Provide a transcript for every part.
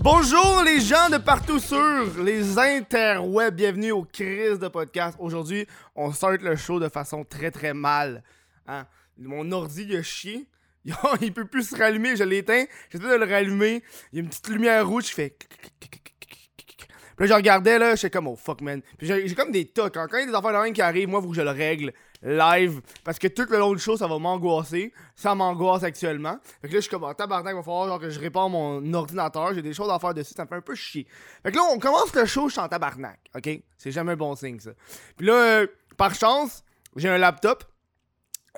Bonjour les gens de partout sur les interwebs, bienvenue au Chris de podcast. Aujourd'hui, on start le show de façon très très mal. Hein? Mon ordi il a chié, il peut plus se rallumer, je l'éteins, j'essaie de le rallumer, il y a une petite lumière rouge qui fait... Puis là, je regardais, là, j'étais comme, oh fuck, man. Puis j'ai comme des tocs. Quand il y a des affaires de même qui arrivent, moi, faut que je le règle live. Parce que tout le long du show, ça va m'angoisser. Ça m'angoisse actuellement. Fait que là, je suis comme, oh, tabarnak, il va falloir genre, que je répare mon ordinateur. J'ai des choses à faire dessus, ça me fait un peu chier. Fait que là, on commence le show, je suis en tabarnak. OK? C'est jamais un bon signe, ça. Puis là, euh, par chance, j'ai un laptop.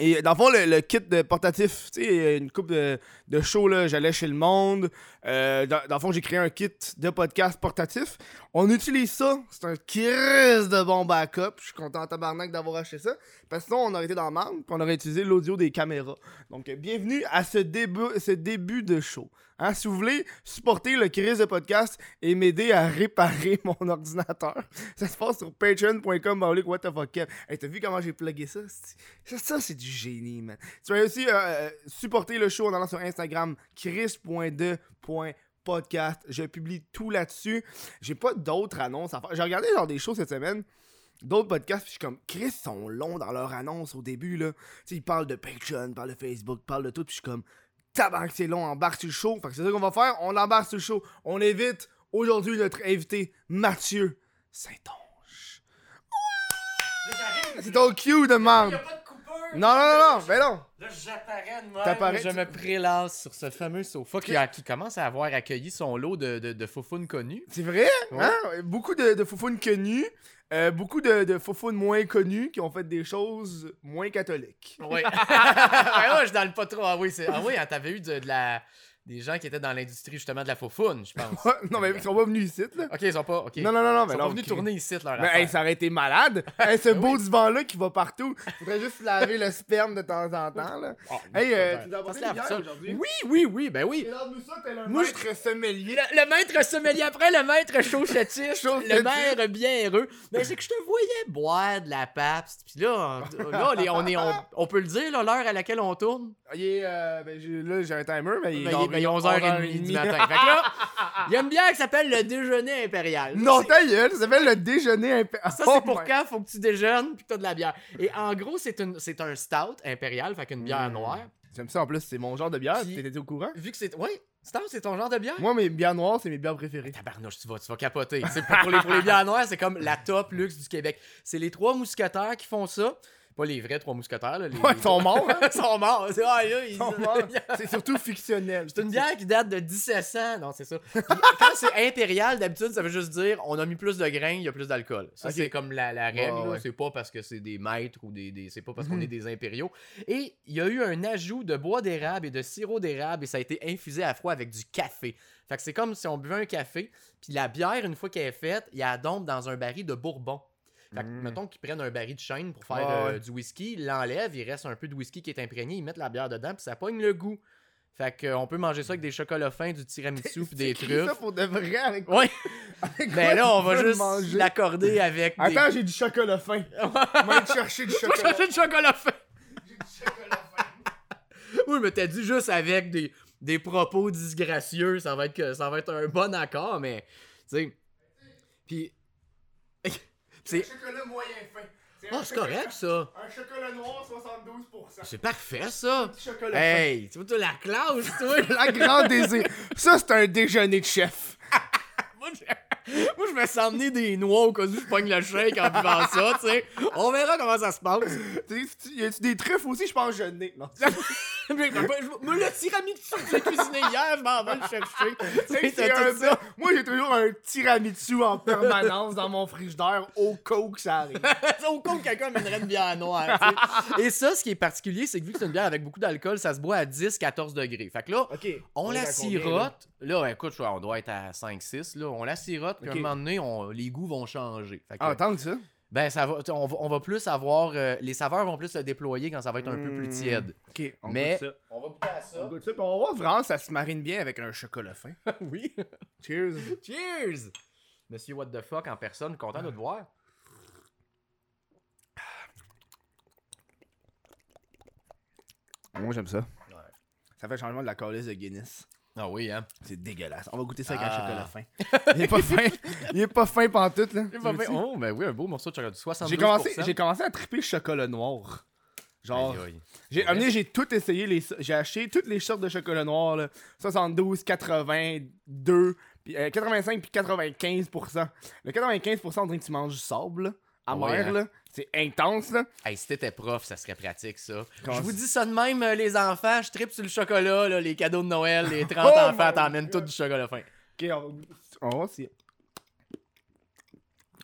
Et dans le fond, le, le kit de portatif, tu sais, une coupe de, de show, là, j'allais chez le monde. Euh, dans, dans le fond, j'ai créé un kit de podcast portatif. On utilise ça. C'est un crise de bon backup. Je suis content en tabarnak d'avoir acheté ça. Parce que sinon, on aurait été dans le marde, puis on aurait utilisé l'audio des caméras. Donc, euh, bienvenue à ce début, ce début de show. Hein, si vous voulez supporter le crise de podcast et m'aider à réparer mon ordinateur, ça se passe sur patreon.com. what. Hey, t'as vu comment j'ai plugué ça? Ça, c'est du génie, man. Tu vas aussi euh, euh, supporter le show en allant sur Instagram, chris.de.podcast. Je publie tout là-dessus. J'ai pas d'autres annonces à faire. J'ai regardé genre des shows cette semaine. D'autres podcasts, puis je suis comme, Chris sont longs dans leur annonce au début, là. Tu sais, ils parlent de Patreon, ils parlent de Facebook, ils parlent de tout, puis je suis comme, tabarnak, c'est long, embarque sur le show. Fait que c'est ça qu'on va faire, on embarque sur le show. On évite aujourd'hui notre invité, Mathieu Saint-Onge. C'est ton cue de membre. Non, non, non, non, mais non. Là, j'apparais de Je me prélance sur ce fameux sofa qui, a- qui commence à avoir accueilli son lot de, de, de faufounes connus. C'est vrai, Ouais. hein? Beaucoup de, de faufounes connus, euh, beaucoup de, de faufounes moins connus qui ont fait des choses moins catholiques. Oui. ouais, ouais, je dans le pas trop. Ah oui, c'est... ah oui hein, t'avais eu de, de la... des gens qui étaient dans l'industrie justement de la faufoune, je pense. Ouais, non, mais ils sont pas venus ici, là. Ok, ils sont pas. ok. Non, non, non, non, Ils mais sont non. pas venus tourner ici, leur Mais hey, ça aurait été malade. Hey, ce beau oui. divan-là qui va partout. Faudrait juste laver le sperme de temps en temps, là. Oh, Hey, euh, ben, tu dois aujourd'hui? Oui, oui, oui, ben oui. Regarde-nous ça, t'es Moi, je- maître sommelier. Le, le maître sommelier après, le maître Chaud le maire bien heureux. Mais c'est que je te voyais boire de la Pabst. Puis là, on, là, on, est- on, est- on, on peut le dire, là, l'heure à laquelle on tourne. Il est, euh, ben, là, j'ai un timer, mais il est, Ben, il est- ben, il est 11h30 du matin. Fait que là, il y a une bière qui s'appelle le déjeuner impérial. Non, ta gueule, ça s'appelle le déjeuner impé- ça, Oh c'est pour my- quand faut que tu déjeunes puis que t'as de la bière. Et en gros, c'est une- c'est un stout impérial, fait qu'une bière Mm. noire. J'aime ça en plus, c'est mon genre de bière. Puis- T'étais au courant? Vu que c'est. Ouais, stout, c'est ton genre de bière? Moi, mes bières noires, c'est mes bières préférées. Tabarnouche, tu vas, tu vas capoter. Pour les, pour les bières noires, c'est comme la top luxe du Québec. C'est les trois mousquetaires qui font ça. Pas les vrais trois mousquetaires, là. Les, Ouais, ils sont morts, hein? Ils sont morts. C'est ah, ils- sont morts. C'est surtout fictionnel. C'est une bière qui date de 1700. Non, c'est ça. Puis, quand c'est impérial, d'habitude, ça veut juste dire on a mis plus de grains, il y a plus d'alcool. Ça, c'est comme la, la règle. Ouais. C'est pas parce que c'est des maîtres ou des. des- c'est pas parce qu'on Mhm. est des impériaux. Et il y a eu un ajout de bois d'érable et de sirop d'érable et ça a été infusé à froid avec du café. Fait que c'est comme si on buvait un café, puis la bière, une fois qu'elle est faite, il y a dompe dans un baril de bourbon. Fait que, Mm. mettons qu'ils prennent un baril de chêne pour faire Ouais, euh, du whisky, ils l'enlèvent, il reste un peu de whisky qui est imprégné, ils mettent la bière dedans, puis ça pogne le goût. Fait que, euh, on peut manger ça avec des chocolats fins, du tiramisu, puis des Écris ça pour de vrai avec avec mais quoi là, on va juste l'accorder avec des... Attends, j'ai du chocolat fin. On va aller chercher du chocolat. chercher du chocolat fin! J'ai du chocolat fin. Oui, mais t'as dit juste avec des, des propos disgracieux, ça va être que ça va être un bon accord, mais... Tu sais... Puis... C'est chocolat moyen fin. Oh, un c'est correct, ça! Un chocolat noir 72%. C'est parfait, ça! Petit chocolat Hey, tu vois, la classe, toi! La grande désir. Ça, c'est un déjeuner de chef. Moi, je... Moi, je me sens emmener des noix au cas où je pogne le shake en buvant ça, tu sais. On verra comment ça se passe. Y a-tu des truffes aussi? Je pense que je n'ai. Non. Me le tiramisu que j'ai cuisiné hier, je m'en vais le chercher. Un-. Moi, j'ai toujours un tiramisu en permanence dans mon frigidaire au cas où que ça arrive. Au cas où quelqu'un mènerait une bière noire. Et ça, ce qui est particulier, c'est que vu que c'est une bière avec beaucoup d'alcool, ça se boit à 10-14 degrés. Fait que là, on la sirote. Là, écoute, on doit être à 5-6. Là. On la sirote, puis à un moment donné, on- les goûts vont changer. Fait que, Ah, tant que ça ben ça va, on, va, on va plus avoir. Euh, les saveurs vont plus se déployer quand ça va être un peu plus hmm. tiède. Ok, on Mais goûte ça. on va goûter à ça. On goûte ça, puis on vraiment ça se marine bien avec un chocolat fin. oui. Cheers. Cheers. Monsieur What the fuck en personne, content de te voir. Moi j'aime ça. Ouais. Ça fait changement de la calice de Guinness. Ah oui, hein. C'est dégueulasse. On va goûter ça avec un Ah. chocolat fin. Il est pas fin. Il est pas fin pantoute, là. Il est pas veux-tu? Oh, ben oui, un beau morceau de chocolat. 72%. J'ai commencé, j'ai commencé à triper chocolat noir. Genre, j'ai amené, j'ai tout essayé. Les, j'ai acheté toutes les sortes de chocolat noir. Là. 72, 82, puis, euh, 85 puis 95%. Le 95%, on dirait que tu manges du sable, là, amer, Ouais, hein. là. C'est intense, là. Hey, si t'étais prof, ça serait pratique, ça. Je vous ça? dis ça de même, euh, les enfants. Je tripe sur le chocolat, là, les cadeaux de Noël, les 30 Oh enfants, God. tout du chocolat fin. Ok, on va, on va voir si.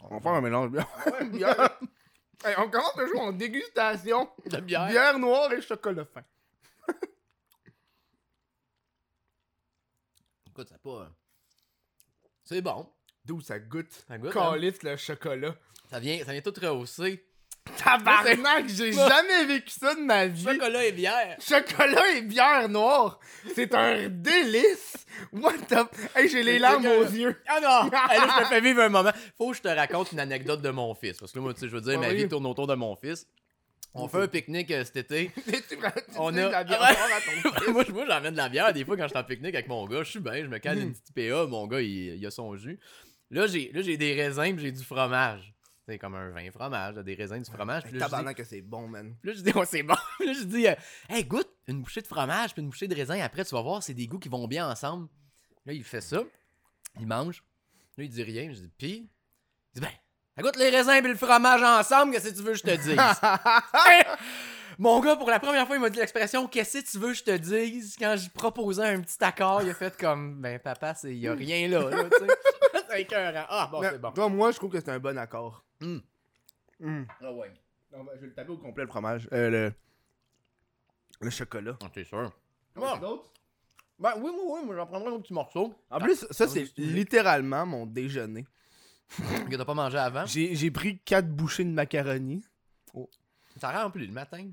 On va faire un mélange bien. bière. Hey, on commence le jeu en dégustation. De bière. Bière noire et chocolat fin. Écoute, c'est pas. C'est bon. D'où ça goûte? Ça goûte, hein? Le chocolat. Ça vient, ça vient tout rehausser. Tabarnak, j'ai jamais vécu ça de ma vie. Chocolat et bière. Chocolat et bière noire. C'est un délice. What the... Hey, j'ai les larmes aux yeux. Ah non! Hey, là, je te fais vivre un moment. Faut que je te raconte une anecdote de mon fils. Parce que là, moi, tu sais, je veux dire, Ah ma oui. vie tourne autour de mon fils. On fait un pique-nique euh, cet été. tu On a- la bière Ah à ton moi, moi, j'emmène de la bière. Des fois, quand je suis en pique-nique avec mon gars, je suis bien, je me cale Mm. une petite PA. Mon gars, il, il a son jus. Là, j'ai là, j'ai des raisins j'ai du fromage. C'est comme un vin fromage, des raisins, du fromage. Puis là, je dis- que c'est bon, man. puis là, je dis, oh, c'est bon. Puis là, je dis, euh, hey, goûte une bouchée de fromage puis une bouchée de raisin. Après, tu vas voir, c'est des goûts qui vont bien ensemble. Là, il fait ça. Il mange. Là, il dit rien. Je dis, pis. Il dit, ben, ça goûte les raisins et le fromage ensemble. Qu'est-ce que tu veux que je te dise? Mon gars, pour la première fois, il m'a dit l'expression Qu'est-ce que tu veux que je te dise? Quand j'ai proposé un petit accord, il a fait comme Ben, papa, il y a rien là. là c'est écœurant. Ah, bon, c'est bon. toi, moi, je trouve que c'est un bon accord. Mm. Mm. Ah, ouais. On va- je vais le taper au complet, le fromage. Euh, le... Le chocolat. Ah, t'es sûr? Bon. Bon. Ben, oui, oui, oui, mais j'en prendrai un petit morceau. En plus, ça, Ah, c'est littéralement mon déjeuner. Que t'as pas mangé avant? J'ai j'ai pris 4 bouchées de macaroni. Ça remplit le matin.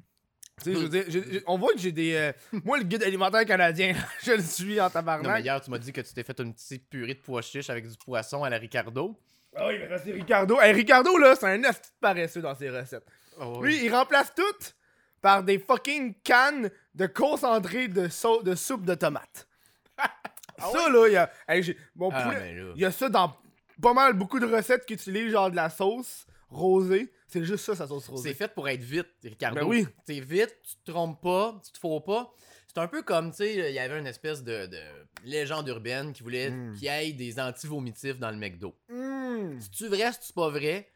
Tu sais, je veux dire, on voit que j'ai des. euh, moi, le guide alimentaire canadien, je le suis en Non, mais tabarnak. hier, tu m'as dit que tu t'es fait une petite purée de pois chiches avec du poisson à la Ricardo. Ah oui, mais ça, c'est Ricardo. Hey, Ricardo, là, c'est un esti paresseux dans ses recettes. Oh, Lui, il remplace tout par des fucking cannes de concentré de, sau- de soupe de tomate. ça, là, il y a. hey, mon Ah, poulet- il y a ça dans pas mal beaucoup de recettes qui utilisent genre de la sauce rosée. C'est juste ça, sa sauce C'est rosée. fait pour être vite, Ricardo. Ben oui. C'est vite, tu te trompes pas, tu te fous pas. C'est un peu comme, tu sais, il y avait une espèce de, de légende urbaine qui voulait Mm. qu'il y ait des anti-vomitifs dans le McDo. Mmh. C'est-tu vrai, c'est-tu pas vrai?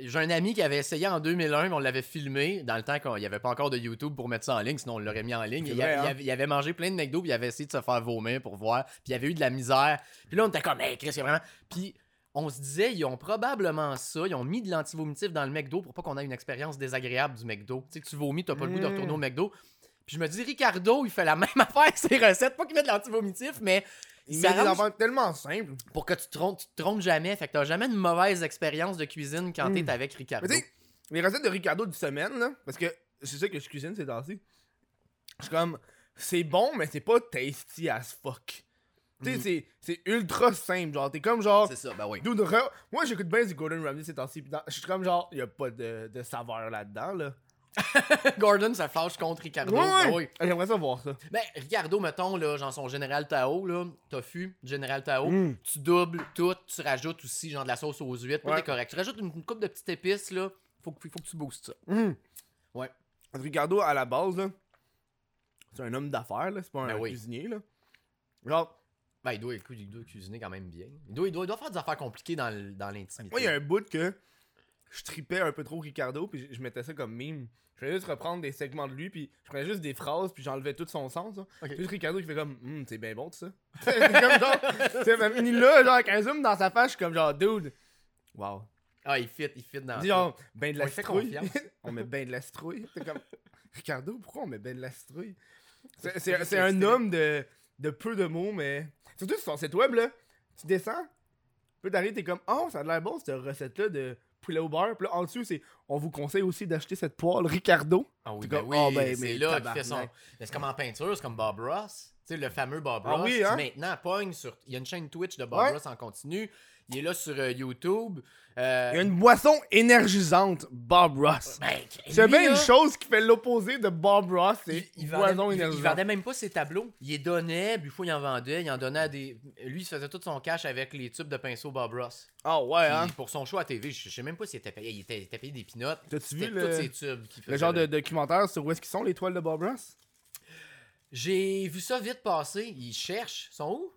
J'ai un ami qui avait essayé en 2001, mais on l'avait filmé dans le temps qu'il n'y avait pas encore de YouTube pour mettre ça en ligne, sinon on l'aurait mis en ligne. C'est Il, hein? avait- il avait mangé plein de McDo, puis il avait essayé de se faire vomir pour voir, puis il avait eu de la misère. Puis là, on était comme, hey, Chris, a vraiment. Puis on se disait, ils ont probablement ça, ils ont mis de l'antivomitif dans le McDo pour pas qu'on ait une expérience désagréable du McDo. Tu sais, que tu vomis, t'as pas le goût de Mm. retourner au McDo. Puis je me dis, Ricardo, il fait la même affaire que ses recettes, pas qu'il met de l'antivomitif, mais Il met des affaires tellement simples. pour que tu te trompes, tu te trompes jamais. Fait que t'as jamais une mauvaise expérience de cuisine quand t'es Mm. avec Ricardo. Mais les recettes de Ricardo du semaine, là, parce que c'est ça que je cuisine ces temps-ci. Je suis comme, c'est bon, mais c'est pas tasty as fuck. Tu sais, Mhm. c'est- ultra simple. Genre, t'es comme genre. C'est ça, ben oui. Moi, j'écoute bien du Gordon Ramsay ces temps-ci. Je suis comme genre, y a pas de, de saveur là-dedans, là. Gordon, ça fâche contre Ricardo. Ouais, Ben ouais. J'aimerais ça voir ça. Ben, Ricardo, mettons, là, genre son Général Tao, là, tofu, Général Tao, Mm. tu doubles tout, tu rajoutes aussi, genre, de la sauce aux huîtres, Ouais. est correct. Tu rajoutes une, une coupe de petites épices, là, faut, que- faut que tu boostes ça. Mm. Ouais. Ricardo, à la base, là, c'est un homme d'affaires, là. C'est pas un Ben oui. cuisinier, là. Genre, Ben, il doit, écoute, il doit cuisiner quand même bien. Il doit, il doit, il doit faire des affaires compliquées dans l'intimité. Moi, il y a un bout que je tripais un peu trop Ricardo, puis je, mettais ça comme meme. Je faisais juste reprendre des segments de lui, puis je prenais juste des phrases, puis j'enlevais tout son sens. là. Ok. C'est juste Ricardo qui fait comme, hum, c'est bien bon tout ça. c'est comme genre, c'est même il là, genre, avec un zoom dans sa face, je suis comme genre, dude. Wow. Ah, il fit, il fit dans genre, ben de la On citrouille. on met ben de la citrouille. C'est comme, Ricardo, pourquoi on met ben de la citrouille? C'est- un homme de, de peu de mots, mais. Surtout sur son site web, là. Tu descends, puis t'arrives, t'es comme, oh, ça a l'air bon, cette recette-là de poulet au beurre. Puis là, en dessous, c'est, on vous conseille aussi d'acheter cette poêle Ricardo. Ah oui, ben comme, oui, oh, ben, c'est là qu'il fait son... c'est comme en peinture, c'est comme Bob Ross. Tu sais, le fameux Bob Ah Ross. oui, qui hein? Maintenant, pogne sur... Il y a une chaîne Twitch de Bob Ouais. Ross en continu. Il est là sur euh, YouTube. Euh, Il y a une boisson énergisante, Bob Ross. ben, C'est bien là, une chose qui fait l'opposé de Bob Ross, Il, c'est il boisson vendait, il- vendait même pas ses tableaux. Il les donnait, Buffo il en vendait, il en donnait à des. Lui, il se faisait tout son cash avec les tubes de pinceau Bob Ross. Ah ouais, hein? Pour son show à TV, je sais même pas s'il était payé. Il était, il était payé des pinottes. T'as-tu vu le, tous ces tubes le genre de documentaire sur où est-ce qu'ils sont les toiles de Bob Ross? J'ai vu ça vite passer. Ils cherchent. Ils sont où?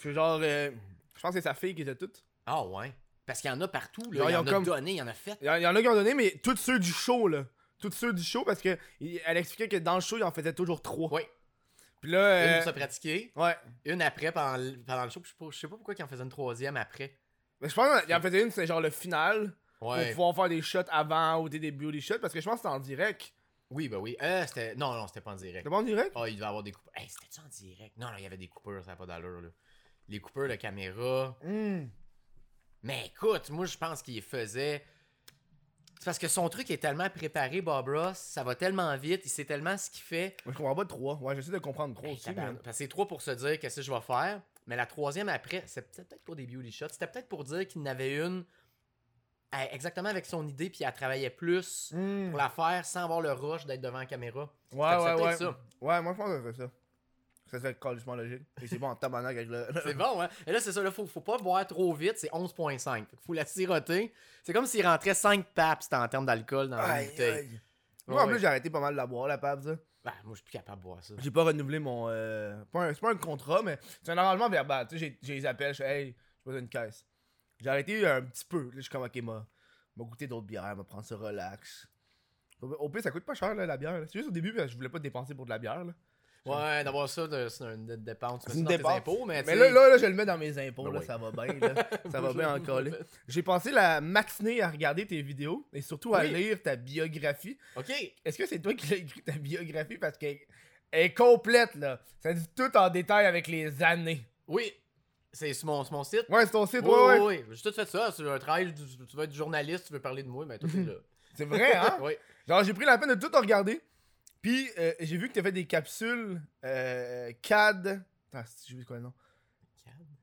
C'est genre. euh, je pense que c'est sa fille qui était toute. Ah ouais. Parce qu'il y en a partout. Là. Il ils y en ont a comme- donné, il y en a fait. Il y, en- il a qui ont donné, mais tous ceux du show, là. Tous ceux du show, parce que il- elle expliquait que dans le show, il en faisait toujours trois. Oui. Puis là. Une euh, pour se pratiquer, Ouais. une après pendant le, pendant le show. puis Je sais pas, pourquoi ils en faisaient une troisième après. Mais je pense qu'il en faisait une, c'est genre le final. Pour Ouais. pouvoir faire des shots avant ou des débuts des shots. Parce que je pense que c'était en direct. Oui, bah oui. Euh, c'était... Non, non, c'était pas en direct. C'était pas en direct? Ah, il devait avoir des coupeurs. Hey, c'était-tu en direct? Non, non, il y avait des coupeurs, ça n'a pas d'allure, là. Les coupeurs de caméra. Hmm. Mais écoute, moi, je pense qu'il faisait. C'est parce que son truc est tellement préparé, Bob Ross, ça va tellement vite, il sait tellement ce qu'il fait. Moi, je comprends pas trois. Ouais, j'essaie de comprendre trois Hey, aussi. tabarnak. mais- Parce que c'est trois pour se dire qu'est-ce que je vais faire. Mais la troisième après, c'est c'était peut-être pour des beauty shots. C'était peut-être pour dire qu'il n'avait une exactement avec son idée, puis elle travaillait plus Hmm. pour la faire sans avoir le rush d'être devant la caméra. Ouais, ouais, c'est ouais. ça. Ouais, moi, je pense que c'est ça. Ça serait carrément logique. Et c'est bon en tabarnak avec le. C'est bon, hein? Et là, c'est ça, là, faut, faut pas boire trop vite, c'est 11.5. Fait que Faut la siroter. C'est comme s'il rentrait 5 paps en termes d'alcool dans la bouteille. aïe. Moi, en plus, j'ai arrêté pas mal de la boire, la pab, ça. Ben, moi, je suis plus capable de boire ça. J'ai pas renouvelé mon. euh, C'est pas un contrat, mais c'est un arrangement verbal. Tu sais, j'ai- les appels, je fais, hey, j'ai besoin d'une caisse. J'ai arrêté un petit peu. Là, je suis comme, ok, m'a m'a goûté d'autres bières, m'a prendre ça relax. Au pire, ça coûte pas cher, là, la bière. C'est juste au début, je voulais pas dépenser pour de la bière. Là. Ouais, d'avoir ça, c'est une dépense. C'est C'est une dépense. impôts, mais, là, là, là, je le mets dans mes impôts, Ben là, oui. ça va bien, là. Ça va bien en coller. J'ai passé la matinée à regarder tes vidéos et surtout à Oui. lire ta biographie. Ok. Est-ce que c'est toi qui l'as écrit ta biographie? Parce qu'elle elle est complète, là? Ça dit tout en détail avec les années. Oui. C'est sur mon, mon site. Ouais, c'est ton site, Oui, ouais, ouais. oui, oui. J'ai tout fait ça. C'est un travail. Tu veux être journaliste, tu veux parler de moi, mais tout est là. C'est vrai, hein? oui. Genre, j'ai pris la peine de tout regarder. Puis, euh, j'ai vu que t'as fait des capsules euh, CAD. Attends, j'ai vu quoi le nom?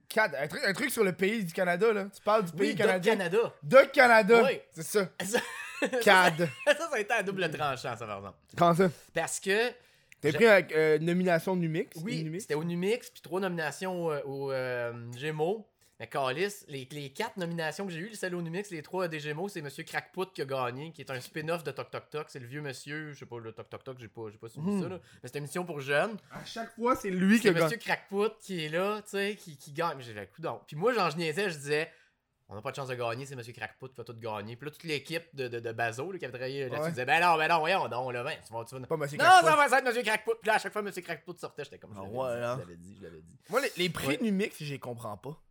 CAD. Un truc, un truc sur le pays du Canada, là. Tu parles du pays canadien. Canada. De Canada. Oui. C'est ça. Ça, CAD. ça, ça a été à double tranchant, ça, par exemple. Comment ça? Parce que T'as pris avec euh, nomination Numix? Oui, c'était au Numix, puis trois nominations euh, au euh, Gémeaux. Mais Calis, les, les quatre nominations que j'ai eues, celle au Numix, les trois des Gémeaux, c'est Monsieur Crackput qui a gagné, qui est un spin-off de Toc Toc Toc. C'est le vieux monsieur, je sais pas, le Toc Toc Toc, j'ai pas, pas suivi Mhm. ça, là. Mais c'est une émission pour jeunes. À chaque fois, c'est lui qui C'est a gagné. Monsieur Crackput qui est là, tu sais, qui, qui gagne. Mais J'ai fait coup d'on. Puis moi, genre, je niaisais, je disais, on n'a pas de chance de gagner, c'est Monsieur Crackput qui va tout gagner. Puis là, toute l'équipe de, de, de Bazo, là, qui avait travaillé là-dessus, Ouais. disait, ben non, ben non, voyons donc, là, ben, tu vas, tu vas- Pas Monsieur non, ça va être Monsieur Crackput. Puis là, à chaque fois, Monsieur Crackput sortait, j'étais comme, je Ah l'avais dit, je l'avais dit, je l'avais dit. Moi, les, les prix Ouais. Numix, je les comprends pas.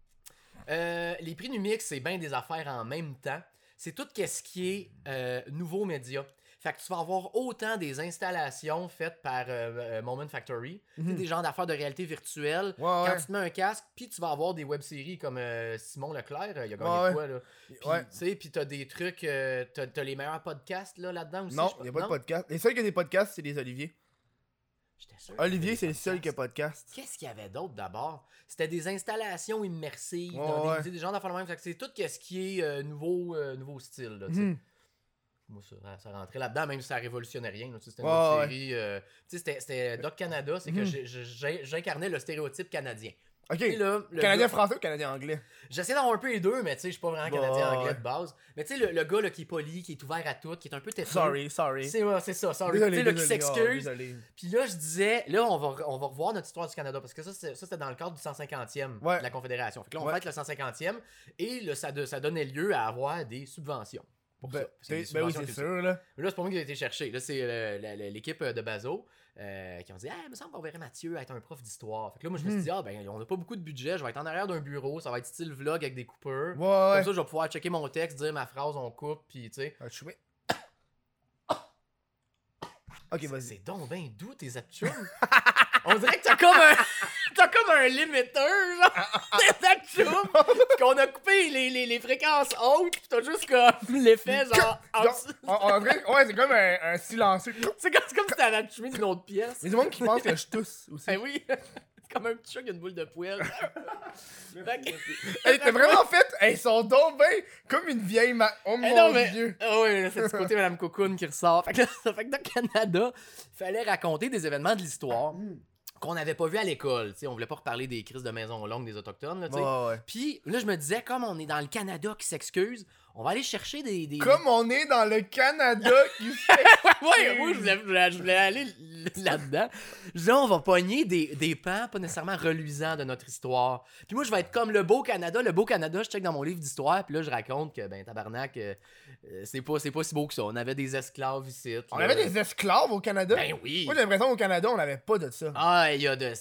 Euh, les prix Numix, c'est bien des affaires en même temps. C'est tout ce qui est euh, nouveau média. Fait que tu vas avoir autant des installations faites par euh, euh, Moment Factory, Mhm. des genres d'affaires de réalité virtuelle. Ouais, Quand ouais. tu te mets un casque, puis tu vas avoir des web-séries comme euh, Simon Leclerc, il a gagné Ouais, quoi là? Puis, Ouais. tu sais, puis t'as des trucs, euh, t'as, t'as les meilleurs podcasts là, là-dedans aussi. Non, il n'y a pas de podcast. Les seuls qui ont des podcasts, c'est les Olivier. J'étais sûr Olivier, c'est le seul qui a podcast. Qu'est-ce qu'il y avait d'autre d'abord? C'était des installations immersives, Ouais, dans ouais. des, des genres d'affaires même. C'est tout ce qui est euh, nouveau, euh, nouveau style. Là. Mhm. Moi, ça, ça rentrait là-dedans, même si ça révolutionnait rien. C'était une autre ouais. série. euh, c'était- Doc Canada, c'est que j'ai- j'incarnais le stéréotype canadien. Ok. Et là, le Canadien gars- français ou Canadien anglais? J'essaie d'avoir un peu les deux, mais tu sais, je suis pas vraiment Bah, canadien-anglais ouais. de base. Mais tu sais, le, le gars là, qui est poli, qui est ouvert à tout, qui est un peu têteux. Sorry, sorry. C'est ouais, c'est ça, sorry. Tu sais, là, qui oh, s'excuse. Puis là, je disais, là, on va, on va revoir notre histoire du Canada parce que ça, c'était dans le cadre du 150e Ouais. de la Confédération. Fait que là, on fête le 150e et là, ça, de- ça donnait lieu à avoir des subventions. Pour Ben, ça. Ben oui, c'est sûr, là. Mais là, c'est pas moi qui ai été chercher. Là, c'est euh, l'équipe de Bazo euh, qui ont dit Ah, il me semble qu'on verrait Mathieu être un prof d'histoire. Fait que là, moi, je me suis Mhm. dit Ah, ben, on a pas beaucoup de budget. Je vais être en arrière d'un bureau. Ça va être style vlog avec des coupeurs. Ouais, Comme ça, je vais pouvoir checker mon texte, dire ma phrase, on coupe, puis tu sais. Ah, bien. Ok, vas-y. C'est donc ben doux tes aptums. On dirait que t'as comme un. T'as comme un limiteur, genre, tes aptums. Puis qu'on a coupé les, les, les fréquences hautes, pis t'as juste comme l'effet, genre. en dirait- ouais, c'est comme un, un silencieux. C'est comme, c'est comme si t'avais allumé d'une autre pièce. Il y a du monde qui pense que je tousse aussi. Ben oui. C'est comme un petit chat qui a une boule de poêle. Hey, t'as vraiment fait. Elles sont ben comme une vieille ma... Oh Eh mon non, mais. dieu. Ah oui, c'est du côté Madame Cocoon qui ressort. Fait que, là, ça fait que dans le Canada, fallait raconter des événements de l'histoire Mm. Qu'on n'avait pas vu à l'école. Tu sais, on voulait pas reparler des crises de maison longue des Autochtones. Là, tu sais. Ouais, ouais. Puis là, je me disais, comme on est dans le Canada qui s'excuse, on va aller chercher des. des... Comme on est dans le Canada qui fait. Ouais, moi, je voulais, je voulais- je voulais aller là-dedans. Disais, on va pogner des, des pans pas nécessairement reluisants de notre histoire. Puis moi, je vais être comme le beau Canada. Le beau Canada, je check dans mon livre d'histoire, puis là, je raconte que, ben, tabarnak, euh, euh, c'est pas, pas si beau que ça. On avait des esclaves ici. On là. avait des esclaves au Canada? Ben oui. Moi, j'ai l'impression qu'au Canada, on n'avait pas de ça. Ah, il y a de.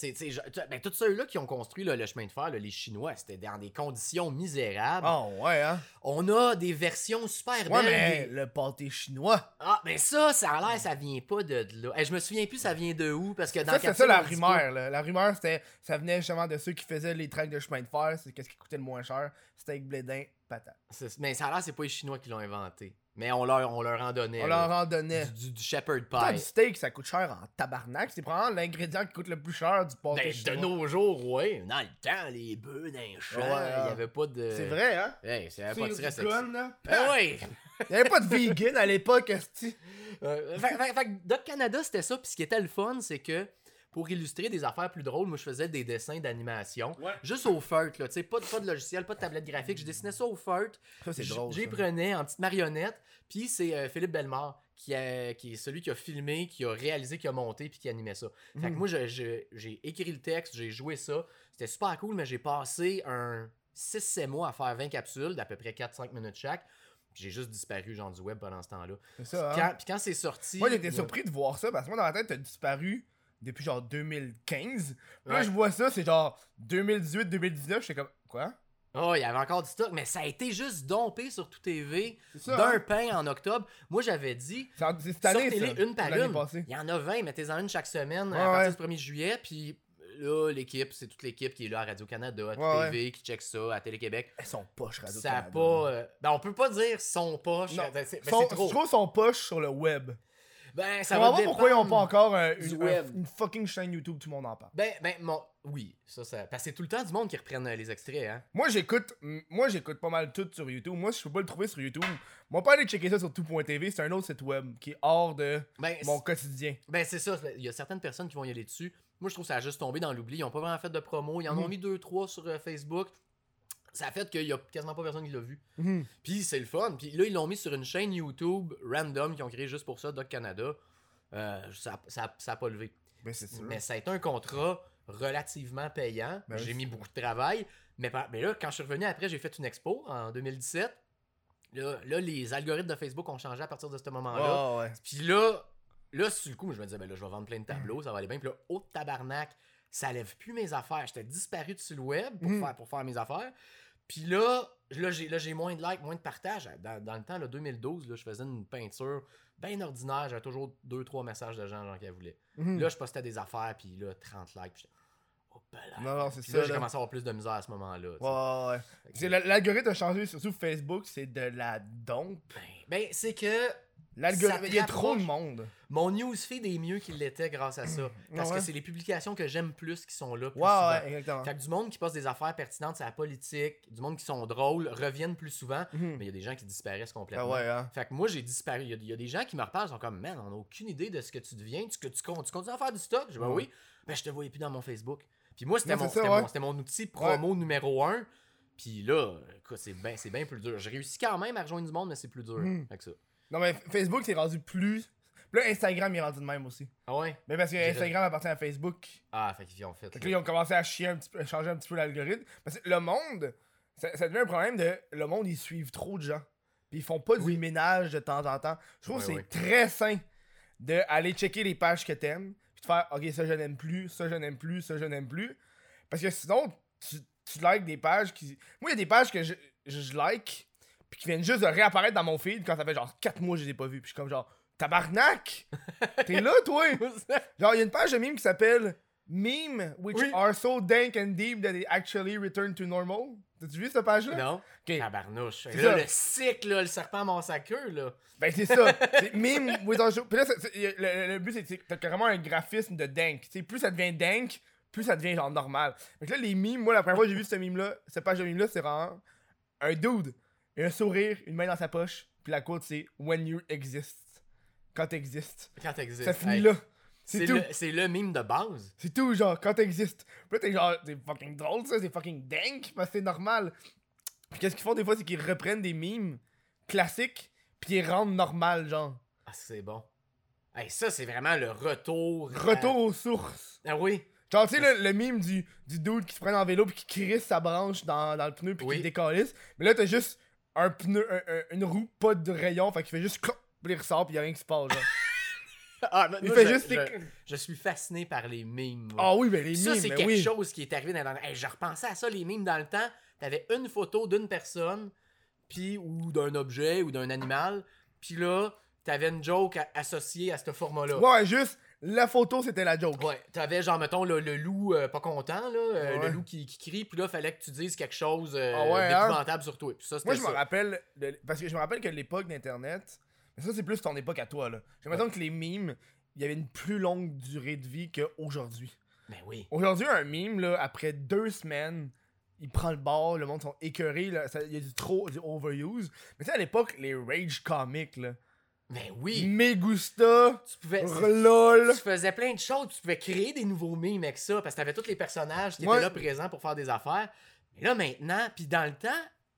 ben, tous ceux-là qui ont construit là, le chemin de fer, là, les Chinois, c'était dans des conditions misérables. Oh, ouais, hein? On a des versions super Ouais, belles. mais des- le pâté chinois. Ah, mais ça, ça a l'air, ça vient pas de, de là. Hey, je me souviens plus, ça vient de où, parce que dans Ça, c'est ça la rumeur. Là. La rumeur, c'était, ça venait justement de ceux qui faisaient les tracks de chemin de fer. C'est qu'est-ce qui coûtait le moins cher? Steak, blédin, patate. Mais ça a l'air, c'est pas les Chinois qui l'ont inventé. Mais on leur, on leur en donnait. On leur en donnait. du, du, du shepherd Putain, pie. du steak, ça coûte cher en tabarnak. C'est probablement l'ingrédient qui coûte le plus cher du pâté Ben, de nos jours, ouais. Dans le temps, les bœufs dans les champs, il Ouais, y hein. avait pas de. C'est vrai, hein? Hey, c'est pas de stress. là. Ben ouais! Il y avait pas de vegan à l'époque. Euh, fait, fait- Doc Canada, c'était ça. Puis ce qui était le fun, c'est que pour illustrer des affaires plus drôles, moi, je faisais des dessins d'animation. Ouais. Juste au feutre, là. Tu sais, pas, de- pas de logiciel, pas de tablette graphique. Je dessinais ça au feutre. Ça, c'est drôle. J'y prenais en petite marionnette. Puis c'est euh, Philippe Bellemare qui, a- qui est celui qui a filmé, qui a réalisé, qui a monté, puis qui animait ça. Fait que Mhm. moi, je- je- j'ai écrit le texte, j'ai joué ça. C'était super cool, mais j'ai passé un 6-7 mois à faire 20 capsules d'à peu près 4-5 minutes chaque. Puis j'ai juste disparu, genre du web pendant ce temps-là. C'est ça, hein? Quand- puis quand c'est sorti. Moi, j'étais surpris de voir ça parce que moi, dans ma tête, t'as disparu depuis genre 2015. Puis Là, Ouais. je vois ça, c'est genre 2018-2019. J'étais comme, quoi? Oh, il y avait encore du stock, mais ça a été juste dompé sur tout TV d'un hein? pain en octobre. Moi, j'avais dit, sortez-les une par une. passée. Il y en a 20, mettez-en une chaque semaine Ouais, à partir ouais. du 1er juillet. Puis là, l'équipe, c'est toute l'équipe qui est là à Radio-Canada, à Ouais, TV, qui check ça, à Télé-Québec. Elles sont poches, radio Ça a pas. euh, Ben, on peut pas dire son poche. Ben, Son- c'est trop. Je trouve son poche sur le web. Ben, ça va va pas pourquoi ils ont pas encore du une, web. un- une fucking chaîne YouTube, tout le monde en parle. Ben, ben, mon... oui, ça, ça. Parce que c'est tout le temps du monde qui reprennent euh, les extraits, hein. Moi, j'écoute moi j'écoute pas mal tout sur YouTube. Moi, si je peux pas le trouver sur YouTube, moi, pas aller checker ça sur tout.tv, c'est un autre site web qui est hors de Ben, mon quotidien. Ben, c'est ça. Il y a certaines personnes qui vont y aller dessus. Moi, je trouve que ça a juste tombé dans l'oubli. Ils ont pas vraiment fait de promo. Ils en ont Mhm. mis deux, trois sur euh, Facebook. Ça a fait qu'il y a quasiment pas personne qui l'a vu. Mhm. Puis c'est le fun. Puis là, ils l'ont mis sur une chaîne YouTube random qu'ils ont créé juste pour ça, Doc Canada. Euh, ça, ça, ça a pas levé. Ben. Mais ça a été un contrat relativement payant. Ben j'ai mis beaucoup de travail. Mais, là, quand je suis revenu après, j'ai fait une expo en 2017. Là, là, les algorithmes de Facebook ont changé à partir de ce moment-là. Ouais. Puis là, là, sur le coup, je me disais, ben là, je vais vendre plein de tableaux, ça va aller bien. Puis là, au tabarnak, ça lève plus mes affaires. J'étais disparu sur le web pour, Mhm. faire, pour faire mes affaires. Puis là, là, j'ai, là, j'ai moins de likes, moins de partages. Dans, dans le temps, là, 2012, là, je faisais une peinture bien ordinaire. J'avais toujours 2-3 messages de gens, genre, qui voulaient. Mhm. Là, je postais des affaires, puis là, 30 likes. Puis oh, là. Non, non, c'est Puis ça. là, j'ai commencé à avoir plus de misère à ce moment-là. Ouais, ouais, L'algorithme a changé, surtout Facebook, c'est de la dompe. Ben, ben, c'est que L'algorithme, il y a trop de monde. Mon newsfeed est mieux qu'il l'était grâce à ça. Parce Ouais. que c'est les publications que j'aime plus qui sont là. Plus Ouais, souvent. ouais, exactement. Fait que du monde qui passe des affaires pertinentes sur la politique, du monde qui sont drôles, reviennent plus souvent, Mhm. mais il y a des gens qui disparaissent Ah complètement. ouais, hein. Fait que moi, j'ai disparu. Il y a- il y, a des gens qui me reparlent, ils sont comme, man, on n'a aucune idée de ce que tu deviens. Tu, que tu, con- tu continues à faire du stock? Je dis, ben oui. Ben, je te voyais plus dans mon Facebook. Puis moi, c'était mon, mon, outil promo numéro un. Puis là, c'est bien plus dur. J'ai réussi quand même à rejoindre du monde, mais c'est plus dur. Fait que ça. Non, mais Facebook, c'est rendu plus. Puis là, Instagram, il est rendu de même aussi. Ah ouais? Mais parce que Instagram appartient à Facebook. Ah, fait qu'ils ont fait. Fait que là, ils ont commencé à chier un petit peu, à changer un petit peu l'algorithme. Parce que le monde, ça, ça devient un problème de. Le monde, ils suivent trop de gens. Puis ils font pas du Oui. ménage de temps en temps. Je trouve que c'est très sain d'aller checker les pages que t'aimes. Puis de faire, ok, ça je n'aime plus, ça je n'aime plus, ça je n'aime plus. Parce que sinon, tu, tu likes des pages qui. Moi, il y a des pages que je, je like. Puis qui viennent juste de réapparaître dans mon feed quand ça fait genre 4 mois que je les ai pas vus. Puis je suis comme genre, tabarnak! T'es là, toi! Genre, il y a une page de meme qui s'appelle Meme which Oui. are so dank and deep that they actually return to normal. T'as-tu vu cette page-là? non? Ok. Tabarnouche. C'est Là, ça. le cycle, là, le serpent mord sa queue, là. Ben, c'est ça. c'est meme with are so. Puis là, le, le- le but, c'est que t'as carrément un graphisme de dank. Tu sais, plus ça devient dank, plus ça devient genre normal. Que là, les mimes, moi, la première fois que j'ai vu ce mime-là, cette page de mime-là, c'est vraiment un dude, un sourire, une main dans sa poche, puis la quote, c'est When you exist. Quand t'existes. Quand t'existes. Ça finit Hey, là. C'est tout. le, c'est le mime de base. C'est tout, genre, quand t'existes. Puis là, t'es genre, c'est fucking drôle, ça, c'est fucking dingue, parce que c'est normal. Puis qu'est-ce qu'ils font des fois, c'est qu'ils reprennent des mimes classiques, puis ils rendent normal, genre. Ah, c'est bon. Hey, ça, c'est vraiment le retour. à- Retour aux sources. Ah oui. Genre, tu sais, le, le mime du, du dude qui se prend en vélo, puis qui crisse sa branche dans, dans le pneu, puis Oui. qui décalisse. Mais là, t'as juste un pneu, un- un- une roue, pas de rayon, fait qu'il fait juste clop, puis il ressort, puis y a rien qui se passe, genre. Ah, moi, Il moi, fait je, juste je, je suis fasciné par les mimes. moi. Ah oui, ben les ça, mimes, c'est ben quelque oui. chose qui est arrivé dans hey, Je repensais à ça, les mimes dans le temps. T'avais une photo d'une personne, puis ou d'un objet ou d'un animal, puis là, t'avais une joke associée à ce format-là. Ouais, juste, la photo, c'était la joke. Ouais, t'avais genre, mettons, le, le loup euh, pas content, là, euh, Ouais. le loup qui, qui crie, puis là, fallait que tu dises quelque chose euh, Ah ouais, hein? d'épouvantable sur toi. Puis ça, Moi, je me rappelle, de- parce que je me rappelle que l'époque d'Internet, mais ça, c'est plus ton époque à toi, là. J'ai l'impression que les mimes, il y avait une plus longue durée de vie qu'aujourd'hui. Mais Ben oui. Aujourd'hui, un mime, là, après deux semaines, il prend le bord, le monde sont écœurés, il y a du trop, du overuse. Mais tu sais, à l'époque, les rage comics, là. Mais Ben oui. Me gusta, Tu pouvais. lol. Tu faisais plein de choses, tu pouvais créer des nouveaux mimes avec ça, parce que t'avais tous les personnages qui Ouais. étaient là présents pour faire des affaires. Mais là, maintenant, puis dans le temps,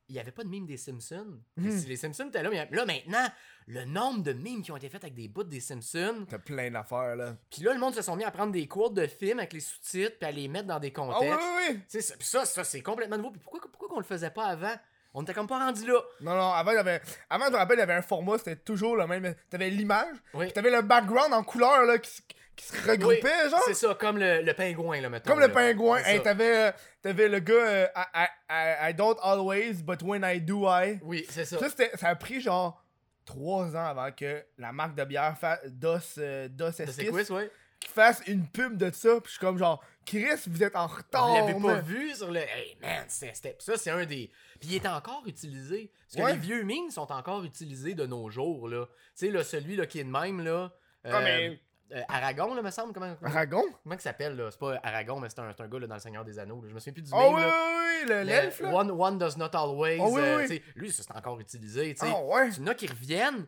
il n'y avait pas de mimes des Simpsons. Si Les Simpsons étaient là, mais là, maintenant, le nombre de mimes qui ont été faits avec des bouts des Simpsons, T'as plein d'affaires, là. puis là, le monde se sont mis à prendre des quotes de films avec les sous-titres, puis à les mettre dans des Ah oui, contextes. oui, oui. Ça, puis ça, ça c'est complètement nouveau. Puis pourquoi, pourquoi qu'on le faisait pas avant? On était comme pas rendu là. Non, non, avant, il y avait... avant, je me rappelle, il y avait un format, c'était toujours le même. T'avais l'image, Oui. t'avais le background en couleur, là, qui, se- qui se regroupait, genre. C'est ça, comme le, le pingouin, là, mettons. Comme le pingouin. Hey, t'avais, t'avais le gars euh, I, I, I, I don't always, but when I do, I. Oui, c'est ça. Ça, a pris genre trois ans avant que la marque de bière DOS, euh, DOS Esquisse ouais? Qui fasse une pub de ça. Puis je suis comme genre, Chris, vous êtes en retard. Vous l'avez pas vu sur le. Hey man, c'était. c'était- Ça, c'est un des. Puis il est encore utilisé. Parce que Ouais. les vieux memes sont encore utilisés de nos jours, là. Tu sais, là, celui là, qui est de même, là. Ah, euh, mais- euh, Aragon, là, me semble. Comment, comment, Aragon? comment il s'appelle, là? C'est pas Aragon, mais c'est un, un gars là, dans Le Seigneur des Anneaux. là. Je me souviens plus du Oh meme, oui, oui, là. oui, le- Le l'elfe là. One, one does not always. Oh oui, euh, oui. tu sais, Lui, ça, c'est encore utilisé. tu sais. Ah ouais. Tu en as qui reviennent.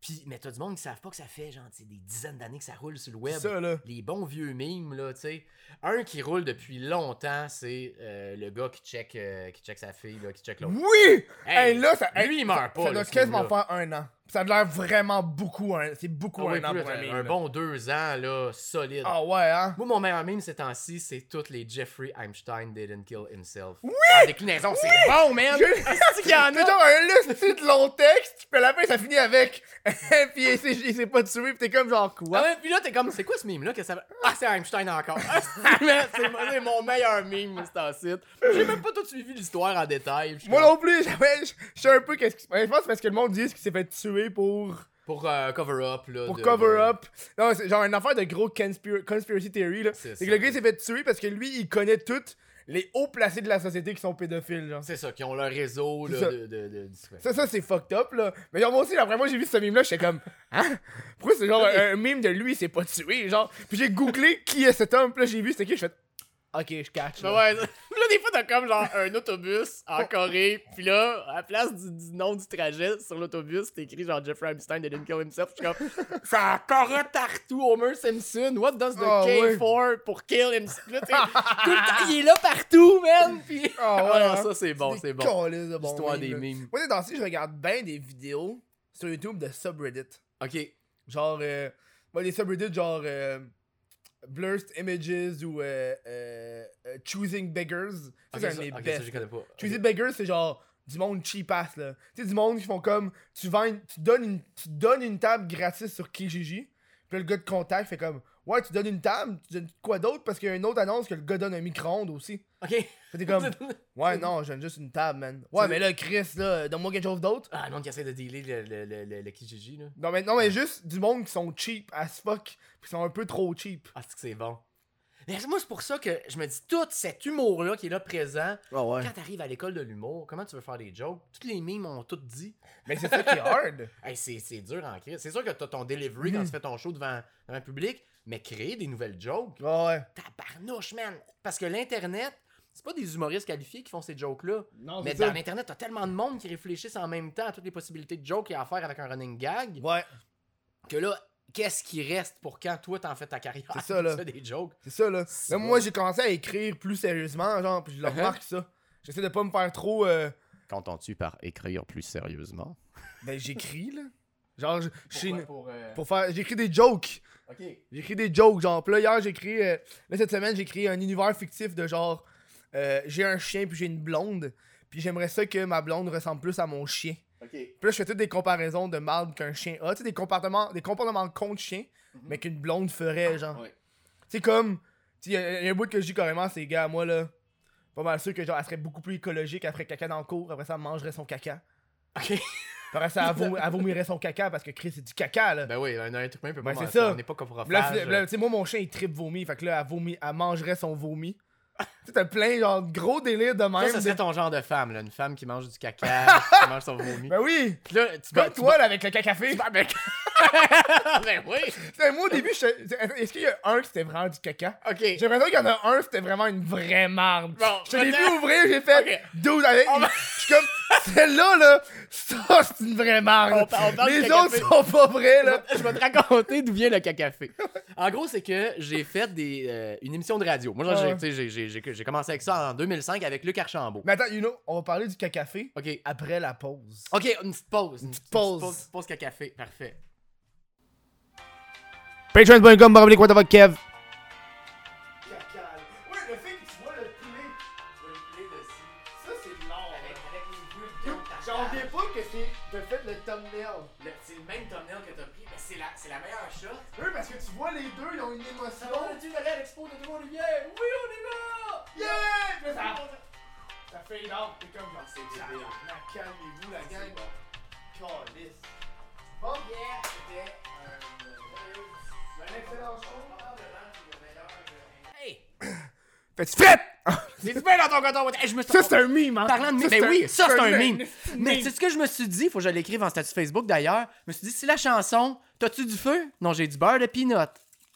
Puis, mais t'as du monde qui savent pas que ça fait genre des dizaines d'années que ça roule sur le web. Ça là. Les bons vieux mimes, là, tu sais. Un qui roule depuis longtemps, c'est euh, le gars qui check, euh, qui check sa fille, là, qui check l'autre. Oui! Hey, Hey, là, ça, lui, il meurt ça- pas, Ça là, doit quasiment faire un an. Ça a l'air vraiment beaucoup, c'est beaucoup Ah an plus, pour un un, meme. un là. bon deux ans, là, solide. Ah ouais, hein? Moi, mon meilleur meme ces temps-ci, c'est toutes les Jeffrey Einstein didn't kill himself. Oui! En déclinaison, c'est bon, man! Est-ce qu'il y en C'est a? un liste de long texte, puis à la fin ça finit avec. puis il s'est, il s'est pas tué, puis t'es comme genre Ah quoi? ouais, puis là, t'es comme, c'est quoi ce meme-là? que ça va- Ah, c'est Einstein encore. Ah, c'est mon- c'est mon meilleur meme, c'est en site. J'ai même pas tout suivi l'histoire en détail. Je suis Moi comme- non plus, j'avais- je je sais un peu qu'est-ce qui se passe. Je pense que c'est parce que le monde dit qu'il s'est fait tuer pour. Pour euh, cover-up, là. Pour de- cover de- up. Non, c'est genre une affaire de gros conspir- conspiracy theory là. C'est C'est que le gars s'est fait tuer parce que lui il connaît toutes les hauts placés de la société qui sont pédophiles, genre. C'est ça, qui ont leur réseau, C'est là, ça. de... de, de- Ça, ça c'est fucked up là. Mais genre, moi aussi, après moi j'ai vu ce meme là, j'étais comme. Hein? Pourquoi c'est genre un, un meme de lui, il s'est pas tué, genre? Puis j'ai googlé qui est cet homme, puis là j'ai vu c'était qui, je fais. Ok, je catch. Ben là. ouais, là, des fois, t'as comme genre un autobus en Corée, pis là, à la place du, du nom du trajet sur l'autobus, c'est écrit genre Jeffrey Einstein didn't kill himself. Je suis comme, ça apparaît partout, Homer Simpson. What does the Ah, K ouais. for pour kill himself? Là, tu sais, tout le temps, il est là partout, man. Pis, Ah ouais, Ah, hein. ça, c'est bon, c'est bon. de bons Histoire des là. memes. Moi, temps-ci, je regarde bien des vidéos sur YouTube de subreddit. Ok. Genre, euh, ouais, des subreddits genre euh, Blurred Images ou euh, euh, euh, Choosing Beggars. C'est un des je connais pas. Choosing Beggars, c'est genre du monde cheap ass là. Tu sais, du monde qui font comme tu vends tu donnes une, tu donnes une table gratis sur Kijiji. Puis là, le gars de contact fait comme Ouais, tu donnes une table, tu donnes quoi d'autre? Parce qu'il y a une autre annonce que le gars donne un micro-ondes aussi. Ok. Fait comme Ouais, non, je donne juste une table, man. Ouais, mais là, Chris, là, donne-moi quelque chose d'autre. Ah, monde qui essaie de dealer le, le, le, le, Kijiji, là. Non, mais, non, mais juste du monde qui sont cheap as fuck, puis qui sont un peu trop cheap. Ah, c'est que c'est bon. Mais moi, c'est pour ça que je me dis, tout cet humour-là qui est là présent, Ah ouais. quand t'arrives à l'école de l'humour, comment tu veux faire des jokes? Toutes les mimes ont tout dit. Mais c'est ça qui est hard. Hey, c'est, dur en crise. C'est sûr que t'as ton delivery quand tu fais ton show devant, devant un public, mais créer des nouvelles jokes, Ah ouais. tabarnouche, man! Parce que l'Internet, c'est pas des humoristes qualifiés qui font ces jokes-là. Mais dans l'Internet, t'as tellement de monde qui réfléchissent en même temps à toutes les possibilités de jokes qu'il y a à faire avec un running gag, Ouais, que là, qu'est-ce qui reste pour quand toi t'en fais ta carrière? C'est ça, là. Fais des jokes. c'est ça là. C'est Là, moi j'ai commencé à écrire plus sérieusement, genre, puis je le Uh-huh. remarque ça. J'essaie de pas me faire trop. euh, Qu'entends-tu par écrire plus sérieusement? Ben j'écris là. Genre, je- pour. euh, pour faire. J'écris des jokes. Ok. J'écris des jokes, genre. Puis là, hier, j'ai écrit. euh, Là, cette semaine, j'ai écrit un univers fictif de genre. euh, j'ai un chien, puis j'ai une blonde. Puis j'aimerais ça que ma blonde ressemble plus à mon chien. Ok. Puis là, je fais toutes des comparaisons de marde qu'un chien a. Tu sais, des comportements, des comportements contre chien, mais qu'une blonde ferait, genre. Ouais. Comme. Tu sais, il y, a- y a un bout que je dis carrément, c'est gars, moi là. Pas mal sûr que genre, elle serait beaucoup plus écologique, ferait caca dans le cours, après ça, elle mangerait son caca. Ok. Après ça, elle, vom- elle vomirait son caca parce que Chris, c'est du caca, là. Ben oui, un, un truc humain peut pas Ben, c'est manger ça. On n'est pas coprophage. Là, là, tu sais, moi, mon chien, il tripe vomi. Fait que là, elle mangerait son vomi. tu t'as plein, genre, de gros délires de même. Ça, ça serait ton genre de femme, là. Une femme qui mange du caca, qui mange son vomi. Ben oui! Puis là, tu Comme tu toi, là, avec le cacafé. vas- Ben, oui. Moi, au début, je- est-ce qu'il y a un qui c'était vraiment du caca? Ok. J'ai l'impression qu'il y en a un, c'était vraiment une vraie marde. Bon, je te l'ai vu ouvrir, j'ai fait Ok. dude avec. On va- Je suis comme, celle-là, là, ça, c'est une vraie parle Les autres sont pas vrais, là. Je vais te raconter d'où vient le cacafé. En gros, c'est que j'ai fait des, euh, une émission de radio. Moi, Ah j'ai- commencé avec ça en 2005 avec Luc Archambault. Mais attends, you know, on va parler du cacafé Ok. après la pause. Ok, une petite pause. Une petite pause. Une petite pause cacafé. Parfait. Patreon.com, the fuck, Kev? Ouais, le fait que tu vois le poulet, ça, c'est de l'art. J'en reviens pas que c'est de fait le thumbnail. C'est le même thumbnail que t'as pris, mais c'est la, c'est la meilleure shot. Oui, parce que tu vois les deux, ils ont une émotion. à l'expo de! Oui, on y va! Yeah! Là, ça, ça fait t'es comme genre, C'est débile. Calmez-vous, la gang. Calice. Bon, yeah, c'était show. Hey! Fais-tu? C'est super dans ton coton! Hey, je me suis- Ça, c'est un mime, hein? Parlant de Ça, mime, ben un- oui, ça c'est un mime. mime. Mais c'est ce que je me suis dit, faut que je l'écrive en statut Facebook d'ailleurs. Je me suis dit, si la chanson T'as-tu du feu? Non, j'ai du beurre de peanut.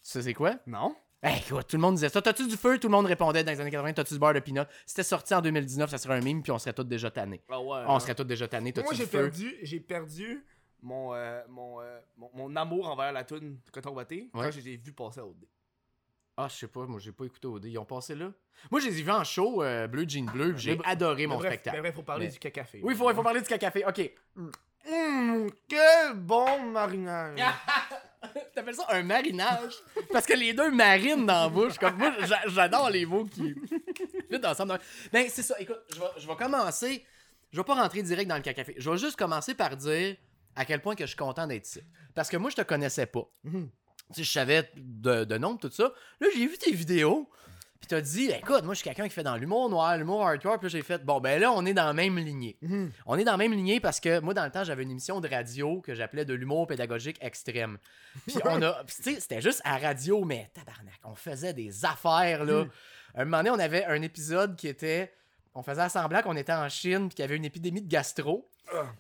Ça, c'est quoi? Non? Hey, écoute, tout le monde disait ça. T'as-tu du feu? Tout le monde répondait dans les années 80, t'as-tu du beurre de peanut? Si c'était sorti en 2019, ça serait un mime, puis on serait tous déjà tannés. Ah ouais. On serait tous déjà tannés, Moi, t'as-tu j'ai du feu? perdu, j'ai perdu mon, euh, mon, euh, mon, mon amour envers la tune Coton Watté quand je les ai vus passer à OD. Ah, je sais pas, moi j'ai pas écouté OD. Ils ont passé là? Moi, je les ai vus en show, euh, Bleu Jean Bleu, puis j'ai adoré mon bref, spectacle. mais bref, faut parler Mais- du cacafé. Oui, il faut, faut parler du cacafé. Ok. Hum, quel bon marinage. T'appelles ça un marinage? Parce que les deux marinent dans la bouche. Comme moi, j'a- j'adore les mots qui fit ensemble. Ben, c'est ça. Écoute, je vais, je vais commencer. Je vais pas rentrer direct dans le cacafé. Je vais juste commencer par dire à quel point que je suis content d'être ici. Parce que moi, je te connaissais pas. Mhm. Tu sais, je savais de, de nom, tout ça. Là, j'ai vu tes vidéos. Puis t'as dit, écoute, moi, je suis quelqu'un qui fait dans l'humour noir, l'humour hardcore. Puis j'ai fait, bon, ben là, on est dans la même lignée. Mhm. On est dans la même lignée parce que moi, dans le temps, j'avais une émission de radio que j'appelais de l'humour pédagogique extrême. Puis on a. tu sais, c'était juste à radio, mais tabarnak, on faisait des affaires, là. Un moment donné, on avait un épisode qui était. On faisait semblant qu'on était en Chine puis qu'il y avait une épidémie de gastro.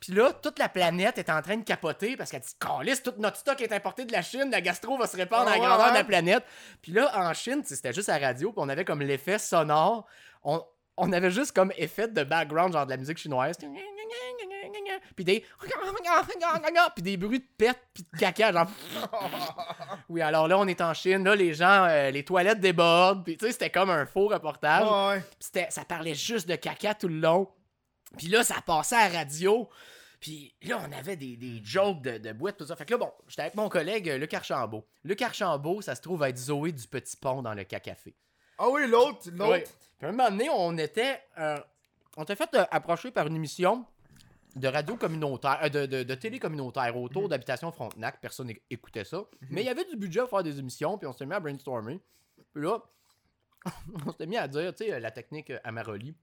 Puis là, toute la planète est en train de capoter parce qu'elle dit Calisse, tout notre stock est importé de la Chine, la gastro va se répandre Ah à la ouais, grandeur de la planète. Puis là, en Chine, c'était juste à la radio, puis on avait comme l'effet sonore. On, on avait juste comme effet de background, genre de la musique chinoise. Puis des. Puis des bruits de pète, puis de caca, genre. Oui, alors là, on est en Chine, là, les gens, euh, les toilettes débordent, puis tu sais, c'était comme un faux reportage. Puis c'était- ça parlait juste de caca tout le long. Puis là, ça passait à la radio. Puis là, on avait des, des jokes de, de boîte, tout ça. Fait que là, bon, j'étais avec mon collègue euh, Luc Archambault. Luc Archambault, ça se trouve être Zoé du Petit Pont dans le café. Ah oui, l'autre, l'autre. Puis à un moment donné, on était. euh, on était fait euh, approcher par une émission de radio communautaire, euh, de, de, de télé communautaire autour d'Habitation Frontenac. Personne écoutait ça. Mais il y avait du budget à faire des émissions, puis on s'est mis à brainstormer. Puis là, on s'est mis à dire, tu sais, la technique Amaroli.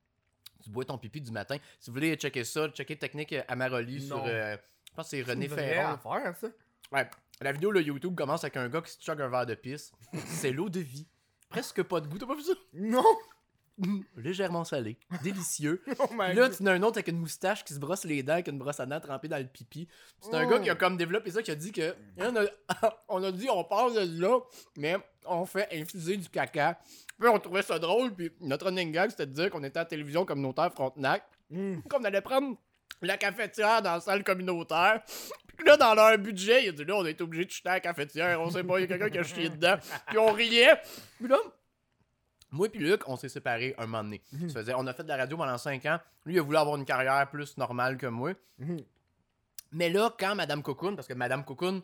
Tu bois ton pipi du matin. Si vous voulez checker ça, checker technique euh, Amaroli sur. Euh, je pense que c'est René Ferron. affaire, ça. Ouais. La vidéo, le YouTube commence avec un gars qui se choque un verre de pisse. c'est l'eau de vie. presque pas de goût. T'as pas vu ça? Non! Légèrement salé. Délicieux. Oh Puis là, tu en as un autre avec une moustache qui se brosse les dents, avec une brosse à dents trempée dans le pipi. C'est un Oh. gars qui a comme développé ça, qui a dit que. On a, on a dit, on parle de là, mais on fait infuser du caca. Puis on trouvait ça drôle, puis notre running gag, c'était de dire qu'on était à la télévision communautaire Frontenac, Mm. qu'on allait prendre la cafetière dans la salle communautaire. Puis là, dans leur budget, il a dit là, on est obligé de chuter à la cafetière, on sait pas, il y a quelqu'un qui a chié dedans. Puis on riait. Puis là, moi puis Luc, on s'est séparés un moment donné. Ça faisait, on a fait de la radio pendant 5 ans. Lui, il a voulu avoir une carrière plus normale que moi. Mhm. Mais là, quand Madame Cocoon, parce que Madame Cocoon,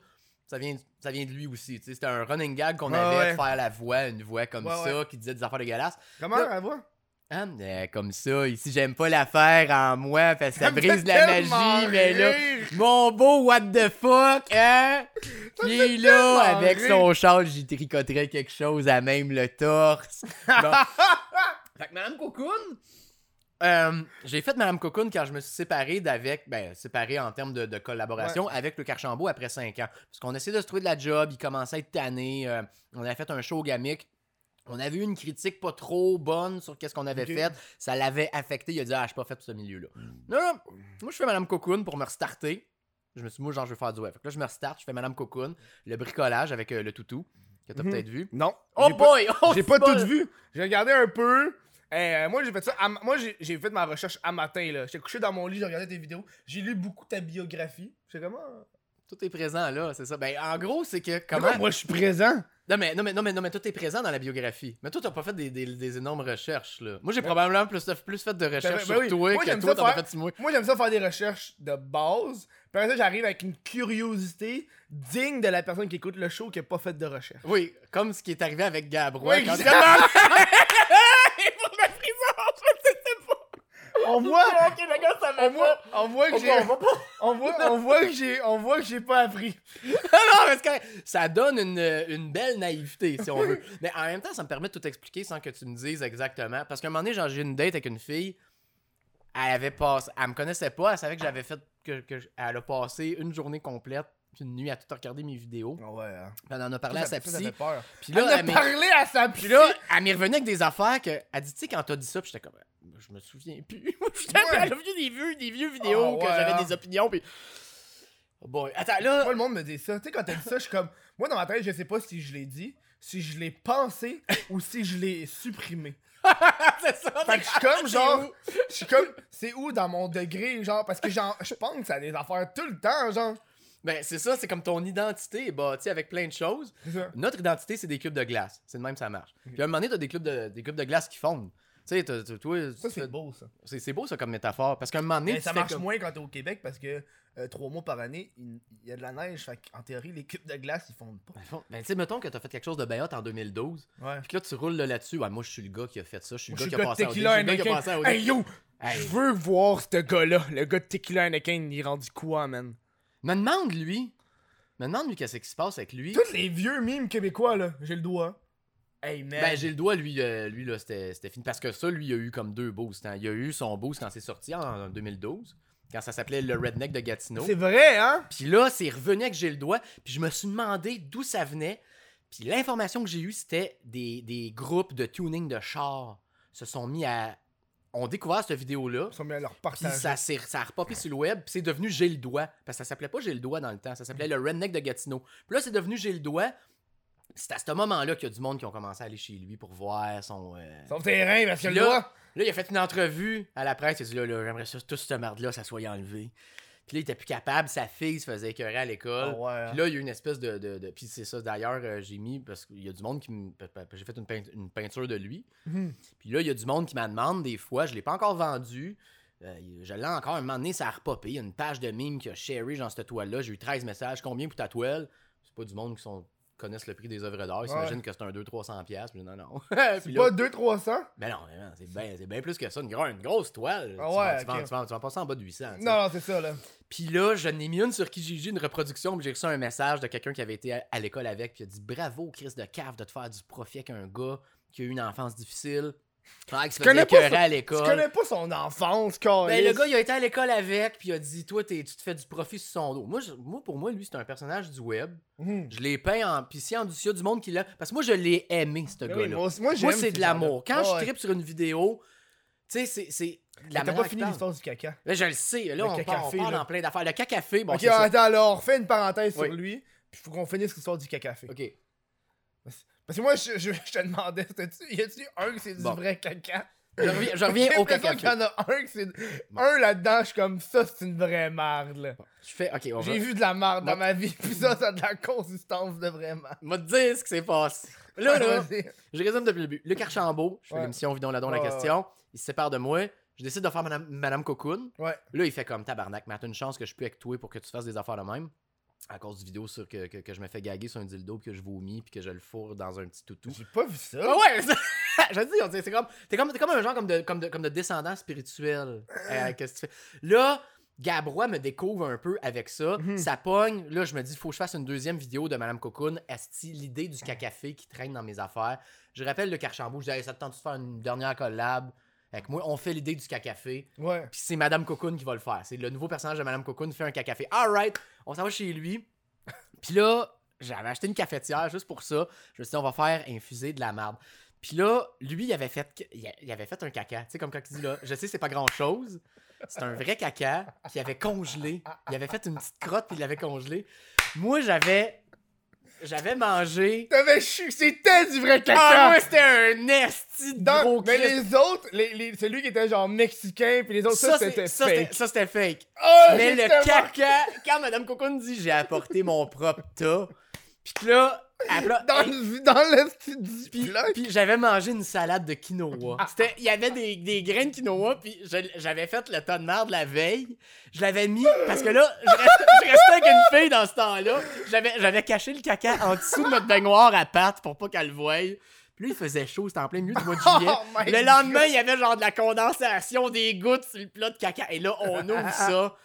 ça vient, ça vient de lui aussi. C'était un running gag qu'on Ouais, avait ouais. de faire la voix, une voix comme Ouais, ça, qui disait des affaires dégueulasses. Comment Là- elle va? Ah, mais comme ça, ici, j'aime pas la faire en moi, parce que ça brise la magie, mais là, mon beau what the fuck, hein? Qui est là, avec rire. son châle, j'y tricoterais quelque chose à même le torse. Bon. fait que Madame Cocoon, euh, j'ai fait Madame Cocoon quand je me suis séparé d'avec, ben, séparé en termes de, de collaboration avec le Carchambault après 5 ans. Parce qu'on essayait de se trouver de la job, il commençait à être tanné, euh, on avait fait un show gamique. On avait eu une critique pas trop bonne sur qu'est-ce qu'on avait fait. Ça l'avait affecté. Il a dit Ah, je suis pas fait pour ce milieu-là. Non, non. Moi, je fais Madame Cocoon pour me restarter. Je me suis dit, moi, genre, je veux faire du web. Là, je me restarte, je fais Madame Cocoon, le bricolage avec euh, le toutou, que t'as Mhm. peut-être vu. Non. Oh pas- boy! Oh, J'ai pas tout vu. J'ai regardé un peu. Euh, moi, j'ai fait ça. moi, j'ai fait ma recherche à matin. là. J'étais couché dans mon lit, j'ai regardé tes vidéos. J'ai lu beaucoup ta biographie. J'étais comment Tout est présent là, c'est ça. Ben, en gros, c'est que comment. Moi, je suis présent. Non, mais, non, mais, non, mais, non, mais tout est présent dans la biographie. Mais toi, t'as pas fait des, des, des énormes recherches, là. Moi, j'ai probablement plus, plus fait de recherches ben sur oui. toi Moi, que toi, t'en faire- fait moi. Moi, j'aime ça faire des recherches de base. Puis après ça, j'arrive avec une curiosité digne de la personne qui écoute le show qui a pas fait de recherche. Oui, comme ce qui est arrivé avec Gabrois. Oui, quand exact. Pour la prison, je sais pas. On voit, Ok, ça on voit, on voit que j'ai, on voit, on voit que j'ai, on voit que j'ai pas appris. non, parce que ça donne une, une belle naïveté, si on veut. Mais en même temps, ça me permet de tout expliquer sans que tu me dises exactement. Parce qu'à un moment donné, j'ai une date avec une fille. Elle avait passé. Elle me connaissait pas. Elle savait que j'avais fait. Que, elle a passé une journée complète, puis une nuit à tout regarder mes vidéos. ouais. Hein. Puis elle en a parlé à sa psy. Puis Elle là, a elle m'est- parlé à sa puis psy. là, elle m'est revenue avec des affaires que. Elle dit, tu sais, quand t'as dit ça, puis j'étais comme. Je me souviens plus. J'étais- Ouais. Vu des vieux, des vieux vidéos Ah, que j'avais hein. des opinions, puis. Oh boy. Attends, là. Moi, le monde me dit ça. Tu sais, quand t'as dit ça, je suis comme. Moi, dans ma tête, je sais pas si je l'ai dit, si je l'ai pensé ou si je l'ai supprimé. c'est ça. Fait que je suis c'est- comme genre. où? Je suis comme. C'est où dans mon degré, genre? Parce que genre, je pense à des affaires tout le temps, genre. Ben, c'est ça, c'est comme ton identité est bâtie avec plein de choses. Notre identité, c'est des cubes de glace. C'est de même, ça marche. Puis à un moment donné, t'as des cubes de, des cubes de glace qui fondent. Sais, toi, Ça, c'est beau, ça. c'est beau ça comme métaphore. Parce qu'à un moment donné, Mais tu ça marche comme- moins quand t'es au Québec parce que euh, trois mois par année, il y a de la neige. Fait qu'en théorie, les cubes de glace, ils fondent pas. Ben, Ben, tu sais, mettons que t'as fait quelque chose de bien hot en 2012. Ouais. Puis que là, tu roules là- là-dessus. Ouais, moi, je suis le gars qui a fait ça. Je suis le gars qui a passé à OD. Je Tequila suis le gars qui a Anakin. passé à OD. Hey yo! Hey. Je veux voir ce gars-là. Le gars de Tequila Anakin, il est rendu quoi, man? Me demande, lui. Me demande, lui, qu'est-ce qui se passe avec lui. Tous les vieux mimes québécois, là, j'ai le doigt. Hey, man. Ben, j'ai le doigt, lui, euh, lui là, c'était c'était fini. Parce que ça, lui, il a eu comme deux boosts. hein. Il a eu son boost quand c'est sorti en 2012, quand ça s'appelait Le Redneck de Gatineau. C'est vrai, hein? Puis là, c'est revenu avec J'ai le doigt. Puis je me suis demandé d'où ça venait. Puis l'information que j'ai eue, c'était des, des groupes de tuning de chars se sont mis à. ont découvert cette vidéo-là. Ils sont mis à leur Puis partager. ça a repopé sur le web, puis c'est devenu J'ai le doigt. Parce que ça s'appelait pas J'ai le doigt dans le temps, ça s'appelait le Redneck de Gatineau. Puis là, c'est devenu J'ai le doigt. C'est à ce moment-là qu'il y a du monde qui ont commencé à aller chez lui pour voir son. euh, Son terrain, parce que là-. Là, il a fait une entrevue à la presse. Il a dit là, là j'aimerais ça, tout cette merde-là, ça soit enlevé. Puis là, il était plus capable. Sa fille se faisait écœurer à l'école. Ah ouais. Puis là, il y a eu une espèce de. de, de- Puis c'est ça, d'ailleurs, euh, j'ai mis. Parce qu'il y a du monde qui me. J'ai fait une, peint- une peinture de lui. Mhm. Puis là, il y a du monde qui m'a demandé des fois. Je l'ai pas encore vendu. Euh, je l'ai encore un moment donné, ça a repopé. Il y a une page de mime qui a sharé dans cette toile-là. J'ai eu 13 messages. Combien pour ta toile? C'est pas du monde qui sont connaissent le prix des œuvres d'art. Ils Ouais. s'imaginent que c'est un 200-300$. piastres. Puis non, non. C'est pas 200-300? mais non, mais non, c'est bien bien plus que ça. Une, gro- une grosse toile. Ah tu, vas, tu, vas, ok. tu, vas, tu vas passer en bas de 800. tu sais. Non, non, c'est ça, là. Puis là, je n'ai mis une sur Kijiji, une reproduction, puis j'ai reçu un message de quelqu'un qui avait été à, à l'école avec, puis il a dit Bravo, Chris de cave, de te faire du profit avec un gars qui a eu une enfance difficile. Qui se connais pas Tu connais pas son enfance, Ben, câlisse. le gars, il a été à l'école avec, puis il a dit Toi, t'es- tu te fais du profit sur son dos. Moi, je- moi pour moi, lui, c'est un personnage du web. Mhm. Je l'ai peint en. Puis s'il y a du monde qui l'a. Parce que moi, je l'ai aimé, ce Ben gars-là. oui, moi, c'est ces de l'amour. Quand je tripe sur une vidéo, tu sais, c'est- T'as pas fini parle. l'histoire du caca. Là, je le sais. Là, Le on, part, là. dans plein d'affaires. Le cacafé, bon, ok, attends, alors, on refait une parenthèse sur lui, puis faut qu'on finisse l'histoire du cacafé. Ok. Parce que moi, je, je, je te demandais, y a-tu un que c'est du Bon. vrai caca? Je reviens, je reviens J'ai au l'impression cacafé. qu'il y en a un que c'est. Un là-dedans, je suis comme ça, c'est une vraie merde, là. Je fais. Ok, on va. J'ai vu de la merde dans Bon. ma vie, puis ça, ça a de la consistance de. On va te dire ce qui s'est passé. Là, là, je résume depuis le début. Luc Archambault, je fais Ouais. l'émission Vidon Ladon la Ouais, question. Il se sépare de moi. Je décide de faire Madame, Madame Cocoon. Ouais. Là, il fait comme tabarnak, mais t'as une chance que je suis plus avec toi pour que tu fasses des affaires de même. À cause du vidéo sur que, que, que je me fais gaguer sur un dildo, puis que je vomis, puis que je le fourre dans un petit toutou. J'ai pas vu ça. Ah ouais, je dis, c'est comme, t'es comme, comme un genre comme de, comme de, comme de descendant spirituel. Euh, qu'est-ce que tu fais? Là, Gabrois me découvre un peu avec ça. Mhm. Ça pogne. Là, je me dis, faut que je fasse une deuxième vidéo de Madame Cocoon. Esti, l'idée du cacafé qui traîne dans mes affaires. Je rappelle le Carchambault. Je dis, hey, ça te tente de faire une dernière collab? Avec moi? On fait l'idée du cacafé. Ouais. Puis c'est Madame Cocoon qui va le faire. C'est le nouveau personnage de Madame Cocoon fait un cacafé. Alright, on s'en va chez lui. Puis là, j'avais acheté une cafetière juste pour ça. Je me suis dit, on va faire infuser de la merde. Puis là, lui, il avait fait, il avait fait un caca. Tu sais, comme quand il dit là, je sais, c'est pas grand chose. C'est un vrai caca qu'il avait congelé. Il avait fait une petite crotte puis il l'avait congelé. Moi, j'avais. J'avais mangé. T'avais chu, c'était du vrai caca! Ah, moi, c'était un esti de Dans- gros mais Christ. les autres, les, les- celui qui était genre mexicain, puis les autres, ça, Ça, c'était fake. ça, c'était fake. Oh, Mais le caca, quand Madame Cocoon dit j'ai apporté mon propre tas, pis que là, Dans, hey, le, dans le petit puis, j'avais mangé une salade de quinoa. C'était, il y avait des, des graines de quinoa, puis j'avais fait le tas de merde la veille. Je l'avais mis parce que là, je restais, je restais avec une fille dans ce temps-là. J'avais, j'avais caché le caca en dessous de notre baignoire à pâte pour pas qu'elle le voie. Puis là, il faisait chaud, c'était en plein milieu du mois de juillet. Oh my le lendemain, il y avait genre de la condensation, des gouttes sur le plat de caca. Et là, on ouvre ça.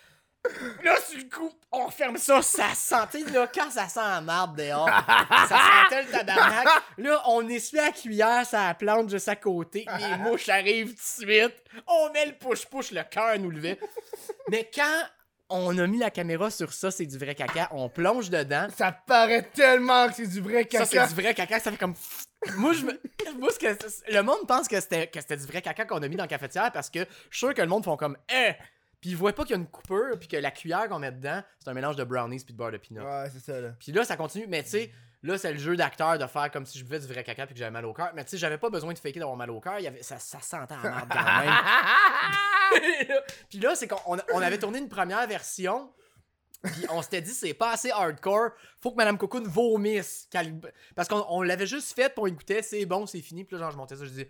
Là, sur le coup, on ferme ça, ça sent. Tu sais, là, quand ça sent la marde dehors, ça sentait le tabarnak. Là, on essuie la cuillère, ça la plante juste à côté. Les mouches arrivent tout de suite. On met le push-push, le cœur nous levait. Mais quand on a mis la caméra sur ça, c'est du vrai caca, on plonge dedans. Ça paraît tellement que c'est du vrai caca. Ça, c'est du vrai caca, ça fait comme. Moi, je me. Moi, ce que... Le monde pense que c'était que c'était du vrai caca qu'on a mis dans la cafetière parce que je suis sûr que le monde font comme. Eh! Puis ils voient pas qu'il y a une coupure, puis que la cuillère qu'on met dedans, c'est un mélange de brownies puis de beurre de peanut. Ouais, c'est ça, là. Puis là, ça continue, mais tu sais, là, c'est le jeu d'acteur de faire comme si je buvais du vrai caca puis que j'avais mal au cœur. Mais tu sais, j'avais pas besoin de faker d'avoir mal au cœur, il avait... ça, ça sentait en merde quand même. puis là, c'est qu'on on- avait tourné une première version. Puis on s'était dit, c'est pas assez hardcore. Faut que Madame Cocoon vomisse. Parce qu'on on l'avait juste fait, pour on écoutait, c'est bon, c'est fini. Puis là, genre, je montais ça, je dis,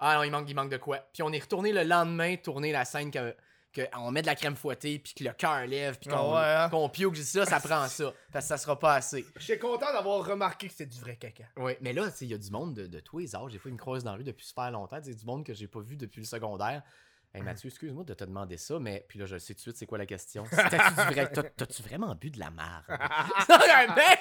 ah non, il manque, il manque de quoi. Puis on est retourné le lendemain, tourner la scène que, que on met de la crème fouettée, puis que le cœur lève, puis qu'on Ah ouais, hein? qu'on pioque. Ça, ça prend ça. Parce que ça sera pas assez. J'étais content d'avoir remarqué que c'était du vrai caca. Oui, mais là, il y a du monde de, de tous les âges. Des fois, ils me croisent dans la rue depuis super longtemps. Sais, du monde que j'ai pas vu depuis le secondaire. Hey Mathieu, excuse-moi de te demander ça, mais puis là, je sais tout de suite c'est quoi la question. T'as-tu vraiment bu de la marde? mais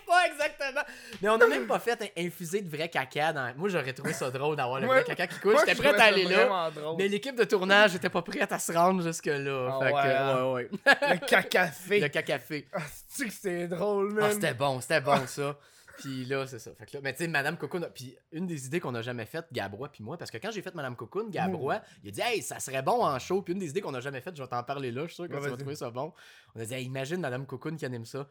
pas exactement! Mais on a même pas fait infuser de vrai caca dans. Moi, j'aurais trouvé ça drôle d'avoir le vrai caca qui coule. J'étais je prêt trouvais à aller là. Mais l'équipe de tournage était pas prête à se rendre jusque-là. Ah fait que, ouais, hein? ouais, ouais. Le cacafé. Le cacafé. Ah, c'est drôle, Ah, man. c'était bon, c'était bon ça. Puis là, c'est ça. Fait que là, mais tu sais, Madame Cocoon, a- puis une des idées qu'on a jamais faites, Gabrois puis moi, parce que quand j'ai fait Madame Cocoon, Gabrois, il a dit, hey, ça serait bon en show. Puis une des idées qu'on a jamais faites, je vais t'en parler là, je suis sûr que Ouais, tu vas trouver ça bon. On a dit, hey, imagine Madame Cocoon qui anime ça.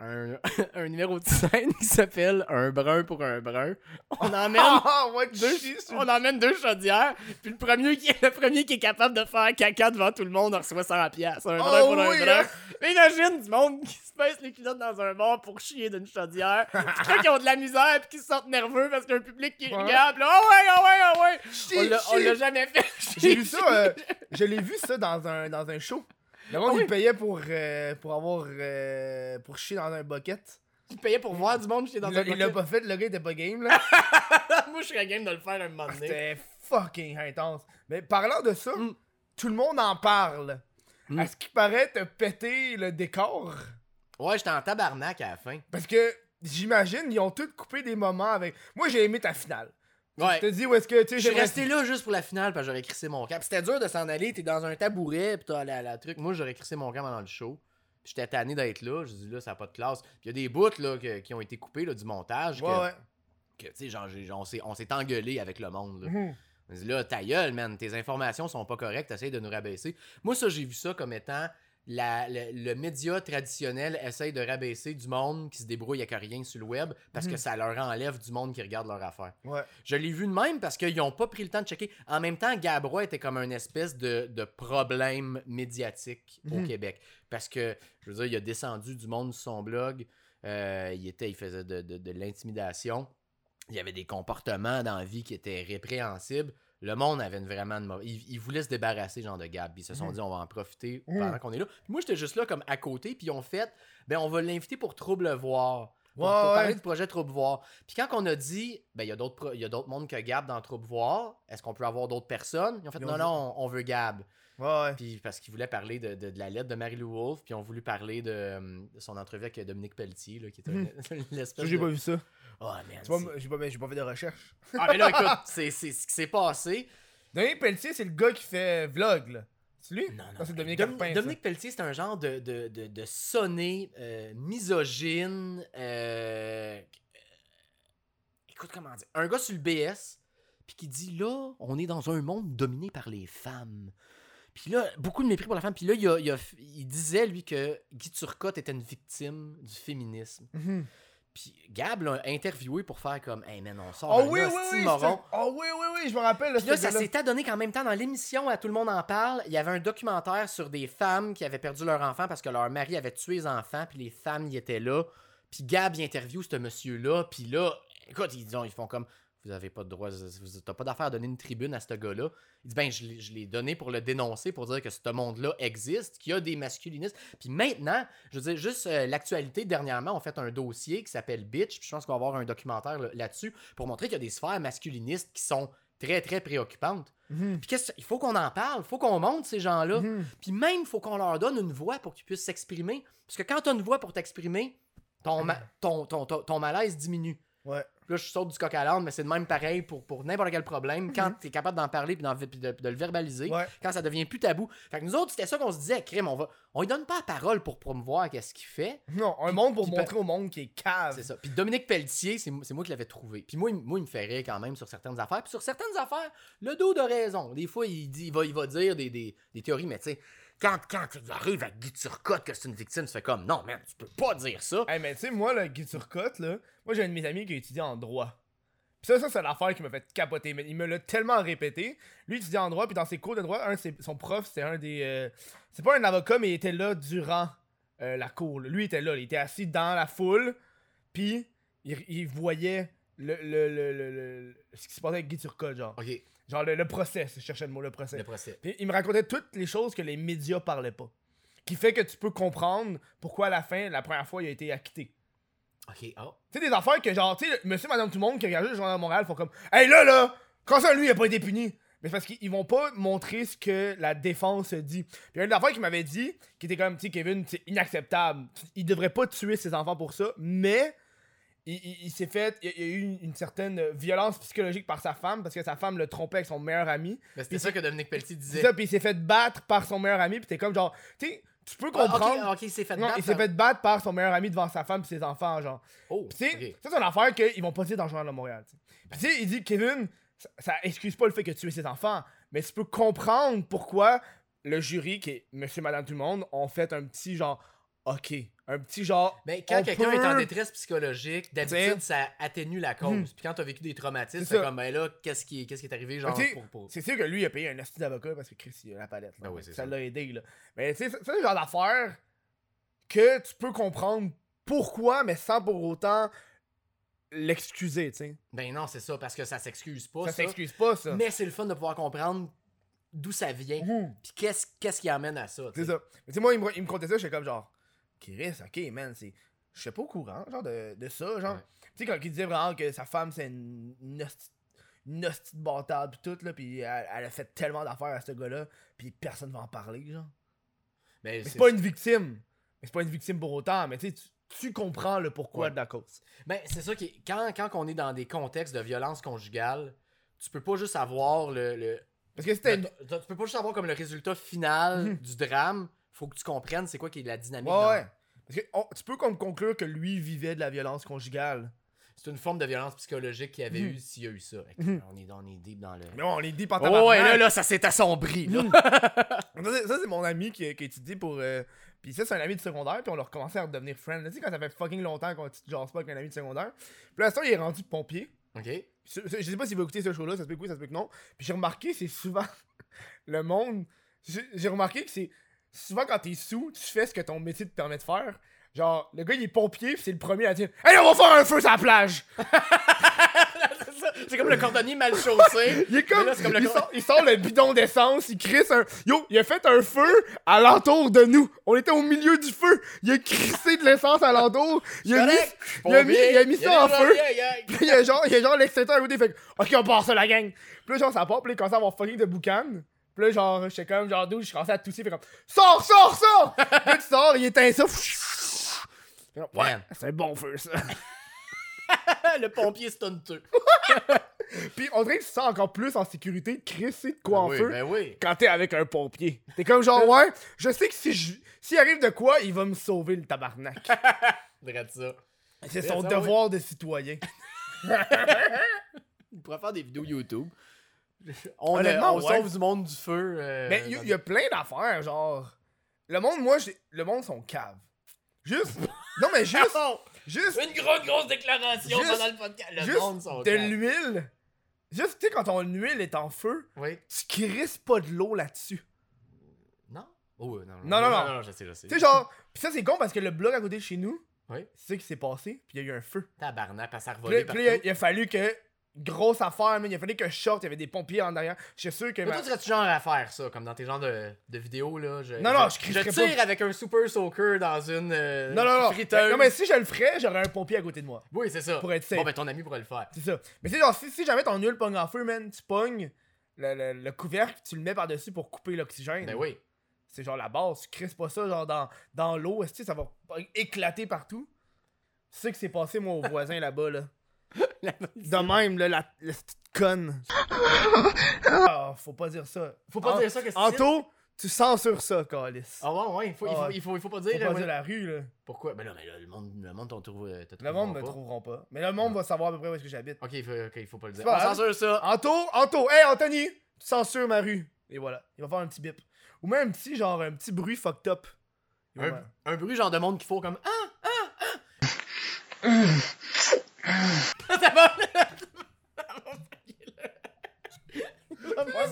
Un, un numéro de scène qui s'appelle Un brun pour un brun. On emmène. Ah, Deux, on emmène deux chaudières, puis le premier qui est, le premier qui est capable de faire caca devant tout le monde en reçoit 100 pièces. Un brun Oh pour un brun. hein? Mais imagine du monde qui se pèse les culottes dans un bar pour chier d'une chaudière. Puis qui ont de la misère puis qui se sentent nerveux parce qu'il y a un public qui Ouais. regarde. là, Oh ouais, oh ouais, oh ouais. Chie, On on l'a jamais fait. J'ai vu ça, euh, je l'ai vu ça dans un, dans un show. Le monde, Ah oui? il payait pour, euh, pour avoir. euh, pour chier dans un bucket. Tu payais pour voir du monde chier dans il un l'a- il l'a bucket. pas fait, le gars était pas game, là. Moi, je serais game de le faire un moment donné. C'était fucking intense. Mais parlant de ça, Mm. tout le monde en parle. Mm. À ce qui paraît, te péter le décor? Ouais, j'étais en tabarnak à la fin. Parce que j'imagine, ils ont tous coupé des moments avec. Moi, j'ai aimé ta finale. Ouais. T'as dit où est-ce que, tu Je suis resté là juste pour la finale parce que j'aurais crissé mon camp. Puis C'était dur de s'en aller, t'es dans un tabouret, pis t'as la, la truc. Moi, j'aurais crissé mon camp pendant le show. Puis J'étais tanné d'être là. Je dis là, ça n'a pas de classe. Puis il y a des bouts là, que- qui ont été coupés là, du montage. Ouais, que, ouais. que, tu sais, genre, j'ai- on s'est on s'est engueulé avec le monde. Là. Mhm. On dit là, ta gueule, man, tes informations sont pas correctes, t'essayes de nous rabaisser. Moi, ça, j'ai vu ça comme étant la- le, le média traditionnel essaye de rabaisser du monde qui se débrouille avec rien sur le web parce que Mhm. ça leur enlève du monde qui regarde leur affaire. Ouais. Je l'ai vu de même parce qu'ils n'ont pas pris le temps de checker. En même temps, Gabrois était comme un espèce de, de problème médiatique au Mhm. Québec. Parce que, je veux dire, il a descendu du monde sur son blog. euh, il, était, il faisait de, de- de l'intimidation. Il y avait des comportements dans la vie qui étaient répréhensibles. Le monde avait une vraiment une mauvaise... Il, il voulait se débarrasser, genre, de Gab. Puis Ils se sont Mhm. dit, on va en profiter Mhm. pendant qu'on est là. Puis moi, j'étais juste là comme à côté. Puis ils ont fait, ben, on va l'inviter pour Trouble Voir. Pour, Ouais, pour ouais. parler du projet Trouble Voir. Puis quand on a dit, ben, il y a d'autres pro- il y a d'autres mondes que Gab dans Trouble Voir, est-ce qu'on peut avoir d'autres personnes? Ils ont fait, Ils non, non, on veut Gab. Ouais, ouais. Puis parce qu'ils voulaient parler de, de- de la lettre de Marie-Lou Wolfe, puis ils ont voulu parler de, de son entrevue avec Dominique Pelletier, là, qui était une, une Ça, espèce j'ai pas vu ça. Oh, man, Tu vois, j'ai pas, ben, j'ai pas fait de recherche. Ah, mais là, écoute, c'est c'est ce qui s'est passé. Dominique Pelletier, c'est le gars qui fait vlog, là. C'est lui? Non, non. c'est Dominique Dom- Carpin, ça. Dominique Pelletier, c'est un genre de, de, de, de sonné euh, misogyne. euh, écoute, comment dire. Un gars sur le BS, puis qui dit là, on est dans un monde dominé par les femmes. Puis là, beaucoup de mépris pour la femme. Puis là, il, a- il a- il disait, lui, que Guy Turcotte était une victime du féminisme. Mhm. Puis Gab l'a interviewé pour faire comme Hey man, on sort Oh un oui, oui, oui. moron. Oh oui, oui, oui, je me rappelle. Puis là, ça s'est adonné qu'en même temps, dans l'émission, à Tout le monde en parle, il y avait un documentaire sur des femmes qui avaient perdu leur enfant parce que leur mari avait tué les enfants, puis les femmes y étaient là. Puis Gab, il interview ce monsieur-là, puis là, écoute, ils, disent, ils font comme Vous avez pas de droit, vous t'as pas d'affaire à donner une tribune à ce gars-là. Il dit Ben, je l'ai- je l'ai donné pour le dénoncer, pour dire que ce monde-là existe, qu'il y a des masculinistes. Puis maintenant, je veux dire, juste euh, l'actualité, dernièrement, on fait un dossier qui s'appelle Bitch, puis je pense qu'on va avoir un documentaire là- là-dessus pour montrer qu'il y a des sphères masculinistes qui sont très, très préoccupantes. Mhm. Puis qu'est-ce- il faut qu'on en parle, il faut qu'on monte ces gens-là. Mhm. Puis même, il faut qu'on leur donne une voix pour qu'ils puissent s'exprimer. Parce que quand tu as une voix pour t'exprimer, ton, ma- ton, ton, ton, ton malaise diminue. Ouais. Là, je saute du coq à l'âne, mais c'est de même pareil pour, pour n'importe quel problème. Quand Mhm. tu es capable d'en parler puis, puis de, de le verbaliser, Ouais. quand ça devient plus tabou. Fait que nous autres, c'était ça qu'on se disait, crime, on va, on lui donne pas la parole pour promouvoir qu'est-ce qu'il fait. Non, un monde pour montrer au monde qui est cave. C'est ça. Puis Dominique Pelletier, c'est moi qui l'avais trouvé. Puis moi, il- moi, il me fait rire quand même sur certaines affaires. Puis sur certaines affaires, le dos de raison. Des fois, il, dit, il, va, il va dire des, des, des théories, mais tu sais, quand, quand il arrive à Guy Turcotte que c'est une victime, tu fais comme, non, man, tu peux pas dire ça. Hey, mais tu sais, moi, le Guy Turcotte, là, moi, j'ai un de mes amis qui a étudié en droit. Pis ça, ça c'est l'affaire qui m'a fait capoter. Mais il me l'a tellement répété. Lui, il étudiait en droit, puis dans ses cours de droit, un, c'est- son prof, c'était un des. euh, c'est pas un avocat, mais il était là durant euh, la cour. là. Lui, il était là. Il était assis dans la foule, puis il, il voyait le, le, le, le- le- ce qui se passait avec Guy Turcotte, genre. Ok, Genre le, le procès, je cherchais le mot, le procès. le procès. Puis il me racontait toutes les choses que les médias parlaient pas. Qui fait que tu peux comprendre pourquoi à la fin, la première fois, il a été acquitté. Ok, oh. Tu sais, des affaires que genre, tu sais, monsieur, madame, tout le monde qui regarde le journal de Montréal font comme Hey là là, quand ça lui, il a pas été puni. Mais parce qu'ils vont pas montrer ce que la défense dit. Puis il y a une affaire qui m'avait dit, qui était comme, tu sais, Kevin, c'est inacceptable. Il devrait pas tuer ses enfants pour ça, mais il, il- il s'est fait, il y a- eu une, une certaine violence psychologique par sa femme parce que sa femme le trompait avec son meilleur ami. Mais c'était ça que Dominique Pelletier disait. ça, puis il s'est fait battre par son meilleur ami, puis t'es comme genre, tu sais, tu peux Ah, ok, comprendre. ok, il s'est fait non, battre il s'est par- fait battre par son meilleur ami devant sa femme et ses enfants, genre. Oh, Tu sais, ça c'est une affaire qu'ils vont pas dire dans le journal de Montréal. tu sais. Puis tu sais, il dit Kevin, ça, ça excuse pas le fait que tu es ses enfants, mais tu peux comprendre pourquoi le jury, qui est monsieur, madame, tout le monde, ont fait un petit genre, ok, un petit genre. Mais quand quelqu'un est en détresse psychologique, d'habitude, ça atténue la cause. Mhm. Puis quand t'as vécu des traumatismes, C'est comme, ben là, qu'est-ce qui, qu'est-ce qui est arrivé, genre, pour, pour- C'est sûr que lui, il a payé un astuce d'avocat parce que Chris, il a la palette. là. Ben oui, c'est ça l'a aidé, là. Mais tu sais, c'est le genre d'affaire que tu peux comprendre pourquoi, mais sans pour autant l'excuser, tu sais. Ben non, c'est ça, parce que ça s'excuse pas, Ça ça. s'excuse pas, ça. Mais c'est le fun de pouvoir comprendre d'où ça vient. Mhm. Puis qu'est-ce, qu'est-ce qui amène à ça, C'est ça. Mais tu sais, moi, il me, il me contait ça, j'étais comme genre, Chris, ok, man, c'est. Je suis pas au courant, genre, de, de ça, genre. Ouais. Tu sais, quand il disait vraiment que sa femme, c'est une, une hostie une hostie de bâtard, pis tout, là, pis elle, elle a fait tellement d'affaires à ce gars-là, pis personne va en parler, genre. Mais Mais c'est, pas une victime. Mais c'est pas une victime pour autant, mais tu tu- comprends le pourquoi Ouais. de la cause. ben, c'est ça qui quand, quand on est dans des contextes de violence conjugale, tu peux pas juste avoir le. le... Parce que c'était. tu peux pas juste avoir comme le résultat final du drame. Faut que tu comprennes c'est quoi qui est la dynamique. Ouais, dans- ouais. Parce que on- tu peux comme conclure que lui vivait de la violence conjugale. C'est une forme de violence psychologique qu'il y avait Mhm. eu s'il y a eu ça. Mhm. On est on est deep dans le. Mais on les dit pas Oh, ouais, là, là, ça s'est assombri. Là. Ça, c'est- ça, c'est mon ami qui, qui étudie pour. euh, Puis ça, c'est un ami de secondaire, puis on a recommencé à redevenir friends. Tu sais, quand ça fait fucking longtemps qu'on ne jase pas avec un ami de secondaire. Puis là, ça, il est rendu pompier. ok. Je je sais pas s'il va écouter ce show-là, ça se peut que oui, ça se peut que non. Puis j'ai remarqué, c'est souvent le monde. J'ai remarqué que c'est souvent quand t'es sous, tu fais ce que ton métier te permet de faire. Genre, le gars il est pompier, c'est le premier à dire Hey, on va faire un feu sur la plage! C'est comme le cordonnier mal chaussé. Il est comme. Là, le il, sort, il sort le bidon d'essence, il crisse un. Yo, il a fait un feu alentour de nous. On était au milieu du feu. Il a crissé de l'essence alentour. Il a mis, Correct. il a mis, il a mis a ça en feu. Puis il y a genre, il y a genre l'extincteur à côté, fait ok, on part ça la gang. Puis là, genre, ça part, puis là, il commence à avoir fucking de boucan. Puis là, genre, j'étais comme, genre, d'où je commençais à tousser, fait comme, sors, sors, sors! là, tu sors, il éteint ça. Comme, Ouais, Man. c'est un bon feu, ça. le pompier stunteux. puis on dirait que tu sens encore plus en sécurité de crisser de quoi en oui, feu. Ben oui. quand t'es avec un pompier. T'es comme genre, ouais, je sais que si je- s'il arrive de quoi, il va me sauver le tabarnak. Ça. C'est son ça, devoir de citoyen. Il pourrait faire des vidéos YouTube. On, Honnêtement, on ouais. sauve du monde du feu. euh, Mais il y, a plein d'affaires, genre. Le monde, moi, j'ai- le monde sont caves. Juste. non, mais juste. Juste Une grosse, grosse déclaration Juste- pendant le podcast. Le juste monde sont de l'huile. Juste, tu sais, quand ton huile est en feu, Oui. tu crisses pas de l'eau là-dessus. Non? Oh, non, Non, non, non. non, je sais, je sais. Tu sais, genre. Pis ça, c'est con parce que le blog à côté de chez nous, Oui. c'est ça qui s'est passé, puis il y a eu un feu. Tabarnak, ça là, partout. puis a, il a fallu que. Grosse affaire, mais il fallu que je sorte, il y avait des pompiers en arrière. Je suis sûr que. Mais ma- toi, serais-tu genre à faire ça, comme dans tes genres de, de vidéos, là? Je, Non, non, je je, crierais tire pas. avec un super soaker dans une euh, Non, non, non. friteuse. Non, mais si je le ferais, j'aurais un pompier à côté de moi. Oui, c'est ça. Pour être safe. Bon, ben ton ami pourrait le faire. C'est ça. Mais c'est genre, si, si jamais ton huile pogne en feu, man, tu pognes le, le- le couvercle, tu le mets par-dessus pour couper l'oxygène. Ben oui. C'est genre la base. Tu crisses pas ça, genre dans, dans l'eau, est-ce que ça va éclater partout? C'est ça qui s'est passé, moi, au voisin là-bas, là. De même, là, la, la petite conne. Ah, faut pas dire ça. Faut pas En- dire ça, qu'est-ce que Anto, tu censures ça, Calis. Ah ouais, ouais, il faut, il, Ah faut, ouais. il, faut, il faut pas Faut dire. pas euh, dire ouais. la rue, là. Pourquoi? Ben là, mais là, le monde, le monde t'en trouve, euh, te Le monde me pas. trouveront pas. Mais le monde va savoir à peu près où est-ce que j'habite. Ok, il faut, ok, il faut pas le dire. C'est pas On grave. censure ça. Anto, Anto, hey Anthony, tu censures ma rue. Et voilà, il va faire un petit bip. Ou même un petit, genre, un petit bruit fucked up. Il va Un, faire- un bruit genre de monde qu'il faut comme Ah! Ah! Ah!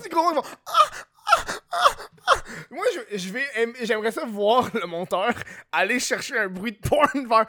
c'est gros, ils vont- Ah, ah, ah, ah. Moi, je, je vais, aim- j'aimerais ça voir le monteur aller chercher un bruit de porn vers,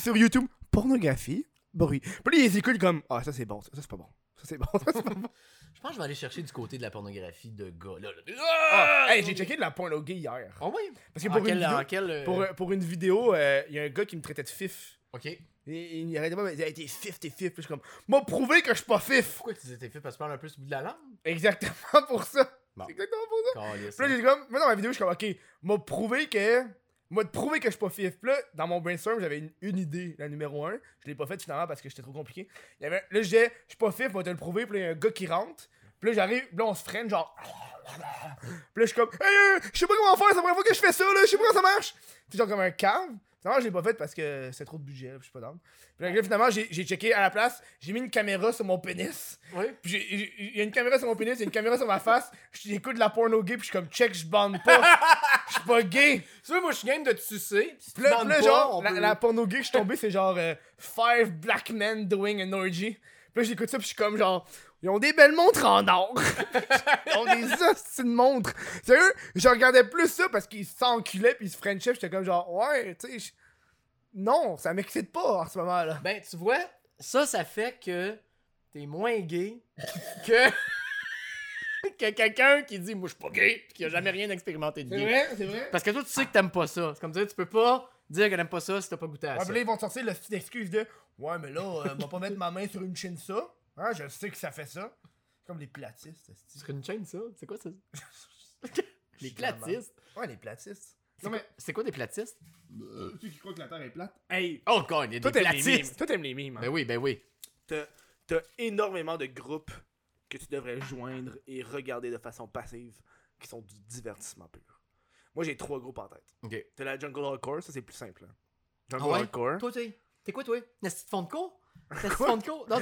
sur YouTube. Pornographie, bruit. Puis là, ils écoutent comme, ah, ça c'est bon, ça, ça, c'est pas bon. Ça c'est bon, ça c'est pas bon. Je pense que je vais aller chercher du côté de la pornographie de gars. Là, là. Ah, hey, j'ai checké de la porno gay hier. Oh oui! Parce que En pour une quel- vidéo, en quel, euh, pour, pour une vidéo, euh, il y a un gars qui me traitait de fif. Ok. Et, il, arrêtait pas, mais il disait, t'es fif, t'es fif. Puis je suis comme, m'a prouvé que je suis pas fif. Pourquoi tu disais tes filles parce que tu parles un peu sur le bout de la langue? Exactement pour ça. Bon. C'est exactement pour ça. Calisse. Puis là, j'ai comme, moi dans ma vidéo, je suis comme, ok, m'a prouvé que. M'a prouvé que je suis pas fif. Puis là, dans mon brainstorm, j'avais une, une idée, la numéro 1. Je l'ai pas faite finalement parce que c'était trop compliqué. Il y avait, là, je disais, je suis pas fif, moi te le prouver. Puis là, il y a un gars qui rentre. Puis là, j'arrive, là, on se freine, genre. Puis là, je suis comme, hey, je sais pas comment faire, c'est la première fois que je fais ça, là, je sais pas comment ça marche. Puis genre, comme un cave. Finalement, je l'ai pas fait parce que c'est trop de budget, là, puis je suis pas dans. Puis là, finalement, j'ai checké à la place, j'ai mis une caméra sur mon pénis. Oui. Puis il y a une caméra sur mon pénis, il y a une caméra sur ma face. J'écoute de la porno gay, puis je suis comme check, je bande pas. Je suis pas gay. Tu vois, moi, je suis game de te sucer. Si tu Puis là, genre, la, peut- la porno gay que je suis tombé, c'est genre euh, Five black men doing an orgy. Puis là, j'écoute ça, puis je suis comme genre, ils ont des belles montres en or. ils ont des hosties de montres. Sérieux, je regardais plus ça parce qu'ils s'enculaient, puis ils se frenchaient, puis j'étais comme genre, ouais, tu sais, je- non, ça m'excite pas en ce moment-là. Ben, tu vois, ça, ça fait que t'es moins gay que. que quelqu'un qui dit, moi, je suis pas gay, pis qui a jamais rien expérimenté de C'est gay. vrai, c'est vrai. Parce que toi, tu sais que t'aimes pas ça. C'est comme dire, tu peux pas dire que t'aimes pas ça si t'as pas goûté à Ouais, ça. puis là, ils vont te sortir le petite excuse de Ouais, mais là, euh, va pas mettre ma main sur une chaîne ça. Hein, je sais que ça fait ça. C'est comme les platistes. Sur une chaîne, ça? C'est quoi ça? les platistes? Ouais, les platistes. C'est Non, quoi- mais. C'est quoi des platistes? Ceux qui croient que la Terre est plate. Hey, Oh, God, il y a toi des platistes! Toi t'aimes les mimes. hein. Ben oui, ben oui. T'as t'as énormément de groupes que tu devrais joindre et regarder de façon passive, qui sont du divertissement pur. Moi, j'ai trois groupes en tête. Ok. T'as la Jungle Hardcore, ça c'est plus simple. hein. Ah Jungle ouais? Hardcore. Toi, t'es. T'es quoi, toi? Nasty de fond de Non,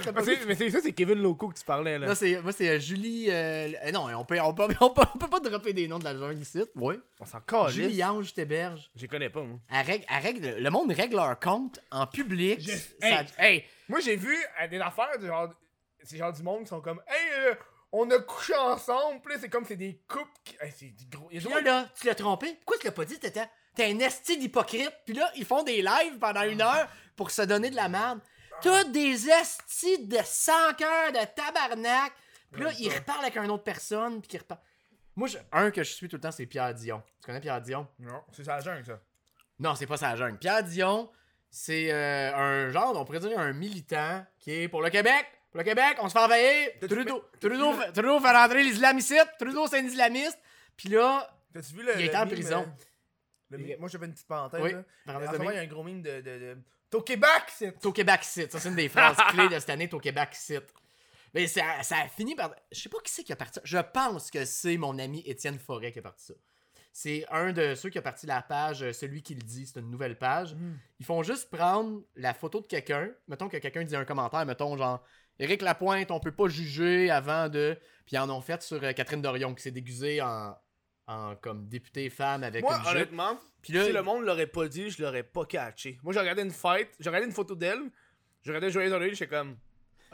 c'est Ah, pas c'est- mais c'est ça, c'est Kevin Loco que tu parlais là. Non, c'est, moi, c'est euh, Julie. euh, euh, non, on peut, on, peut, on, peut, on peut pas dropper des noms de la jungle ici. Oui. On s'en calisse. Julie Ange Téberge. Je les connais pas, moi. Elle règle, elle règle- le monde règle leur compte en public. Je- Ça- Hey, hey, moi j'ai vu euh, des affaires de genre. C'est genre du monde qui sont comme. Hey, euh, on a couché ensemble, puis c'est comme c'est des couples. Qui... Hey, c'est du gros. du Puis là, tu l'as trompé. Pourquoi tu l'as pas dit? T'étais, t'es un esti d'hypocrite. Puis là, ils font des lives pendant une heure pour se donner de la merde. T'as des estis de 100 cœurs de tabarnak. Puis là, Ouais, ils ça. reparlent avec une autre personne. Puis qu'ils reparlent. Moi, je- un que je suis tout le temps, c'est Pierre Dion. Tu connais Pierre Dion? Non, c'est la jungle, ça. Non, c'est pas sa jungle. Pierre Dion, c'est euh, un genre, on pourrait dire un militant qui est pour le Québec. Pour le Québec, on se fait envahir. Trudeau, Trudeau, fait- Trudeau fait rentrer les. Trudeau, c'est un islamiste. Puis là, vu le. Il était en prison. euh, le Moi, j'avais une petite parenthèse. Oui, là. parenthèse En de ce moment, meme. il y a un gros meme de. de, de... T'es au Québec, c'est. T'es au Québec site. Ça, c'est une des phrases clés de cette année. T'es au Québec site. Mais ça, ça a fini par. Je sais pas qui c'est qui a parti ça. Je pense que c'est mon ami Étienne Forêt qui a parti ça. C'est un de ceux qui a parti la page euh, Celui qui le dit. C'est une nouvelle page. Ils font juste prendre la photo de quelqu'un. Mettons que quelqu'un dit un commentaire. Mettons genre Éric Lapointe, on peut pas juger avant de. Puis ils en ont fait sur euh, Catherine Dorion qui s'est déguisée en. En comme députée femme avec Moi, une jupe. honnêtement, Puis là, si le monde l'aurait pas dit, je l'aurais pas catché. Moi, j'ai regardé une fight, j'ai regardé une photo d'elle, j'ai regardé Joyeuse Halloween, j'étais comme.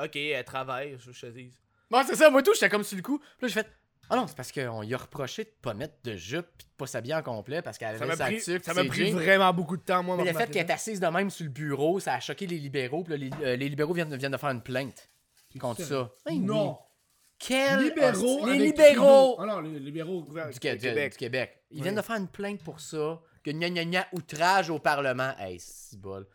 Ok, elle travaille, je te dis. Bon, c'est ça, moi tout, j'étais comme sur le coup. Puis là, j'ai fait. Ah non, c'est parce qu'on lui a reproché de pas mettre de jupe pis de pas s'habiller en complet parce qu'elle Ça avait m'a sa pris, tuque, ça m'a pris jeans. vraiment beaucoup de temps, moi, Mais le fait qu'elle est ça. assise de même sur le bureau, ça a choqué les libéraux. Puis là, les, euh, les libéraux viennent, viennent de faire une plainte contre ça? Eh Non. oui. Quel Libéraux. Les. Ah non, les libéraux. du, Du Qué- du- Québec. du Québec. Ils Oui. viennent de faire une plainte pour ça. Que gna gna gna, outrage au Parlement. Hey, c'est bol.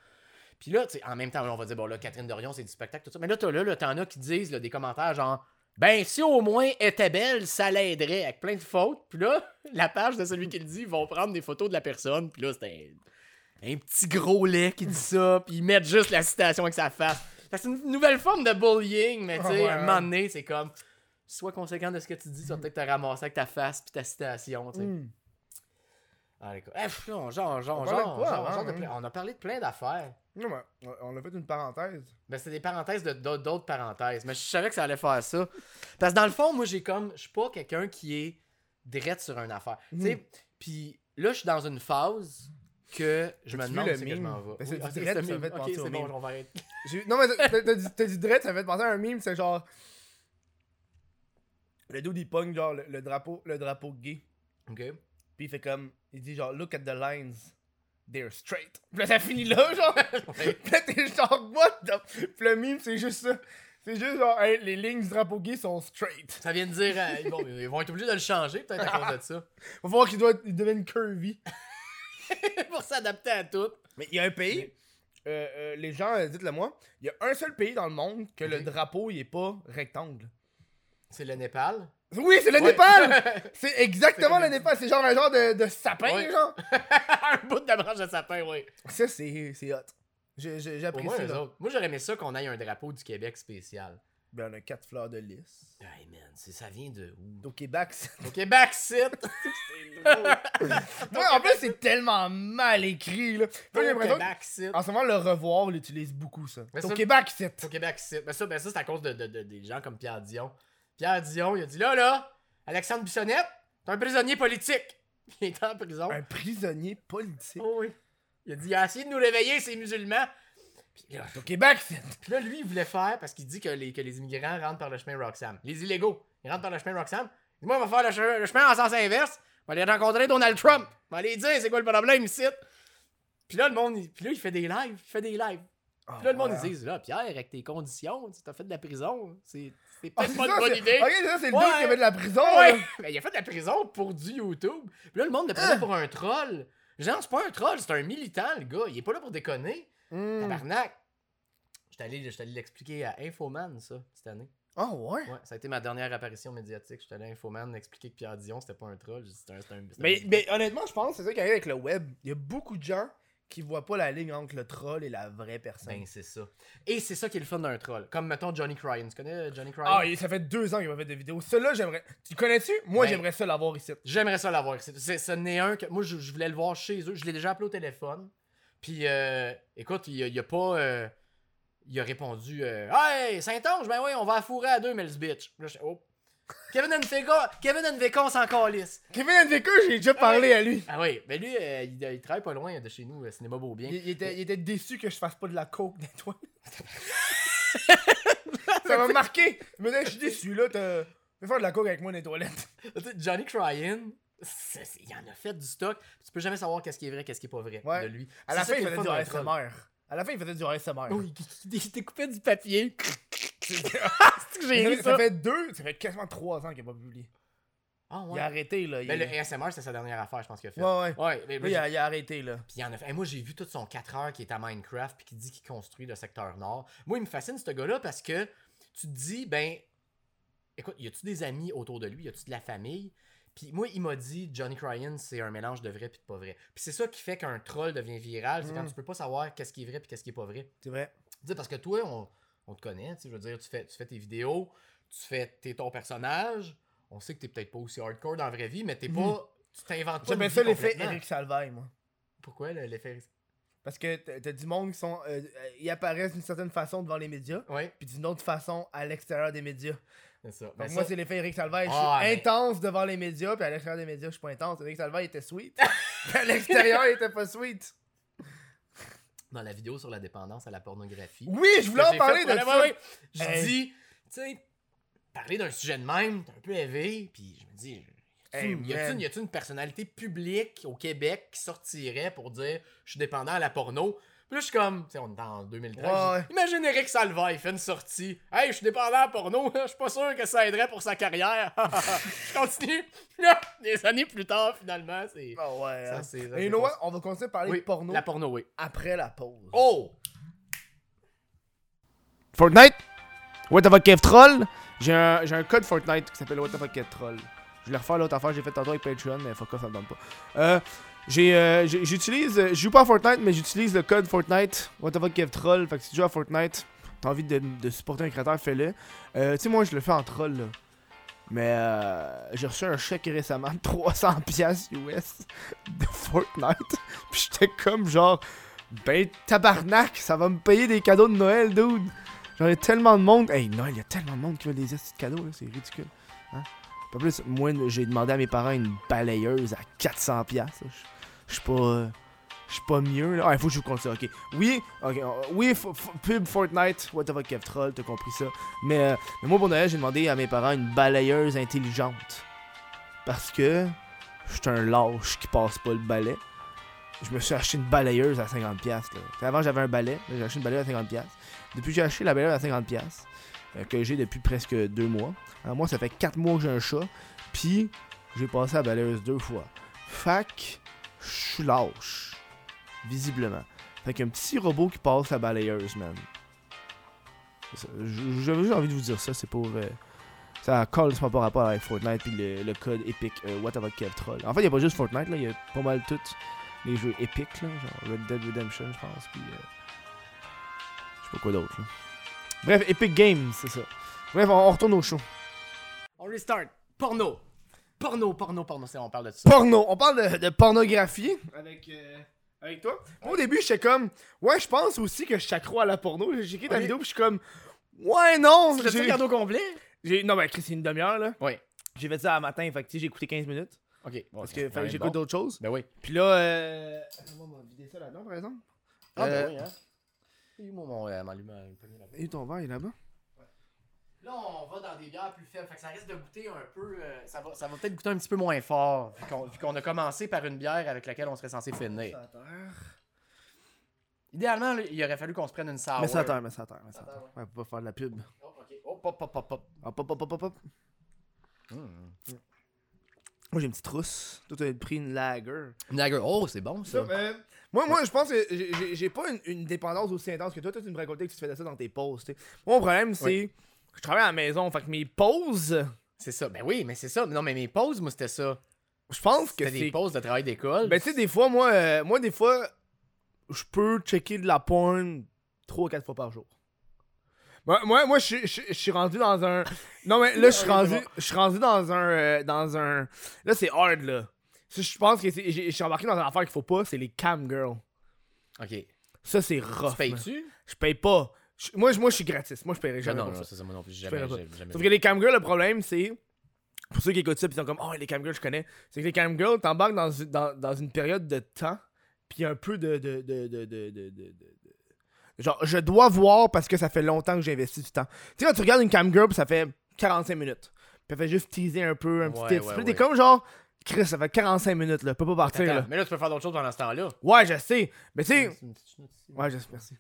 Puis là, en même temps, on va dire, bon, là, Catherine Dorion, c'est du spectacle, tout ça. Mais là, t'as là, là, t'en as qui disent là, des commentaires genre, ben, si au moins elle était belle, ça l'aiderait, avec plein de fautes. Puis là, la page de celui qui le dit, ils vont prendre des photos de la personne. Puis là, c'est un, un petit gros lait qui dit ça. Puis ils mettent juste la citation avec sa face. C'est une nouvelle forme de bullying, mais tu sais, Ah ouais, à un ouais. moment donné, c'est comme, sois conséquent de ce que tu dis, tu vas peut-être te ramasser avec ta face puis ta citation, tu sais. Hmm. Ah, écoute. Pff, non, genre, genre, On genre, quoi genre, genre hein? plein- on a parlé de plein d'affaires. Non, mais on a fait une parenthèse. Ben, c'est des parenthèses de d'autres parenthèses. Mais je savais que ça allait faire ça. Parce que dans le fond, moi, j'ai comme. Je suis pas quelqu'un qui est direct sur une affaire. Tu sais, puis là, je suis dans une phase que je me demande que je m'en vais. Ben, c'est Oui, du direct, le ça meme. fait penser au bon, meme. Non, mais t'as- dit, dread, ça fait penser à un meme, c'est genre. Le dude il pogne genre le, le drapeau, le drapeau gay. Ok. Puis il fait comme. Il dit genre, look at the lines. They're straight. Puis là, ça finit là, genre. Puis là, t'es genre, what the. Puis le meme, c'est juste ça. C'est juste genre, hey, les lignes du drapeau gay sont straight. Ça vient de dire. euh, ils, vont, ils vont être obligés de le changer, peut-être à cause de ça. Faut voir qu'il doit il devienne curvy. Pour s'adapter à tout. Mais il y a un pays. euh, euh, les gens, euh, dites-le moi. Il y a un seul pays dans le monde que le drapeau, il est pas rectangle. C'est le Népal. Oui, c'est le Ouais. Népal! C'est exactement C'est le Népal. C'est genre un genre de, de sapin, Ouais. genre. Un bout de branche de sapin, oui. Ça, c'est c'est hot. J'apprécie. autres. Moi, j'aurais aimé ça qu'on ait un drapeau du Québec spécial. Ben, on a quatre fleurs de lys. Hey man, c'est- ça vient de où? Au Québec, c'est Au Québec, site! Ouais, en plus, c'est tellement mal écrit, là. Moi, j'ai l'impression Québec, site! qu'en ce moment, le revoir, il utilise beaucoup, ça. C'est Au ça- Québec, c'est. Au Québec, site. Mais ça, ben ça c'est à cause de, de- de- des gens comme Pierre Dion. Pierre Dion, il a dit là, là, Alexandre Bissonnette, t'es un prisonnier politique. Il est en prison. Un prisonnier politique. Oh oui. Il a dit, il a essayé de nous réveiller, ces musulmans. Puis là, Au Québec, puis là, lui, il voulait faire, parce qu'il dit que les, que les immigrants rentrent par le chemin Roxham. Les illégaux, ils rentrent par le chemin Roxham. Il dit, moi, on va faire le, che- le chemin en sens inverse. On va aller rencontrer Donald Trump. On va aller dire, c'est quoi le problème ici? Puis là, le monde, il- puis là, il fait des lives. Il fait des lives. Puis là, le monde, Ah, ils disent, là, Pierre, avec tes conditions, tu t'as fait de la prison. C'est c'est Ah, peut-être c'est pas ça, une bonne idée. Ok, ça, c'est le Ouais. qui avait de la prison, Ouais, là. mais il a fait de la prison pour du YouTube. Puis là, le monde le prenait pour un troll. Genre, c'est pas un troll, c'est un militant, le gars. Il est pas là pour déconner. Hmm. Tabarnak. J'étais allé, allé l'expliquer à Infoman, ça, cette année. Ah, ouais? Ouais, ça a été ma dernière apparition médiatique. J'étais allé à Infoman expliquer que Pierre Dion, c'était pas un troll. C'était un, un- Mais, mais honnêtement, je pense que c'est ça qui arrive avec le web. Il y a beaucoup de gens qui voient pas la ligne entre le troll et la vraie personne. Ben, c'est ça. Et c'est ça qui est le fun d'un troll. Comme, mettons, Johnny Cryan. Tu connais euh, Johnny Cryan? ah, ça fait deux ans qu'il m'a fait des vidéos. Celui-là, j'aimerais. Tu le connais-tu? Moi, Ouais. j'aimerais ça l'avoir ici. J'aimerais ça l'avoir. C'est- Ce n'est un que. Moi, je, je voulais le voir chez eux. Je l'ai déjà appelé au téléphone. Puis, euh, écoute, il, a- il a pas. euh, il a répondu euh, Hey, Saint-Onge, ben oui, on va fourrer à deux, Mel's bitch. Là, j'étais, oh. Kevin Nveka, Kevin Nveka, on s'en calisse. Kevin Nveka, j'ai déjà parlé à lui. Ah oui, mais lui, euh, il, il travaille pas loin de chez nous, euh, Cinéma Beaubien. Il, il était, il était déçu que je fasse pas de la coke des toilettes. ça m'a marqué. Il me dit, je suis déçu, là. t'as- Fais faire de la coke avec moi dans les toilettes. Tu Johnny Cryan, il en a fait du stock. Tu peux jamais savoir qu'est-ce qui est vrai, qu'est-ce qui est pas vrai Ouais. de lui. À la fin, il faisait du. ASMR. À la fin, il faisait du ASMR. Il- il découpait du papier. C'est que j'ai ça, ri fait, ça. ça fait deux, ça fait quasiment trois ans qu'il a pas publié. Ah Il ouais. a arrêté, là. Il... Le ASMR, c'est sa dernière affaire, je pense qu'il a fait. Ouais, ouais. Ouais, mais, il, a, il a arrêté, là. Puis il en a fait. Hey, moi, j'ai vu tout son 4 heures qui est à Minecraft puis qui dit qu'il construit le secteur nord. Moi, il me fascine ce gars-là parce que tu te dis, ben, écoute, y a-tu des amis autour de lui, y a-tu de la famille? Puis moi, il m'a dit, Johnny Cryan, c'est un mélange de vrai puis de pas vrai. Puis c'est ça qui fait qu'un troll devient viral, c'est quand Mm. tu peux pas savoir qu'est-ce qui est vrai puis qu'est-ce qui est pas vrai. C'est vrai. Tu sais, parce que toi, on, on te connaît, tu je veux dire, tu fais, tu fais tes vidéos, tu fais t'es ton personnage. On sait que t'es peut-être pas aussi hardcore dans la vraie vie, mais t'es pas. Tu t'inventes pas. J'appelle ça l'effet. Eric Salvaille, moi. Pourquoi le- l'effet Parce que t'as du monde qui sont. euh, euh, ils apparaissent d'une certaine façon devant les médias, Ouais, puis d'une autre façon à l'extérieur des médias. c'est ça. Donc Ben, moi, ça- c'est l'effet Eric Salvaille. Ah, je suis mais- intense devant les médias, puis à l'extérieur des médias, je suis pas intense. Eric Salvaille était sweet. puis à l'extérieur, il était pas sweet. Dans la vidéo sur la dépendance à la pornographie. Oui, je voulais en parler fait, de ça. ouais. Je Hey. dis, tu sais, parler d'un sujet de même, t'es un peu élevé, puis je me dis, y Hey, a-tu une personnalité publique au Québec qui sortirait pour dire je suis dépendant à la porno? Là, je suis comme, tu sais, on est en 2013. Ouais, Imagine Eric Salva, il fait une sortie. Hey, je suis dépendant porno, je suis pas sûr que ça aiderait pour sa carrière. je continue. Là, des années plus tard, finalement, c'est. Ah ouais. Ça, hein. c'est- ça, Et c'est pas- what? On va continuer à parler Oui, de porno La porno, oui. après la pause. Oh! Fortnite, What the fuck Kev Troll? J'ai un, j'ai un code Fortnite qui s'appelle What the fuck Kev Troll. Je vais refaire l'autre affaire j'ai fait tantôt avec Patreon, mais fuck off, ça me donne pas. Euh, j'ai, euh, j'utilise, euh, je joue pas à Fortnite, mais j'utilise le code Fortnite What the fuck Kev Troll. Fait que si tu joues à Fortnite, t'as envie de, de supporter un créateur, fais-le. Euh, tu sais, moi je le fais en troll là. Mais euh, j'ai reçu un chèque récemment de 300$ piastres US de Fortnite. Puis j'étais comme genre, ben tabarnak, ça va me payer des cadeaux de Noël, dude. J'en ai tellement de monde. Hey, Noël, il y a tellement de monde qui veut des de cadeaux, là, c'est ridicule. Hein? Pas plus, moi, j'ai demandé à mes parents une balayeuse à 400$. piastres, là. Je- suis pas. euh, Je suis pas mieux, là. Ah, il faut que je vous compte ça, ok. Oui, ok, euh, oui, pub Fortnite, what the fuck, Kev Troll, t'as compris ça. Mais, euh, mais moi, pour Noël, j'ai demandé à mes parents une balayeuse intelligente. Parce que je suis un lâche qui passe pas le balai. Je me suis acheté une balayeuse à 50$. piastres, là. Avant, j'avais un balai, j'ai acheté une balayeuse à 50$. piastres. Depuis que j'ai acheté la balayeuse à 50$, piastres, euh, que j'ai depuis presque deux mois. Alors, moi, ça fait 4 mois que j'ai un chat. Puis, j'ai passé la balayeuse deux fois. Fac, je suis lâche. Visiblement. Fait qu'un petit robot qui passe la balayeuse, man. J'avais juste envie de vous dire ça, c'est pour. euh, ça colle pas rapport avec Fortnite puis le, code Epic euh, What About Kev Troll. En fait, il y a pas juste Fortnite, là, il y a pas mal tous les jeux Epic, là, genre Red Dead Redemption, je pense, puis. euh, je sais pas quoi d'autre, là. Bref, Epic Games, c'est ça. Bref, on, on retourne au show. On restart. Porno. Porno, porno, porno. C'est on parle de ça. Porno, on parle de, de pornographie avec, euh, avec toi. Moi, au début, j'étais comme, ouais, je pense aussi que je suis à la porno. J'ai écrit ta vidéo, puis je suis comme, ouais, non. J'ai- le cadeau complet? Non, ben, Chris, c'est une demi-heure, là. Oui. J'ai fait ça à matin, fait que, j'ai écouté 15 minutes. Ok. Bon, Parce c'est que, que j'écoute bon. d'autres choses. Ben oui. Puis là, euh. Attends, on va vider ça là-dedans, par exemple. Ah, Euh, ben oui, hein. Et moi, mon, euh, mon allumeur, il là-bas. Et ton verre, est là-bas? Là, on va dans des bières plus faibles. Fait que ça risque de goûter un peu. euh, ça va, ça va peut-être goûter un petit peu moins fort. Vu qu'on, vu qu'on a commencé par une bière avec laquelle on serait censé finir. Idéalement, là, il aurait fallu qu'on se prenne une sour. Mais ça à terre, mais ça à terre, mais ça Ça terre. terre, Ouais, faut pas faire de la pub. Oh, ok. Oh, pop, pop, pop, pop. Hop, hop, hop, hop, hop, hop. Hmm. Moi, j'ai une petite trousse. Toi, t'as pris une lager. Lager. Oh, c'est bon ça. Ça, moi, moi, je pense que j'ai- pas une, une dépendance aussi intense que toi. Toi, tu me racontais que tu faisais ça dans tes pauses. t'sais. Mon problème, c'est Oui. je travaille à la maison. Fait que mes pauses, C'est ça. Ben oui, mais c'est ça. Non, mais mes pauses, moi, c'était ça. je pense que C'était des c'est. pauses de travail d'école. Ben, tu sais, des fois, moi, euh, moi, des fois, je peux checker de la porn 3 ou 4 fois par jour. Moi, moi, moi, je suis- je je suis rendu dans un. Non, mais là, je suis rendu, c'est je suis rendu dans un. euh, dans un. Là, c'est hard, là. Je pense que je suis embarqué dans une affaire qu'il faut pas, c'est les cam girls. Ok. Ça, c'est Tu rough. man. payes-tu? Je paye pas. Moi, je- moi, je suis gratis. Moi, je paierai jamais non, non, ça. moi non plus. Jamais, jamais. Sauf que les cam girls, le problème, c'est. Pour ceux qui écoutent ça, pis ils sont comme, oh, les cam girls, je connais. C'est que les cam girls, t'embarques dans, dans, dans une période de temps, puis un peu de. de, de, de, Genre, je dois voir parce que ça fait longtemps que j'ai investi du temps. Tu sais, quand tu regardes une cam girl, ça fait 45 minutes. Puis elle fait juste teaser un peu, un petit Ouais, tips. ouais, Puis t'es comme genre, Chris, ça fait 45 minutes, là. Peux pas partir, Attends, là. mais là, tu peux faire d'autres choses pendant ce temps-là. Ouais, je sais. Mais tu sais. C'est une petite note ici. Ouais, je sais, merci.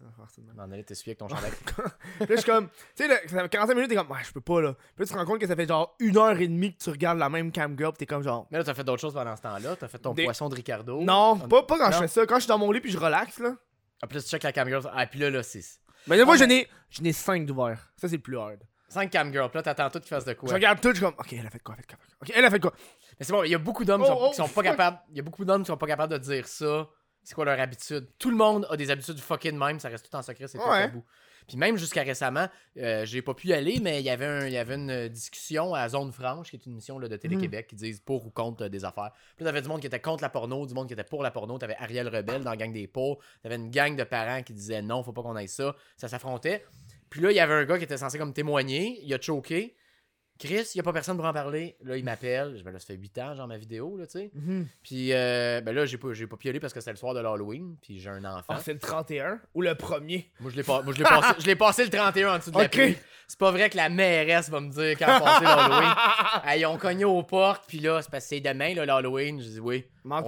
On va faire ça de même. On en allait t'essuyer avec ton chandail. Là, je suis comme, tu sais, ça fait 45 minutes, t'es comme, ouais, je peux pas, là. Puis là, tu te rends compte que ça fait genre une heure et demie que tu regardes la même cam girl, pis t'es comme genre, Mais là, t'as fait d'autres choses pendant ce temps-là. T'as fait ton Des- poisson de Ricardo. non, On- pas, pas quand je Non. fais ça. Quand je suis dans mon lit puis je relaxe, là. Ah, puis là, tu check la cam girl. Ah, puis là, là, c'est Mais des fois, Ah, j'en ai, j'en ai 5 d'ouverts. Ça, c'est le plus hard. 5 cam girls. Puis là, t'attends tout qu'ils fassent de Je quoi. regarde tout, je suis comme, ok, elle a fait quoi, elle a fait quoi. Ok, elle a fait quoi. Mais c'est bon, il y a beaucoup d'hommes Oh, qui sont, oh, qui sont pas capables. Il y a beaucoup d'hommes qui sont pas capables de dire ça. C'est quoi leur habitude? Tout le monde a des habitudes fucking même, ça reste tout en secret, c'est tout Ouais. tabou. Puis même jusqu'à récemment, euh, j'ai pas pu y aller, mais il y avait un, il y avait une discussion à Zone Franche, qui est une émission là, de Télé-Québec, qui disent pour ou contre euh, des affaires. Puis là, t'avais du monde qui était contre la porno, du monde qui était pour la porno. T'avais Ariel Rebelle dans la gang des pauvres. T'avais une gang de parents qui disaient non, faut pas qu'on aille ça. Ça s'affrontait. Puis là, il y avait un gars qui était censé comme témoigner. Il a choqué. Chris, il y a pas personne pour en parler. Là, il m'appelle. Je Ben là, ça fait 8 ans, genre, ma vidéo, là, tu sais. Puis, euh, ben là, j'ai pas, pas aller parce que c'était le soir de l'Halloween. Puis j'ai un enfant. Ah, c'est le 31 ou le premier? Moi, je l'ai pas, moi, je l'ai passé, je l'ai passé le 31 en dessous de la Ok. pluie. C'est pas vrai que la mairesse va me dire quand passer l'Halloween. Hey, ils ont cogné aux portes, puis là, c'est parce que c'est demain, là, l'Halloween. Je dis oui. M'en On-.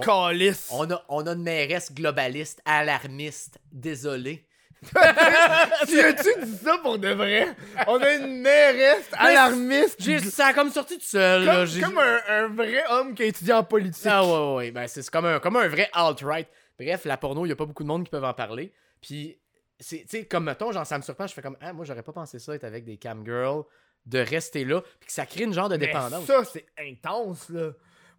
On a, on a une mairesse globaliste, alarmiste, désolé. Tu as-tu dit ça pour de vrai? On a une mairesse alarmiste. J'ai, ça a comme sorti tout seul, là. Comme, J'ai- comme un, un vrai homme qui a étudié en politique. Ah ouais, ouais. Ben, c'est comme un, comme un vrai alt-right. Bref, la porno, il y a pas beaucoup de monde qui peuvent en parler. Puis, tu sais, comme mettons, genre, ça me surprend, je fais comme, ah, moi, j'aurais pas pensé ça, être avec des cam girls, de rester là, puis que ça crée une genre de Mais dépendance. ça, c'est intense, là.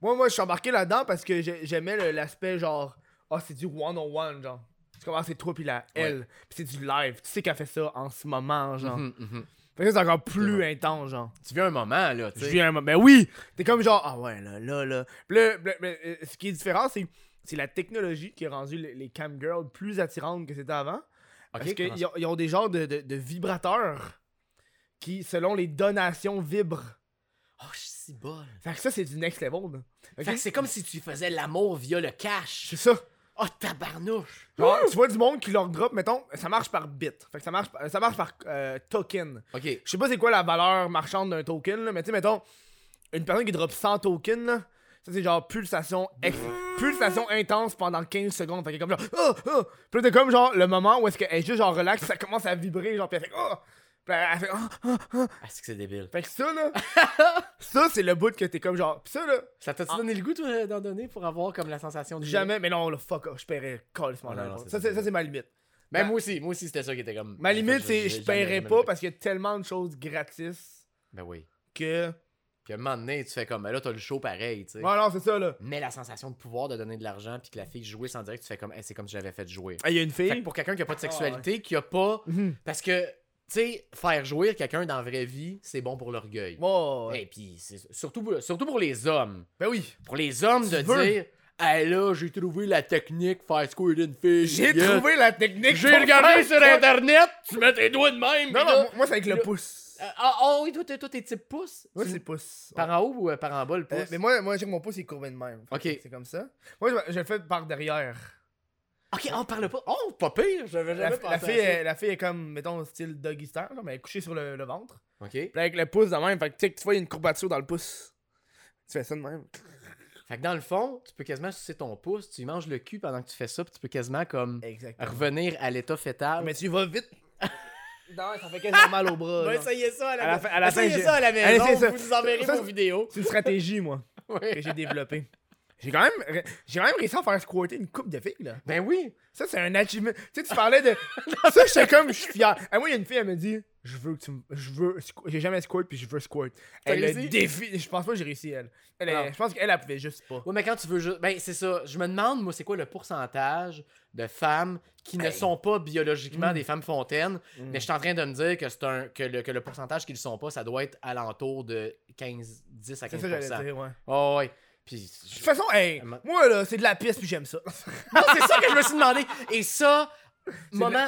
Moi, moi, je suis embarqué là-dedans parce que j'ai- j'aimais l'aspect genre, ah, c'est du one-on-one, genre. Tu commences, c'est toi puis la elle. Puis c'est du live. Tu sais qu'elle fait ça en ce moment, genre. Mhm, mhm. Fait que c'est encore plus intense, genre. Tu vis un moment, là, tu Je sais. viens, ben oui! T'es comme genre, ah ouais, là, là, là. Puis là, là, là, euh, ce qui est différent, c'est c'est la technologie qui a rendu les, les cam girls plus attirantes que c'était avant. Parce qu'ils ont, ils ont des genres de, de- de vibrateurs qui, selon les donations, vibrent. Oh, je suis bol. Fait que ça, c'est du next level, là. Fait que c'est comme si tu faisais l'amour via le cash. C'est ça. Oh, tabarnouche. Genre, tu vois du monde qui leur drop, mettons, ça marche par bit. Fait que ça marche, par- ça marche par euh, token. Ok. Je sais pas c'est quoi la valeur marchande d'un token, là, mais tu sais, mettons, une personne qui drop 100 tokens, là, ça c'est genre pulsation, ex- pulsation intense pendant 15 secondes. Fait est comme genre, oh, oh. Puis là, t'as comme genre le moment où est-ce qu'elle est juste genre relax, ça commence à vibrer, genre, puis elle fait, oh. Elle fait, oh. Ah, c'est que c'est débile. Fait que ça, là, ça c'est le bout que t'es comme genre, pis ça, là, Ça t'a-tu Ah. donné le goût, toi, d'en donner pour avoir comme la sensation de. jamais, mais non, là, fuck off, je paierais Ah, pour c'est ça. c'est- ma limite. Ben, moi aussi, moi aussi, c'était ça qui était comme. Ma limite, c'est je paierais pas parce qu'il y a tellement de choses gratis Ben oui. que. Puis à un moment donné, tu fais comme, ben là, t'as le show pareil, tu sais. Ouais, non, c'est ça, là. Mais la sensation de pouvoir de donner de l'argent, puis que la fille jouait sans direct, tu fais comme, Hey, c'est comme si j'avais fait jouer. Ah, Il y a une Fait que fille? pour quelqu'un qui a pas de sexualité, qui a pas. Mhm. Parce que, sais, faire jouir quelqu'un dans la vraie vie, c'est bon pour l'orgueil. Ouais. Et puis, surtout, pour- surtout pour les hommes. Ben oui. Pour les hommes, Tu de veux. dire, hey là, j'ai trouvé la technique, faire squirt une fille. J'ai trouvé la technique. J'ai regardé sur internet, tu mets tes doigts de même. Non, non, moi- c'est avec le pouce. Euh, Ah, oh, oui, toi, t'es- toi, t'es type pouce? Moi c'est pouce. Par en haut ou euh, par en bas, le pouce? Euh, mais moi, moi, j'ai que mon pouce il est courbé de même. Ok. C'est comme ça. Moi, je, je le fais par derrière. Ok, on parle pas. Oh, pas pire, j'avais La, jamais la pensé fille, à ça. est, la fille est comme, mettons, style doggy style, là, mais elle est couchée sur le, le ventre. Ok. Puis avec le pouce de même, fait que tu sais, que tu vois, il y a une courbature dans le pouce. Tu fais ça de même. Fait que dans le fond, tu peux quasiment sucer ton pouce, tu manges le cul pendant que tu fais ça, puis tu peux quasiment comme Exactement. revenir à l'état fétal. Mais tu vas vite. non, ça fait quasiment mal au bras. Ben, essayez ça à la, À la fin- à la fin, essayez ça à la Allez, maison, ça. vous nous enverrez Ça, vos vidéos. C'est une stratégie, moi, que j'ai développée. J'ai quand même, j'ai quand même réussi à faire squirter une coupe de filles, là. Ben oui. Ça, c'est un achievement. Tu sais, tu parlais de. ça, j'étais comme, je suis fier. Et moi, il y a une fille, elle me dit je veux que tu me. Je veux. J'ai jamais squirt, puis je veux squirt. T'as Elle a défi. Je pense pas que j'ai réussi, elle. Elle est- Ah. Je pense qu'elle, elle pouvait juste pas. Ouais, mais quand tu veux juste. Ben, c'est ça. Je me demande, moi, c'est quoi le pourcentage de femmes qui ne Hey. sont pas biologiquement Mm. des femmes fontaines, Mm. mais je suis en train de me dire que, c'est un, que, le, que le pourcentage qu'ils ne sont pas, ça doit être alentour de 15, 10 à C'est 15%. ça que j'allais dire, ouais. Oh, ouais. Puis, De toute façon, hey, moi là, c'est de la pisse, puis j'aime ça. Non, c'est ça que je me suis demandé. Et ça, moment,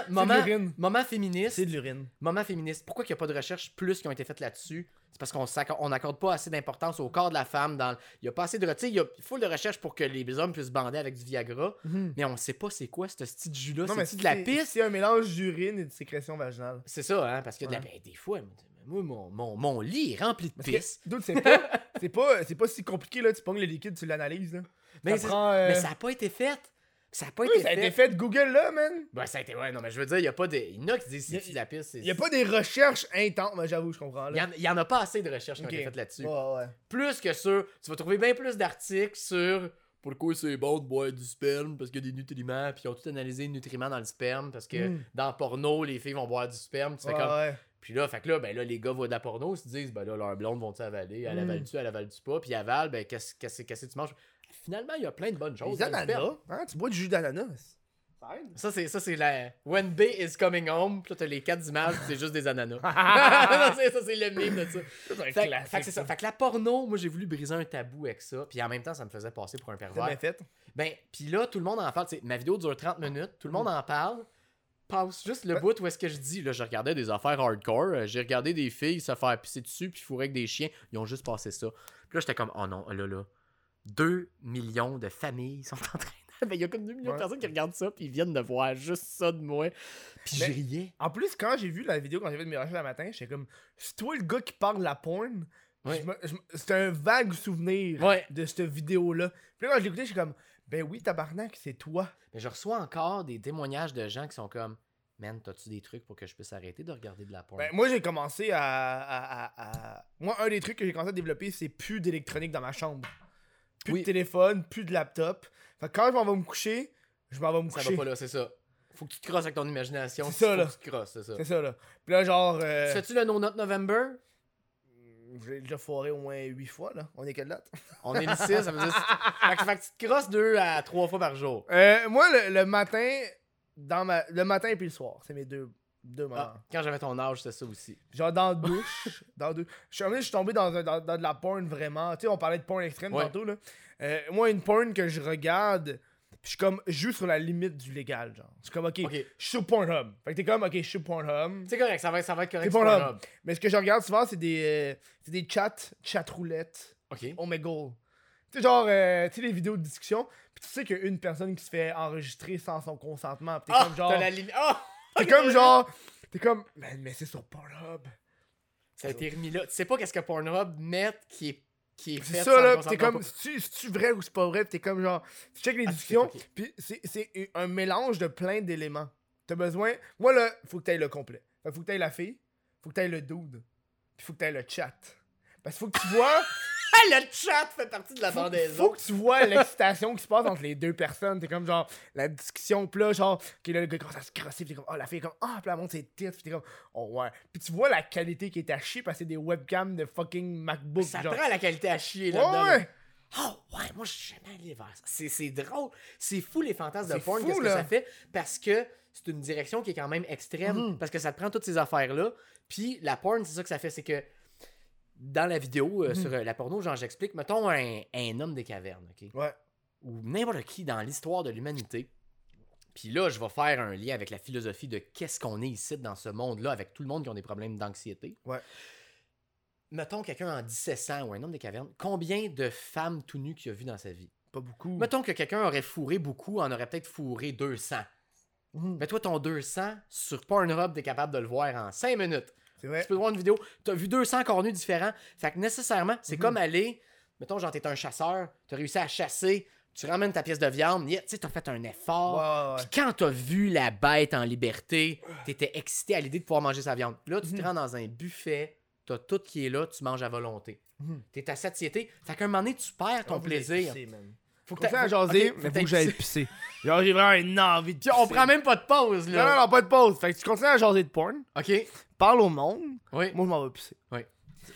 la- féministe. C'est de l'urine. Moment féministe. Pourquoi il n'y a pas de recherches plus qui ont été faites là-dessus? C'est parce qu'on n'accorde pas assez d'importance au corps de la femme. Dans... Il n'y a pas assez de. Tu sais, il y a full de recherches pour que les hommes puissent bander avec du Viagra. Mais on ne sait pas c'est quoi ce style de jus-là. C'est de la pisse. C'est un mélange d'urine et de sécrétion vaginale. C'est ça, hein? Parce que de la- Ouais. ben, des fois, moi, mon, mon, mon lit est rempli de pisse. d'autres, c'est pas, c'est pas, c'est pas si compliqué là. Tu pognes le liquide, tu l'analyses là. Mais, ça prend, euh, mais ça n'a pas été fait. Ça n'a pas Oui, été ça a fait. été fait Google là, man. Ben, ça a été. Ouais, non, mais je veux dire, il y a pas de. Il y en a qui disent a- c'est la pisse. Il y a pas des recherches intenses, mais j'avoue, je comprends Il y là. en, il y en a pas assez de recherches qui ont été faites là-dessus. Ouais, ouais. Plus que sur. Tu vas trouver bien plus d'articles sur pourquoi c'est bon de boire du sperme parce qu'il y a des nutriments, puis ils ont tout analysé les nutriments dans le sperme parce que Mm. dans le porno, les filles vont boire du sperme. Tu fais Ouais, comme. ouais. Puis là, fait que là, ben là, les gars voient de la porno, ils se disent, ben là, leurs blondes vont-tu avaler, elle Mm. avale-tu, elle avale-tu pas, puis avale, ben qu'est-ce qu'est-ce qu'est-ce que tu manges? Finalement, il y a plein de bonnes choses. Les ananas, hein, tu bois du jus d'ananas. Ça aide. Ça, c'est, ça, c'est la. When B is coming home, puis là, t'as les quatre images, c'est juste des ananas. Non, c'est- ça, c'est le mime de ça. C'est un Fait, classique, fait que c'est ça. Fait que la porno, moi, j'ai voulu briser un tabou avec ça, puis en même temps, ça me faisait passer pour un C'est pervers. bien fait. Ben, puis là, tout le monde en parle. tu sais, ma vidéo dure 30 minutes, tout le monde Mm. en parle. Passe juste le Ouais. bout où est-ce que je dis. Là, je regardais des affaires hardcore. euh, J'ai regardé des filles se faire pisser dessus puis fourrer avec des chiens. Ils ont juste passé ça. Puis là, j'étais comme, oh non, là, là. 2 millions de familles sont en train de. Ben, il y a comme 2 millions Ouais. de personnes qui regardent ça puis ils viennent de voir juste ça de moi. Puis je Mais- riais. En plus, quand j'ai vu la vidéo, quand j'ai fait de mes recherches le matin, j'étais comme, c'est toi le gars qui parle de la porn? Ouais. C'est un vague souvenir Ouais. de cette vidéo-là. Puis là, quand je écouté, j'étais comme, ben oui, tabarnak, c'est toi. Mais je reçois encore des témoignages de gens qui sont comme, man, t'as-tu des trucs pour que je puisse arrêter de regarder de la porn? Ben, moi, j'ai commencé à, à- à- à- Moi, un des trucs que j'ai commencé à développer, c'est plus d'électronique dans ma chambre. Plus Oui. de téléphone, plus de laptop. Fait que quand je m'en vais me coucher, je m'en vais me ça coucher. va pas là, c'est ça. Faut que tu te crosses avec ton imagination. C'est ça, faut là. que tu te crosses, c'est ça. C'est ça, là. Puis là, genre. euh, Fais-tu le No Not November? J'ai déjà foiré au moins 8 fois, là. On est quelle date? On est le 6, ça veut dire. Fait que, fait que tu te crosses deux à trois fois par jour. Euh, moi, le, le matin, dans ma... le matin et puis le soir, c'est mes deux, deux moments. Ah, quand j'avais ton âge, c'était ça aussi. Genre dans la douche. dans douche. Je suis, je suis tombé dans, dans, dans de la porn vraiment. Tu sais, on parlait de porn extrême Ouais. tantôt, là. Euh, moi, une porn que je regarde, je suis comme, je joue sur la limite du légal, genre. Suis comme, ok, Ok. je suis sur Pornhub. Fait que t'es comme, ok, je suis sur Pornhub. C'est correct, ça va, ça va être correct. C'est sur Pornhub. Pornhub. Mais ce que je regarde souvent, c'est des, euh, c'est des chats, chat roulette. Ok. Oh my god. Tu sais, genre, euh, tu sais, les vidéos de discussion, puis tu sais qu'il y a une personne qui se fait enregistrer sans son consentement. T'es Ah, comme genre. t'as la limite. Ah! T'es comme genre. T'es comme. Mais, mais c'est sur Pornhub. Ça a été remis là. Tu sais pas qu'est-ce que Pornhub met qui est, qui est fait C'est ça là, t'es comme. C'est-tu vrai ou c'est pas vrai? T'es comme genre. Tu check les Ah, discussions, puis c'est- un mélange de plein d'éléments. T'as besoin. Moi là, faut que t'ailles le complet. Faut que t'ailles la fille, faut que t'ailles le dude, puis faut que t'ailles le chat. Parce qu'il faut que tu vois. Le chat fait partie de la bandaison. faut que tu vois l'excitation qui se passe entre les deux personnes. T'es comme genre la discussion, pis là, genre, que là, le gars commence à se crosser, pis t'es comme, oh, la fille est comme, ah, pis là, elle monte ses tits, pis t'es comme, oh, ouais. Puis tu vois la qualité qui est à chier parce que c'est des webcams de fucking MacBook. Ça genre. prend la qualité à chier Ouais, là-dedans. là. ouais. Oh, ouais, moi, je suis jamais allé vers ça. C'est, drôle. C'est fou, les fantasmes de C'est porn, qu'est-ce que ça fait? Parce que c'est une direction qui est quand même extrême. Mhm. Parce que ça te prend toutes ces affaires-là. Puis la porn, c'est ça que ça fait. C'est que dans la vidéo, euh, Mhm. sur euh, la porno, genre, j'explique, mettons un, un homme des cavernes, OK? Ouais. Ou n'importe qui dans l'histoire de l'humanité. Puis là, je vais faire un lien avec la philosophie de qu'est-ce qu'on est ici dans ce monde-là, avec tout le monde qui ont des problèmes d'anxiété. Ouais. Mettons quelqu'un en 1700 ou un homme des cavernes, combien de femmes tout nues qu'il a vu dans sa vie? Pas beaucoup. Mettons que quelqu'un aurait fourré beaucoup, en aurait peut-être fourré 200. Mhm. Mais toi, ton 200, sur Pornhub, t'es capable de le voir en 5 minutes. C'est vrai. Tu peux voir une vidéo, t'as vu 200 cornus différents. Fait que nécessairement, c'est Mhm. comme aller, mettons, genre, t'es un chasseur, t'as réussi à chasser, tu ramènes ta pièce de viande, yeah, tu sais, t'as fait un effort. Ouais. Puis quand t'as vu la bête en liberté, t'étais excité à l'idée de pouvoir manger sa viande. Là, tu te Mhm. rends dans un buffet, t'as tout qui est là, tu manges à volonté. Mhm. T'es à satiété. Fait qu'à un moment donné, tu perds ton On plaisir. pisser, man. Faut que Continue à jaser, mais faut faut que j'aille pisser. Genre, j'ai vraiment une envie de pisser. on prend même pas de pause, Non, là. non, non, pas de pause. Fait que tu continues à jaser de porn, Ok. Parle au monde, Oui. moi je m'en vais pisser. Oui.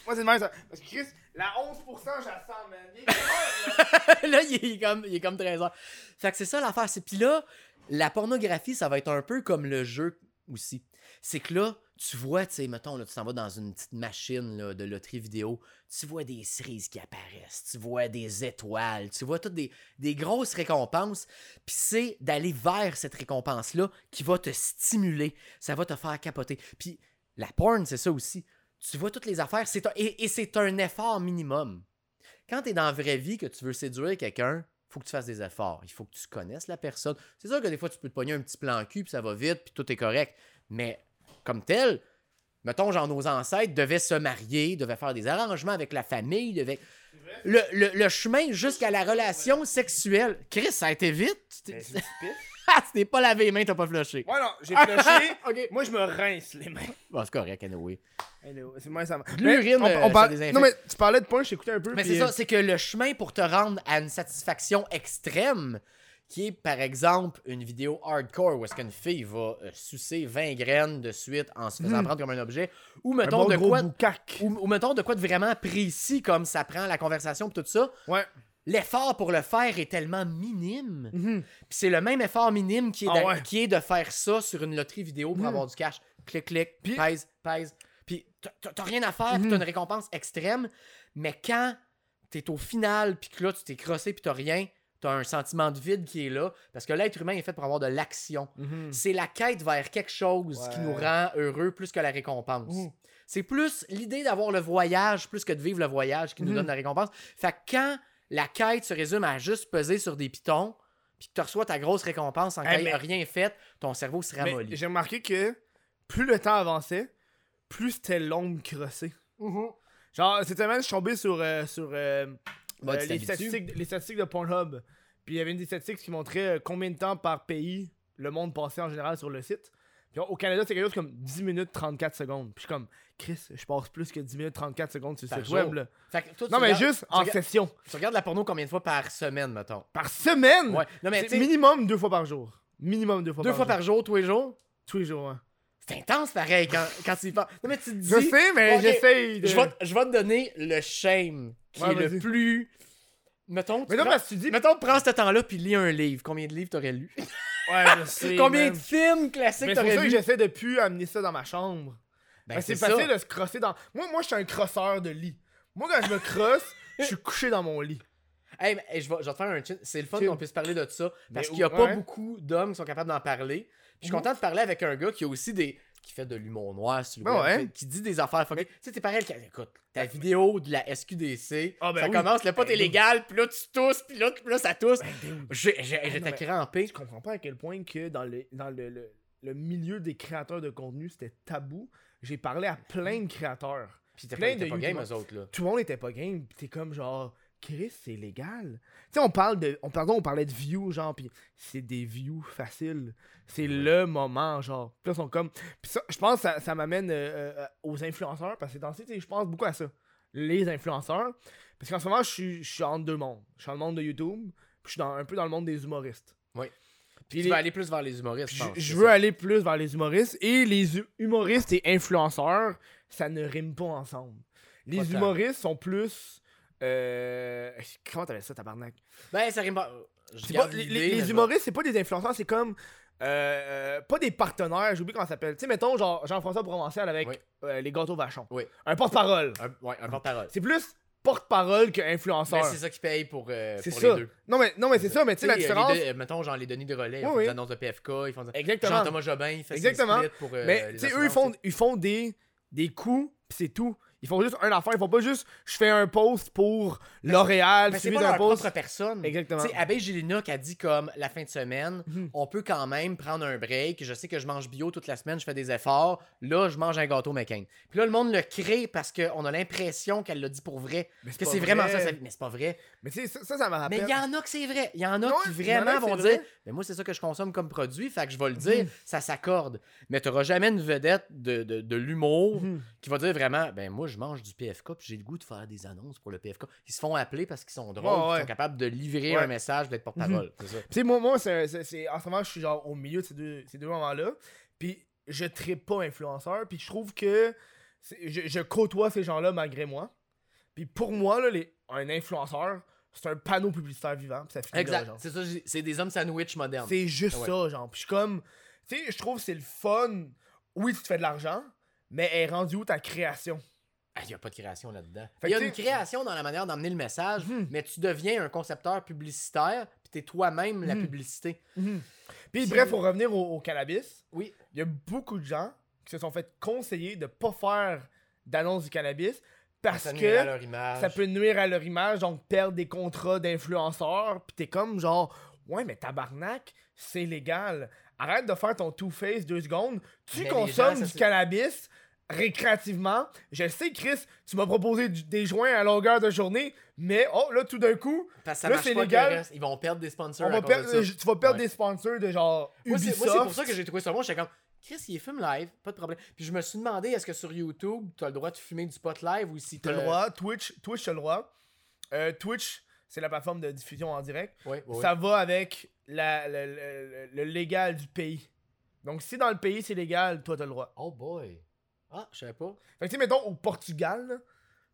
Moi c'est le même ça. Parce que Chris, la 11%, je la sens, man. Il est quelle heure, là? il est comme, il est comme 13 heures. Fait que c'est ça l'affaire. C'est... Puis là, la pornographie, ça va être un peu comme le jeu aussi. C'est que là, tu vois, tu sais, mettons, là, tu t'en vas dans une petite machine là, de loterie vidéo, tu vois des cerises qui apparaissent, tu vois des étoiles, tu vois toutes des, des grosses récompenses. Puis c'est d'aller vers cette récompense-là qui va te stimuler, ça va te faire capoter. Puis la porn, c'est ça aussi. Tu vois toutes les affaires, un- et, et c'est un effort minimum. Quand tu es dans la vraie vie, que tu veux séduire quelqu'un, faut que tu fasses des efforts. Il faut que tu connaisses la personne. C'est sûr que des fois, tu peux te pogner un petit plan cul, puis ça va vite, puis tout est correct. Mais comme tel, mettons, genre, nos ancêtres devaient se marier, devaient faire des arrangements avec la famille, devaient... Le, le- le chemin jusqu'à la relation sexuelle. Chris, ça a été vite. Tu Ben, c'est. Ah, tu t'es pas lavé les mains, t'as pas flushé. Ouais, non, j'ai flushé. ok. Moi, je me rince les mains. Bon, c'est correct, anyway. Anyway, C'est moi, ça l'urine, Mais euh, on, on parle-. Non, mais tu parlais de porn, je t'écoutais un peu. Mais puis, c'est euh, ça, c'est que le chemin pour te rendre à une satisfaction extrême, qui est par exemple une vidéo hardcore où est-ce qu'une fille va euh, sucer 20 graines de suite en se faisant Mhm. prendre comme un objet, ou mettons bon de quoi. Ou, ou mettons de quoi de vraiment précis comme ça prend la conversation pis tout ça, Ouais. l'effort pour le faire est tellement minime. Puis c'est le même effort minime qui est, Ah de, ouais. qui est de faire ça sur une loterie vidéo pour Mhm. avoir du cash. Clic, clic, Puis- pèse, pèse. Puis t'as- t'as t'as rien à faire, puis Mhm. t'as une récompense extrême. Mais quand t'es au final, puis que là, tu t'es crossé, puis t'as rien, t'as un sentiment de vide qui est là. Parce que l'être humain est fait pour avoir de l'action. Mhm. C'est la quête vers quelque chose qui nous rend heureux plus que la récompense. C'est plus l'idée d'avoir le voyage plus que de vivre le voyage qui nous Mhm. donne la récompense. Fait que quand la quête se résume à juste peser sur des pitons, puis que tu reçois ta grosse récompense sans Hey, ait mais- rien fait, ton cerveau se ramollit. J'ai remarqué que plus le temps avançait, plus c'était long de crosser. Genre, cette semaine, je suis tombé sur, euh, sur euh, Bah, euh, les, statistiques, les statistiques de Pornhub. Puis il y avait une des statistiques qui montrait euh, combien de temps par pays le monde passait en général sur le site. Puis au Canada, c'est quelque chose comme 10 minutes 34 secondes. Puis je suis comme, Chris, je passe plus que 10 minutes 34 secondes sur le site web. là. Fait que toi, tu Non, mais regardes- juste en regardes- session. Tu regardes la porno combien de fois par semaine, mettons? Par semaine! Ouais. Non, mais tu C'est sais, minimum deux fois par jour. Minimum deux fois deux par fois jour. par jour, tous les jours, Tous les jours, hein. c'est intense pareil quand, quand tu y penses. Non, mais tu te dis. Je sais, mais Ok, j'essaye de... Je vais, je vais te donner le shame qui Ouais, est le plus. Mettons, tu Mais non, prends- parce que tu dis... Mettons, prends ce temps-là puis lis un livre. Combien de livres t'aurais lu? Ouais, je sais, Combien de films classiques Mais c'est pour t'aurais ça que j'essaie de plus amener ça dans ma chambre. Ben, c'est facile de se crosser dans. Moi, moi, je suis un crosseur de lit. Moi, quand je me crosse, je suis couché dans mon lit. Hey, mais, je, vais, je vais te faire un chin. C'est le fun qu'on puisse parler de ça. Parce qu'il n'y a pas beaucoup d'hommes qui sont capables d'en parler. Puis je suis content de parler avec un gars qui a aussi des. Qui fait de l'humour noir, sur le Ben web, fait- qui dit des affaires fuckées. Tu sais, c'est pareil. Écoute, ta vidéo de la SQDC, Ah, ben ça oui. commence, le pot Ben est légal, puis là tu tousses, puis là, puis là ça tousse. Ben, non, J'étais crampé. Je comprends pas à quel point que dans le, dans le, le, le milieu des créateurs de contenu, c'était tabou. J'ai parlé à plein de créateurs. Puis plein de pas game, eux autres, là. Tout le monde était pas game. Pis t'es comme genre, Chris, c'est légal. Tu sais, on parle de. On, pardon, on parlait de views, genre, pis c'est des views faciles. C'est le moment, genre. Puis là, ils sont comme. Pis ça, je pense que ça, ça m'amène euh, euh, aux influenceurs, parce que dans ce je pense beaucoup à ça. Les influenceurs. Parce qu'en ce moment, je suis, je suis entre deux mondes. Je suis dans le monde de YouTube, puis je suis dans, un peu dans le monde des humoristes. Oui. Puis Tu les- vas aller plus vers les humoristes, puis je pense. je veux ça. aller plus vers les humoristes. Et les hu- humoristes et influenceurs, ça ne rime pas ensemble. Les Pas tant. humoristes sont plus. Euh... Comment t'appelles ça, tabarnak? Ben, ça rime pas. Pas- les, les- humoristes, c'est pas des influenceurs, c'est comme. euh, euh, pas des partenaires, j'oublie comment ça s'appelle. Tu sais, mettons, genre Jean-François Provençal avec Oui. euh, les gâteaux vachons. Oui. Un porte-parole. Ouais, un porte-parole. C'est plus porte-parole qu'influenceur. c'est ça qui paye pour, c'est pour ça. les deux. Non, mais, non, mais c'est ça, mais tu sais, la différence. deux- mettons, genre les Denis de relais, ils font des annonces de PFK, ils font des- Exactement. Jean-Thomas Jobin, il fait Exactement. pour Mais tu sais, eux, ils font, ils font des, des coups, pis c'est tout. Ils font juste un affaire. Ils font pas juste je fais un post pour L'Oréal, Mais c'est suivi d'un post. propre personne. Exactement. Tu sais, Abbé Gélina qui a dit comme la fin de semaine, Mhm. on peut quand même prendre un break. Je sais que je mange bio toute la semaine, je fais des efforts. Là, je mange un gâteau McCain. Puis là, le monde le crée parce qu'on a l'impression qu'elle l'a dit pour vrai. Mais Que c'est vraiment vrai. ça, sa vie. Mais c'est pas vrai. Mais tu sais, ça, ça, ça me rappelle. Mais il y en a que c'est vrai. Il y en a qui a vraiment vont dire. Mais moi, c'est ça que je consomme comme produit, fait que je vais le dire, Mhm. ça s'accorde. Mais tu jamais une vedette de, de, de l'humour Mhm. qui va dire vraiment Ben moi, je mange du PFK, puis j'ai le goût de faire des annonces pour le PFK. Ils se font appeler parce qu'ils sont drôles, Ouais, ils sont capables de livrer Ouais. un message, d'être porte-parole. Tu sais, moi, c'est, en ce moment, je suis genre au milieu de ces deux, ces deux moments-là. Puis je tripe pas influenceur. Puis je trouve que je, je côtoie ces gens-là malgré moi. Puis pour moi, là, les, un influenceur, c'est un panneau publicitaire vivant. Ça finit Exact. C'est ça, c'est des hommes sandwich modernes. C'est juste Ouais. ça, genre. Puis je suis comme. Tu sais, je trouve que c'est le fun. Oui, tu te fais de l'argent, mais est rendu où ta création? Ah, Il n'y a pas de création là-dedans. Il y a une création dans la manière d'emmener le message, Mhm. mais tu deviens un concepteur publicitaire, puis t'es toi-même la Mhm. publicité. Puis Puis- bref, pour revenir au, au cannabis, Oui. il y a beaucoup de gens qui se sont fait conseiller de pas faire d'annonce du cannabis parce ça que ça peut nuire à leur image, donc perdre des contrats d'influenceurs. Puis t'es comme genre, ouais, mais tabarnak, c'est légal. Arrête de faire ton two-face deux secondes. Tu Mais consommes gens, du cannabis récréativement. Je sais, Chris, tu m'as proposé du- des joints à longueur de journée, mais oh, là, tout d'un coup, Parce que ça là, c'est légal. le. Ils vont perdre des sponsors. on à va cause perdre, de ça. tu vas perdre Ouais. des sponsors de genre Moi, c'est Ubisoft. moi, c'est pour ça que j'ai trouvé ça bon. J'étais comme, Chris, il fume live, pas de problème. Puis je me suis demandé, est-ce que sur YouTube, tu as le droit de fumer du pot live ou si T'as le droit. Twitch, Twitch, t'as le droit. Euh, Twitch, c'est la plateforme de diffusion en direct. Ça va avec la, le, le- le légal du pays. Donc, si dans le pays c'est légal, toi t'as le droit. Oh boy. Ah, je savais pas. Fait que, tu sais, mettons, au Portugal, là,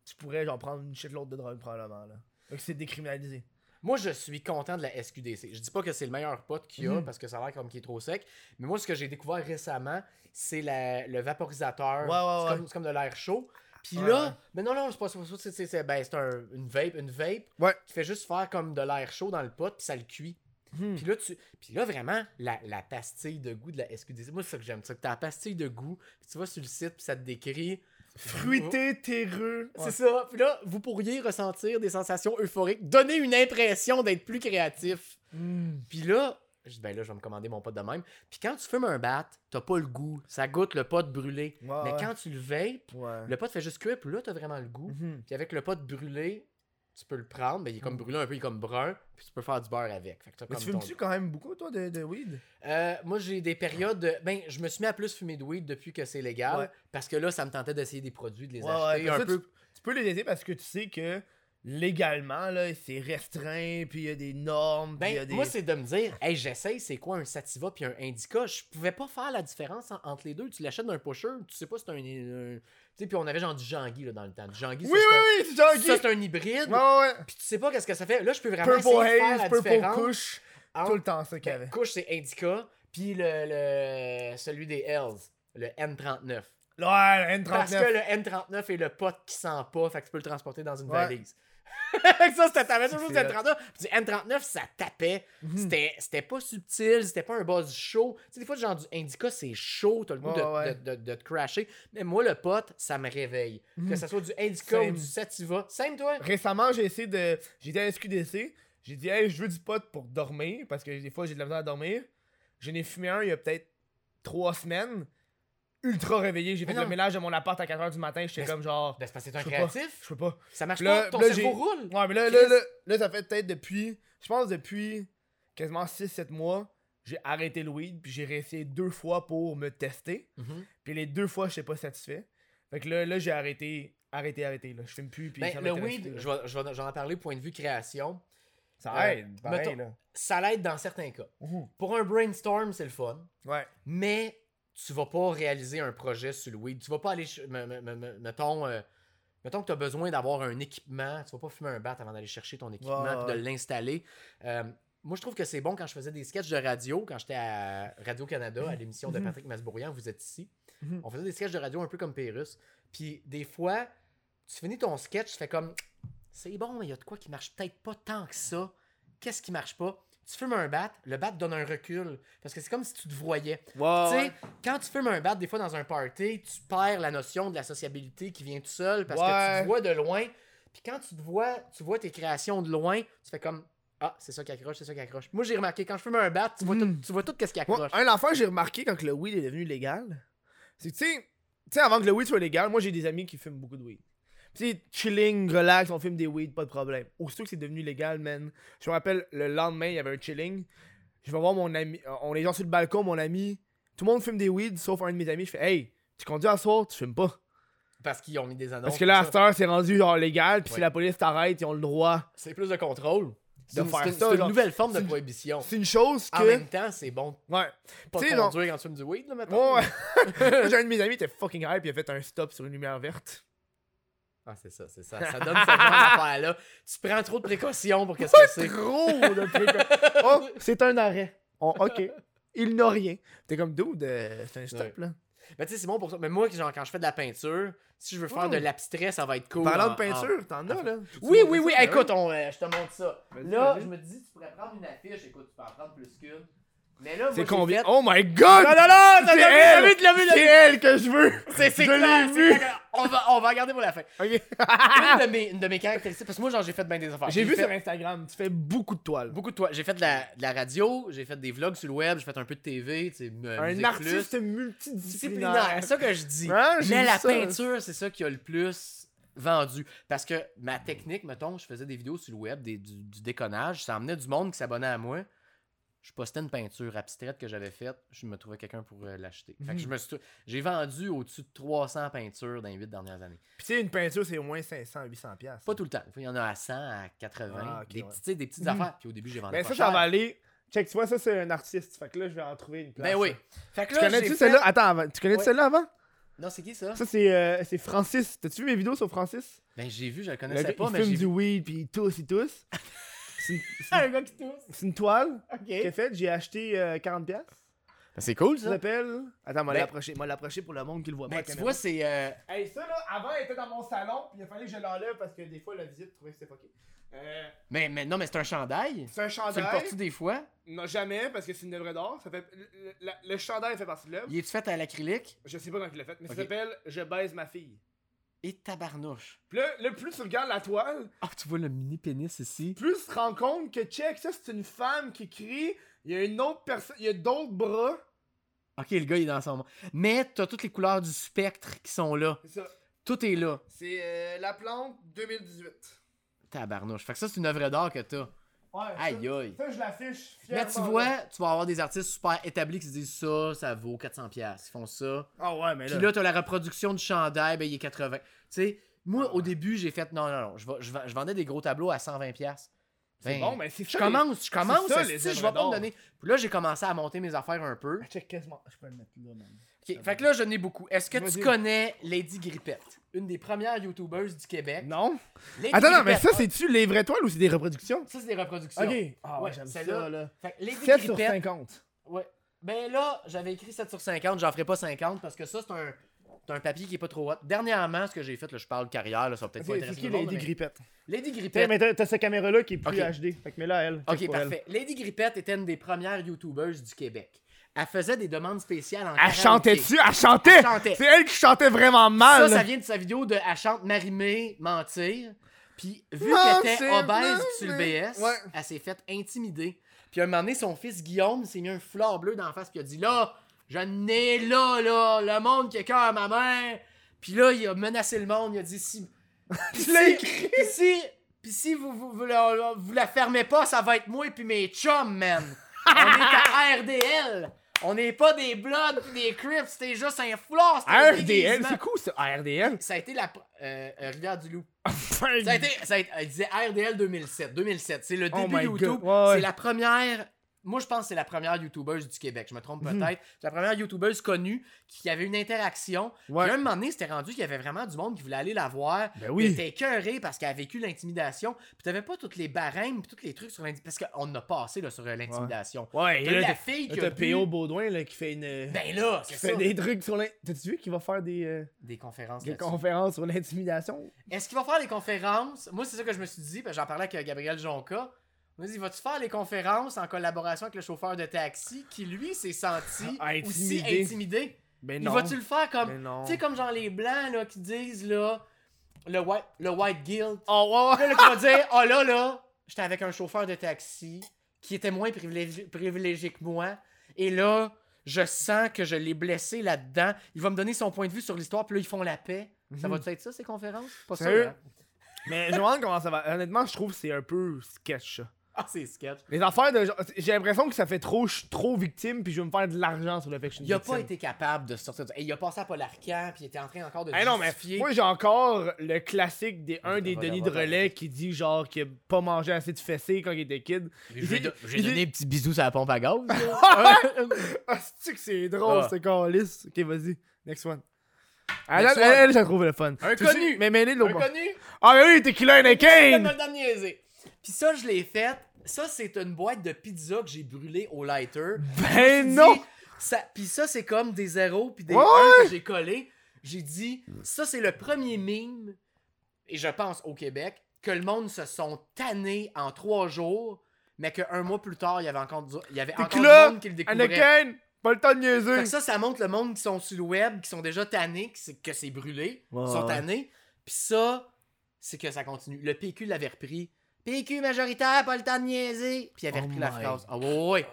tu pourrais genre prendre une shitload de drogue probablement. Là. Fait que c'est décriminalisé. Moi, je suis content de la SQDC. Je dis pas que c'est le meilleur pot qu'il y a Mhm. parce que ça a l'air comme qu'il est trop sec. Mais moi, ce que j'ai découvert récemment, c'est la- le vaporisateur. Ouais, ouais, c'est, ouais. Comme, c'est comme de l'air chaud. Puis là, mais non, non, c'est pas c'est pas ça. C'est, c'est, c'est- ben, c'est un- une vape, une vape Ouais. qui fait juste faire comme de l'air chaud dans le pot, puis ça le cuit. Hmm. Puis là, tu... puis là, vraiment, la, la pastille de goût de la SQDC, moi, c'est ça que j'aime. C'est que t'as la pastille de goût, puis tu vas sur le site, puis ça te décrit. Fruité, terreux. C'est ça. Puis là, vous pourriez ressentir des sensations euphoriques, donner une impression d'être plus créatif. Hmm. Puis là, je dis, ben là, je vais me commander mon pot de même. Puis quand tu fumes un bat, t'as pas le goût. Ça goûte le pot brûlé. Ouais, Mais ouais. quand tu le vapes, Ouais. le pot fait juste cuire, puis là, t'as vraiment le goût. Mhm. Puis avec le pot brûlé, tu peux le prendre, mais il est comme brûlé un peu, il est comme brun, puis tu peux faire du beurre avec. Fait que t'as Mais comme tu ton- fumes-tu quand même beaucoup, toi, de, de weed? Euh, moi, j'ai des périodes. de- Ben, je me suis mis à plus fumer de weed depuis que c'est légal. Ouais. Parce que là, ça me tentait d'essayer des produits, de les Ouais, acheter. ouais, un peu. tu, tu peux les aider parce que tu sais que légalement, là, c'est restreint, puis il y a des normes, puis il y a Ben, des... moi, c'est de me dire, hey, j'essaye, c'est quoi un sativa puis un indica? Je pouvais pas faire la différence en- entre les deux. Tu l'achètes d'un pusher, tu sais pas si c'est un. Sais, puis on avait genre du Jangui là, dans le temps. Du Jangui, Oui, oui, c'est un- oui, c'est Jean-Guy! ça, c'est un hybride. Ouais. Puis tu sais pas qu'est-ce que ça fait. Là, je peux vraiment Purple essayer de faire Haze, la Purple différence. Entre- tout le temps, ça qu'il y Ben, avait. couche, c'est indica. Puis le, le, celui des Hells, le N39. Ouais, le N39. Parce que le N39 est le pote qui sent pas, fait que tu peux le transporter dans une Ouais. valise. ça, c'était ta même chose du C'est N39. Puis du N39, ça tapait. Mhm. C'était- C'était pas subtil, c'était pas un buzz chaud. Tu sais, des fois, genre du Indica, c'est chaud, t'as le goût de, ouais. de, de- de te crasher. Mais moi, le pote, ça me réveille. Mhm. Que ce soit du Indica ou du Sativa. Same, toi? Récemment, j'ai essayé de. J'étais à SQDC. J'ai dit, hey, je veux du pot pour dormir. Parce que des fois, j'ai de la misère à dormir. J'en ai fumé un il y a peut-être trois semaines. Ultra réveillé. J'ai fait le ménage de mon appart à 4h du matin. J'étais comme genre. Ben, c'est parce que t'es un créatif? Je peux pas. Ça marche Là- pas. Ton là, cerveau roule. Ouais, mais là, là, là, là, ça fait peut-être depuis. Je pense depuis quasiment 6-7 mois. J'ai arrêté le weed. Puis j'ai réessayé deux fois pour me tester. Mhm. Puis les deux fois, je suis pas satisfait. Fait que là, là j'ai arrêté. Arrêté, arrêté. Là. Je fume plus. Puis Ben, ça le weed, là. je vais, j'en point de vue création. Ça euh, aide. Pareil, mettons- là. Ça l'aide dans certains cas. Pour un brainstorm, c'est le fun. Ouais. mais tu vas pas réaliser un projet sur le weed. Tu vas pas aller, mettons, euh, mettons que tu as besoin d'avoir un équipement, tu vas pas fumer un bat avant d'aller chercher ton équipement puis de l'installer. Euh, moi, je trouve que c'est bon quand je faisais des sketchs de radio, quand j'étais à Radio-Canada, à l'émission de Mhm. Patrick Masbourian, vous êtes ici. Mhm. On faisait des sketchs de radio un peu comme Pérus. Puis des fois, tu finis ton sketch, tu fais comme c'est bon, mais il y a de quoi qui marche peut-être pas tant que ça. Qu'est-ce qui marche pas? Tu fumes un bat, le bat te donne un recul. Parce que c'est comme si tu te voyais. Tu sais, quand tu fumes un bat, des fois dans un party, tu perds la notion de la sociabilité qui vient tout seul parce que tu te vois de loin. Puis quand tu te vois, tu vois tes créations de loin, tu fais comme Ah, c'est ça qui accroche, c'est ça qui accroche. Moi, j'ai remarqué, quand je fume un bat, tu vois Mhm. tout, tu vois tout ce qui Moi, accroche. un enfant, j'ai remarqué quand le weed est devenu légal. C'est que, tu sais, tu sais, avant que le weed soit légal, moi j'ai des amis qui fument beaucoup de weed. Sais, chilling, relax, on fume des weed, pas de problème. Aussitôt que c'est devenu légal, man. Je me rappelle, le lendemain, il y avait un chilling. Je vais voir mon ami, euh, on est genre sur le balcon, mon ami. Tout le monde fume des weed, sauf un de mes amis. Je fais, hey, tu conduis à soir, tu fumes pas. Parce qu'ils ont mis des annonces. Parce que là, heure, c'est rendu genre légal, puis si la police t'arrête, ils ont le droit. C'est plus de contrôle. C'est De une, faire ça, c'est une genre. nouvelle forme de une- prohibition. C'est une chose En que. même temps, c'est bon Ouais. pas Tu sais, genre- conduire quand tu fumes du weed, là. Ouais, ouais. J'ai un de mes amis était fucking hype, il a fait un stop sur une lumière verte. Ah, c'est ça, c'est ça. Ça donne ce genre d'affaire-là. Tu prends trop de précautions pour qu'est-ce que c'est. Trop de trucs. oh, c'est un arrêt. Ok. Il n'a rien. T'es comme dude, euh, c'est un stop Ouais. là. Mais tu sais, c'est bon pour ça. Mais moi, genre, quand je fais de la peinture, si je veux faire de l'abstrait, ça va être cool. Parlant de en- peinture, t'en as là. Oui, oui, ça? oui. Ben Écoute, on, euh, je te montre ça. Là, je me dis, tu pourrais prendre une affiche. Écoute, tu peux en prendre plus qu'une. Mais là, C'est combien? fait- Oh my god! Non, non, non, C'est elle! vu, vu, C'est elle que je veux! C'est c'est Je clair, l'ai vu. On va, on va regarder pour la fin. Ok. une, de mes, une de mes caractéristiques, parce que moi, genre, j'ai fait bien des affaires. J'ai vu fait sur Instagram, tu fais beaucoup de toiles. beaucoup de toi. J'ai fait de la, de la radio, j'ai fait des vlogs sur le web, j'ai fait un peu de TV, tu sais, Un artiste Plus. multidisciplinaire. disciplinaire. C'est ça que je dis. Hein, Mais la ça. peinture, c'est ça qui a le plus vendu. Parce que ma technique, mettons, je faisais des vidéos sur le web, des- du, du déconnage, ça amenait du monde qui s'abonnait à moi. Je postais une peinture abstraite que j'avais faite, je me trouvais quelqu'un pour euh, l'acheter. Fait que Mhm. je me suis- j'ai vendu au-dessus de 300 peintures dans les 8 dernières années. Puis tu sais, une peinture, c'est au moins 500 à 800 piastres. Pas tout le temps. Il y en a à 100, à 80, Ah, des, ouais. petits- tu des petites Mhm. affaires. Puis au début, j'ai vendu Ben pas ça, cher. ça va aller. Check, tu vois, ça, c'est un artiste. Fait que là, je vais en trouver une place. Ben oui. Fait que Tu là, connais-tu j'ai celle-là? fait- Attends, avant. tu connais Ouais. celle-là avant? Non, c'est qui ça? Ça, c'est euh, c'est Francis. T'as-tu vu mes vidéos sur Francis? Ben j'ai vu, je le Le connaissais gars, pas, il mais fume j'ai du weed, puis il tousse, il tousse. C'est une- c'est un une- gars qui tousse. c'est une toile Ok. qu'il a faite. J'ai acheté euh, 40$. piastres. Ben, c'est cool, Ça s'appelle. Attends, moi Ben- l'approcher. Moi l'approcher pour le monde qui le voit Ben, pas. tu vois, c'est. euh, Hey, ça là, avant, elle était dans mon salon, puis il a fallu que je l'enlève parce que des fois, la visite trouvait que c'était fucké. Euh, Mais, mais non, mais c'est un chandail. c'est un Tu le chandail. portes-tu des fois? Non, jamais, parce que c'est une œuvre d'art. Ça fait... le, le- le chandail fait partie de l'œuvre. Il est-tu fait à l'acrylique? Je sais pas quand il l'a fait, mais ça s'appelle Je baise ma fille. Et tabarnouche. Puis là, le plus tu regardes la toile, Ah, tu vois le mini pénis ici? plus tu te rends compte que, check, ça c'est une femme qui crie, il y a une autre personne, il y a d'autres bras. Ok, le gars, il est dans son monde. Mais t'as toutes les couleurs du spectre qui sont là. C'est ça. Tout est là. C'est euh, La Plante 2018. Tabarnouche. Fait que ça, c'est une œuvre d'art que t'as. Ouais. Aïe, aïe. Ça, je l'affiche Mais tu vois, là. tu vas avoir des artistes super établis qui se disent ça, ça vaut 400$. piastres. Ils font ça. Ah ouais, mais là. Puis là, t'as la reproduction du chandail, ben il est 80. Tu sais, moi, Ah au ouais. débais, j'ai fait non, non, non. Je, je, vendais des gros tableaux à 120$. piastres. c'est Ben, bon, mais c'est Je ça. commence, je commence. ça, les je vais pas me donner. Puis là, j'ai commencé à monter mes affaires un peu. Check quasiment. Je peux le mettre là, man. Fait que là, je n'ai beaucoup. Est-ce que tu connais Lady Grippette? Une des premières YouTubers du Québec. Non. Lady Attends, non, mais ça, c'est-tu les vraies toiles ou c'est des reproductions? Ça, c'est des reproductions. Ok. Ah ouais, Ouais, j'aime celle-là. ça, là. Fait que Lady 7 sur Grippette. 50. Ouais. Ben là, j'avais écrit 7 sur 50, j'en ferai pas 50 parce que ça, c'est un, un papier qui est pas trop hot. Dernièrement, ce que j'ai fait, là, je parle carrière, là, ça va peut-être pas intéresser c'est qui Lady mais- Grippette? Lady Grippette. mais t'as cette caméra-là qui est plus. HD. Fait que mets-la elle. Ok, elle. parfait. Lady Grippette était une des premières YouTubers du Québec. Elle faisait des demandes spéciales en Elle karaoké. chantait dessus, elle chantait! Elle chantait. C'est elle qui chantait vraiment mal! Ça, ça vient de sa vidéo de Elle chante Marimé, mentir. Puis, vu Mentir, qu'elle était obèse sur le. BS, Ouais. elle s'est faite intimider. Puis, à un moment donné, son fils Guillaume s'est mis un foulard bleu dans la face. Puis, il a dit Là, je n'ai là, là, le monde qui a cœur à ma mère. Puis là, il a menacé le monde. Il a dit Si. Puis l'as si- écrit. Puis si. Puis si vous, vous, vous, la, vous la fermez pas, ça va être moi et puis mes chums, man. On est à RDL. On n'est pas des Bloods pis des Crips, c'était juste un foulard. RDL, c'est cool ça, RDL. Ça a été la. Euh, euh, Rivière-du-Loup. Ça a été. Ça a été- elle disait RDL 2007. 2007. C'est le Oh début my YouTube. Ouais. C'est la première. Moi, je pense que c'est la première YouTubeuse du Québec. Je me trompe Mhm. peut-être. C'est la première YouTubeuse connue qui avait une interaction. Ouais. Puis à un moment donné, c'était rendu qu'il y avait vraiment du monde qui voulait aller la voir. Ben oui. Elle était écœurée parce qu'elle a vécu l'intimidation. Puis t'avais pas toutes les barèmes puis tous les trucs sur l'intimidation. Parce qu'on a passé là, sur euh, l'intimidation. Ouais, et T'as là, la fille qui a P.O. Baudouin là, qui fait une. Ben là, c'est fait des trucs sur l'in. T'as-tu vu qu'il va faire des, euh, Des conférences des conférences sur l'intimidation? Est-ce qu'il va faire les conférences? Moi, c'est ça que je me suis dit, parce que j'en parlais avec euh, Gabriel Jonca. Dit, vas-tu faire les conférences en collaboration avec le chauffeur de taxi qui, lui, s'est senti Ah, aussi intimidé? intimidé? Ben Il non. va-tu le faire comme. Ben. Tu sais, comme genre les blancs, là, qui disent, là, le white, le white guilt. Oh, ouais, ouais. Là, dire, oh là, là, j'étais avec un chauffeur de taxi qui était moins privilégié, privilégié que moi. Et là, je sens que je l'ai blessé là-dedans. Il va me donner son point de vue sur l'histoire, puis là, ils font la paix. Ça Mhm. va être ça, ces conférences? Pas sûr, hein? Mais je me demande comment ça va. Honnêtement, je trouve que c'est un peu sketch ça. Ah, c'est sketch. Les affaires de J'ai l'impression que ça fait trop, je suis trop victime, puis je veux me faire de l'argent sur le fait que je suis une Il a victime. pas été capable de sortir de ça. Et il a passé à Paul Arcand, puis il était en train encore de Eh non, mais moi j'ai encore le classique des un des Denis de relais qui dit genre qu'il a pas mangé assez de fessées quand il était kid. J'ai dit- donné un petit bisou sur la pompe à gaz. Ah, c'est que c'est drôle, Ah. ce calice? Ok, vas-y. Next one. Elle, elle, elle, j'ai trouvé le fun. Un Tu sais- connu. Mais mêlé de l'autre? Ah, mais oui, Heineken! dans le dernier niaiser. Puis ça, je l'ai fait. Ça, c'est une boîte de pizza que j'ai brûlée au lighter. Ben non! Ça, puis ça, c'est comme des zéros puis des Ouais, 1 ouais. que j'ai collés. J'ai dit, ça, c'est le premier meme, et je pense au Québec, que le monde se sont tannés en trois jours, mais qu'un mois plus tard, il y avait encore du, il y avait encore du Tequila monde qui le découvrait. Pas le temps de Fait niaiser! que ça, ça montre le monde qui sont sur le web, qui sont déjà tannés, que c'est, brûlé, Ouais, sont tannés. Puis ça, c'est que ça continue. Le PQ l'avait repris. PQ majoritaire, pas le temps de niaiser. Puis il avait Oh repris la phrase. Ah ouais, ouais, ouais.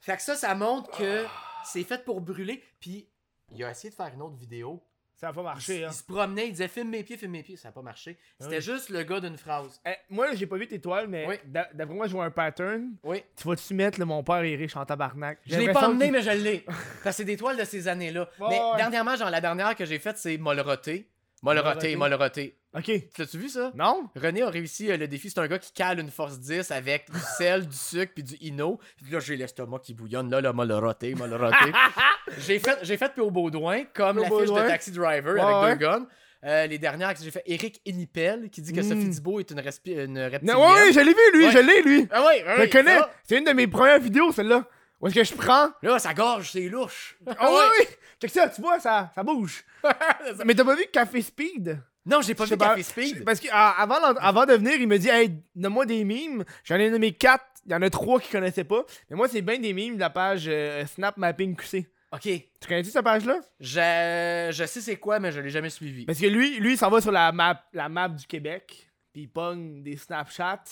Fait que ça, ça montre que c'est fait pour brûler. Puis il a essayé de faire une autre vidéo. Ça a pas Il, marché, hein. il se promenait, il disait filme mes pieds, filme mes pieds. Ça n'a pas marché. C'était oui. juste le gars d'une phrase. Eh, moi, j'ai pas vu tes toiles, mais Oui. d'a- d'après moi, je vois un pattern. Oui. Tu vas-tu mettre le mon père est riche en tabarnak? Je l'ai pas emmené, mais je l'ai. Parce que c'est des toiles de ces années-là. Mais ouais. dernièrement, genre la dernière que j'ai faite, c'est Molleroté. Molleroté, Molleroté. Ok. L'as-tu vu ça? Non? René a réussi euh, le défi. C'est un gars qui cale une force 10 avec du sel, du sucre puis du ino. Puis là, j'ai l'estomac qui bouillonne. Là, là, m'a le roté, m'a le roté. j'ai fait, j'ai fait P.O. Baudouin, comme P.O. l'affiche de. Taxi Driver Ouais, avec ouais. deux guns. Euh, les dernières que j'ai fait, Eric Enipel, qui dit que Mm. Sophie Thibault est une, une reptilienne. Non, ouais, je l'ai vu, lui, Ouais. je l'ai, lui. Ah ouais, Je ouais, le connais. C'est une de mes premières vidéos, celle-là. Où est-ce que je prends? Là, ça gorge, c'est louche. Ah oui, oui! Check ça, tu vois, ça, ça bouge. Mais t'as pas vu Café Speed? Non, j'ai pas vu Café Speed. Parce que ah, avant, avant de venir, il me dit Hey, donne-moi des mimes. J'en ai nommé 4. Il y en a 3 qui connaissaient pas. Mais moi, c'est bien des mimes de la page euh, Snap Mapping QC. Ok, Tu connais-tu cette page-là? je, je sais c'est quoi, mais je l'ai jamais suivi. Parce que lui, lui, il s'en va sur la map, la map du Québec. Puis il pogne des Snapchats.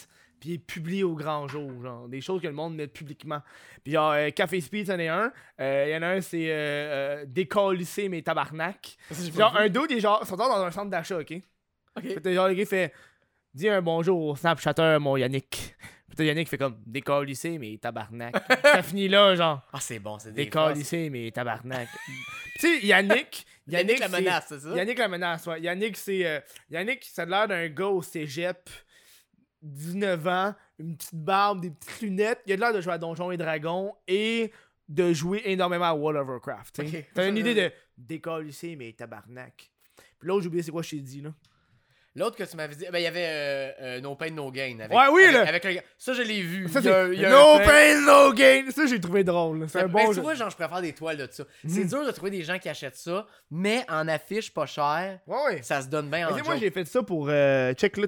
Puis il publie au grand jour. Genre, des choses que le monde met publiquement. Puis genre, euh, Café Speed, c'en est un. Euh, Il y en a un, c'est euh, euh, Décalissé, mais tabarnak. Genre, un il est genre, sont dans un centre d'achat, ok? Ok. Que genre, le gars fait Dis un bonjour au Snapchatter, mon Yannick. Puis Yannick fait comme Décalissé, mais tabarnak. ça finit là, genre. Ah, c'est bon, c'est des. Décalissé, mais tabarnak. tu sais, Yannick. Yannick la c'est- menace, c'est ça? Yannick la menace, ouais. Yannick, c'est. euh, Yannick, ça a l'air d'un gars au cégep, 19 ans, une petite barbe, des petites lunettes. Il a l'air de jouer à Donjons et Dragons et de jouer énormément à World of Warcraft. tu. T'as une idée de décalissé, mais tabarnak. Puis l'autre, j'ai oublié c'est quoi je t'ai dit, là. L'autre que tu m'avais dit, ben il y avait euh, euh, No Pain No Gain. Avec, Ouais, oui, avec, là. avec le. Ça, je l'ai vu. Ça, Il y a- c'est il y a No un pain, no gain. Ça, j'ai trouvé drôle. C'est un Mais bon tu jeu. vois, genre, je préfère des toiles de ça. C'est Mhm. dur de trouver des gens qui achètent ça, mais en affiche pas cher, Ouais, ouais. ça se donne bien Mais en tu moi, j'ai fait ça pour. Euh, check là.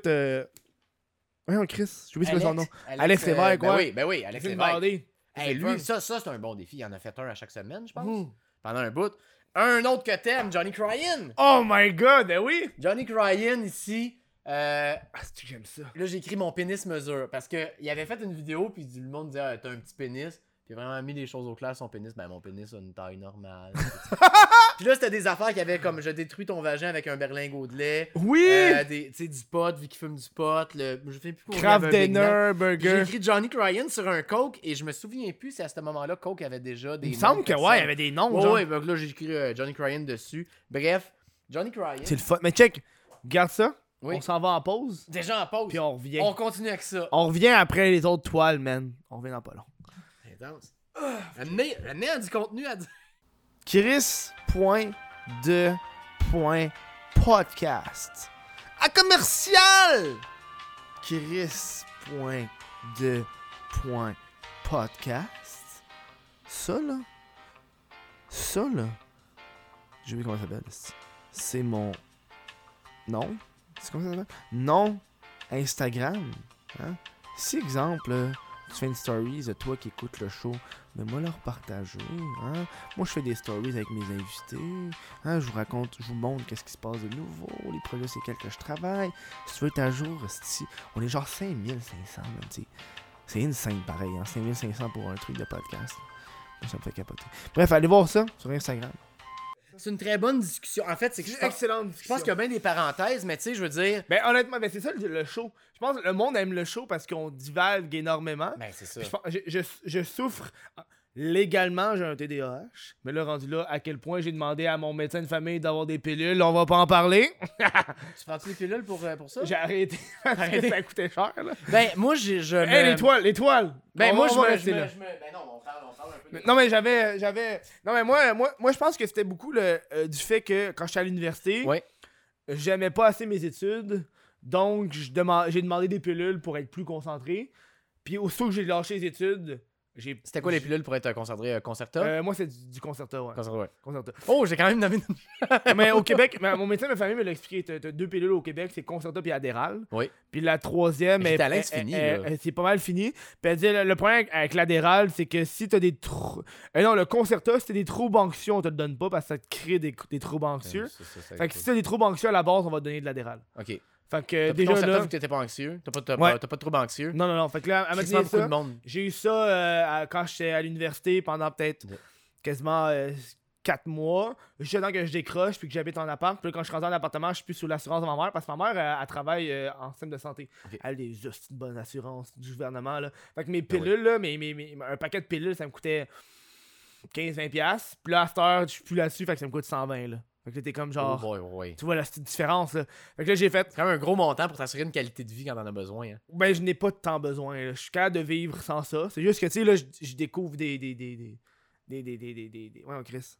Voyons, Chris. J'ai oublié c'est quoi son nom. Alex euh, Lévesque, ben oui, ben oui, Alex Lévesque. Hey, lui, ça, ça c'est un bon défi. Il en a fait un à chaque semaine, je pense. Pendant un bout. Un autre que t'aimes, Johnny Cryan. Oh my god, ben oui! Johnny Cryan, ici, euh, Ah, c'est que j'aime ça? Là, j'ai écrit mon pénis mesure parce que il avait fait une vidéo puis le monde disait ah, t'as un petit pénis. A vraiment mis les choses au clair son pénis. Ben mon pénis a une taille normale. puis là, c'était des affaires qui avaient comme je détruis ton vagin avec un berlingot de lait. Oui! Euh, tu sais, du pot, vu qu'il fume du pot. Le, je sais plus Big Mac. Dinner, Puis J'ai Burger. écrit Johnny Cryan sur un Coke et je me souviens plus si à ce moment-là, Coke avait déjà des. Il me semble que ouais, il y avait des noms, Ouais, genre. ouais, donc là, j'ai écrit euh, Johnny Cryan dessus. Bref, Johnny Cryan. C'est le fun. Mais check, garde ça. Oui. On s'en va en pause. Déjà en pause. Puis on revient. On continue avec ça. On revient après les autres toiles, man. On revient dans pas long. Intense. Amenez, amenez à du contenu à dire. Chris.de.podcast. À commercial! Chris.de.podcast. Ça, là. Ça, là. J'ai oublié comment ça s'appelle. c'est- mon. Non? C'est comment ça s'appelle? Non. Instagram. Hein? Si, exemple, là, tu fais une story de toi qui écoute le show, mais moi leur partager. Hein? Moi, je fais des stories avec mes invités. Hein? Je vous raconte, je vous montre qu'est-ce qui se passe de nouveau, les projets c'est lesquels que je travaille. Si tu veux être à jour, on est genre 5500, même. C'est insane pareil, hein? 5500 pour un truc de podcast. Ça me fait capoter. Bref, allez voir ça sur Instagram. C'est une très bonne discussion. En fait, c'est que je pense, excellente je discussion. pense qu'il y a bien des parenthèses, mais tu sais, je veux dire. Ben honnêtement, ben c'est ça le, show. Je pense que le monde aime le show parce qu'on divague énormément. Ben, c'est ça. Puis je, je, je, je souffre légalement, j'ai un TDAH. Mais là, rendu là, à quel point j'ai demandé à mon médecin de famille d'avoir des pilules, on va pas en parler. Tu prends-tu les pilules pour, euh, pour ça? J'ai arrêté Arrêté. ça coûtait cher. Là. Ben, moi, j'ai- je. Hey, me- l'étoile, l'étoile! Ben, On moi, je me, rester je me- là. je me- Ben, non, on parle, on parle un peu. Non, mais j'avais. j'avais... Non, mais moi, moi, moi je pense que c'était beaucoup le, euh, du fait que quand j'étais à l'université, Ouais. j'aimais pas assez mes études. Donc, j'ai demandé des pilules pour être plus concentré. Puis, aussitôt que j'ai lâché les études. C'était quoi les pilules pour être concentré euh, concerta? Euh, moi, c'est du, du concerta, ouais. Concerta, ouais. Concerta. Oh, j'ai quand même nommé une. mais au Québec, ma- mon médecin de famille me l'a expliqué. T'as, deux pilules au Québec, c'est Concerta puis Adderall. Oui. Puis la troisième, elle- elle- c'est fini, c'est pas mal fini. Puis elle dit le, le problème avec, l'Adderall, c'est que si t'as des trous. Euh, non, le Concerta, si t'as des troubles anxieux, on te le donne pas parce que ça te crée des, des troubles anxieux. C'est ça, ça, Fait que si t'as des troubles anxieux à la base, on va te donner de l'Adderall. Ok. Fait que déjà là. vu que t'étais pas anxieux? T'as pas, t'as Ouais. pas, t'as pas de trouble anxieux? Non, non, non. Fait que là, à ça. de monde? J'ai eu ça euh, à- quand j'étais à l'université pendant peut-être Ouais. quasiment 4 mois. Juste temps que je décroche puis que j'habite en appart. Puis là, quand je suis rentré en appartement, je suis plus sous l'assurance de ma mère parce que ma mère, elle, elle travaille euh, en système de santé. Elle a des hosties de bonne assurance du gouvernement. Là. Fait que mes Ben pilules, là, mes, mes- mes- un paquet de pilules, ça me coûtait 15-20$. piastres. Puis là, à cette heure, je suis plus là-dessus. Fait que ça me coûte 120$. Là. Fait que là, t'es comme genre. Tu vois la petite différence, là. Que là, j'ai fait. C'est quand même un gros montant pour t'assurer une qualité de vie quand t'en as besoin. Ben, je n'ai pas de temps besoin. Là. Je suis capable de vivre sans ça. C'est juste que, tu sais, là, je, découvre des. des, des, des, des, des, des, des, des... Ouais, Chris.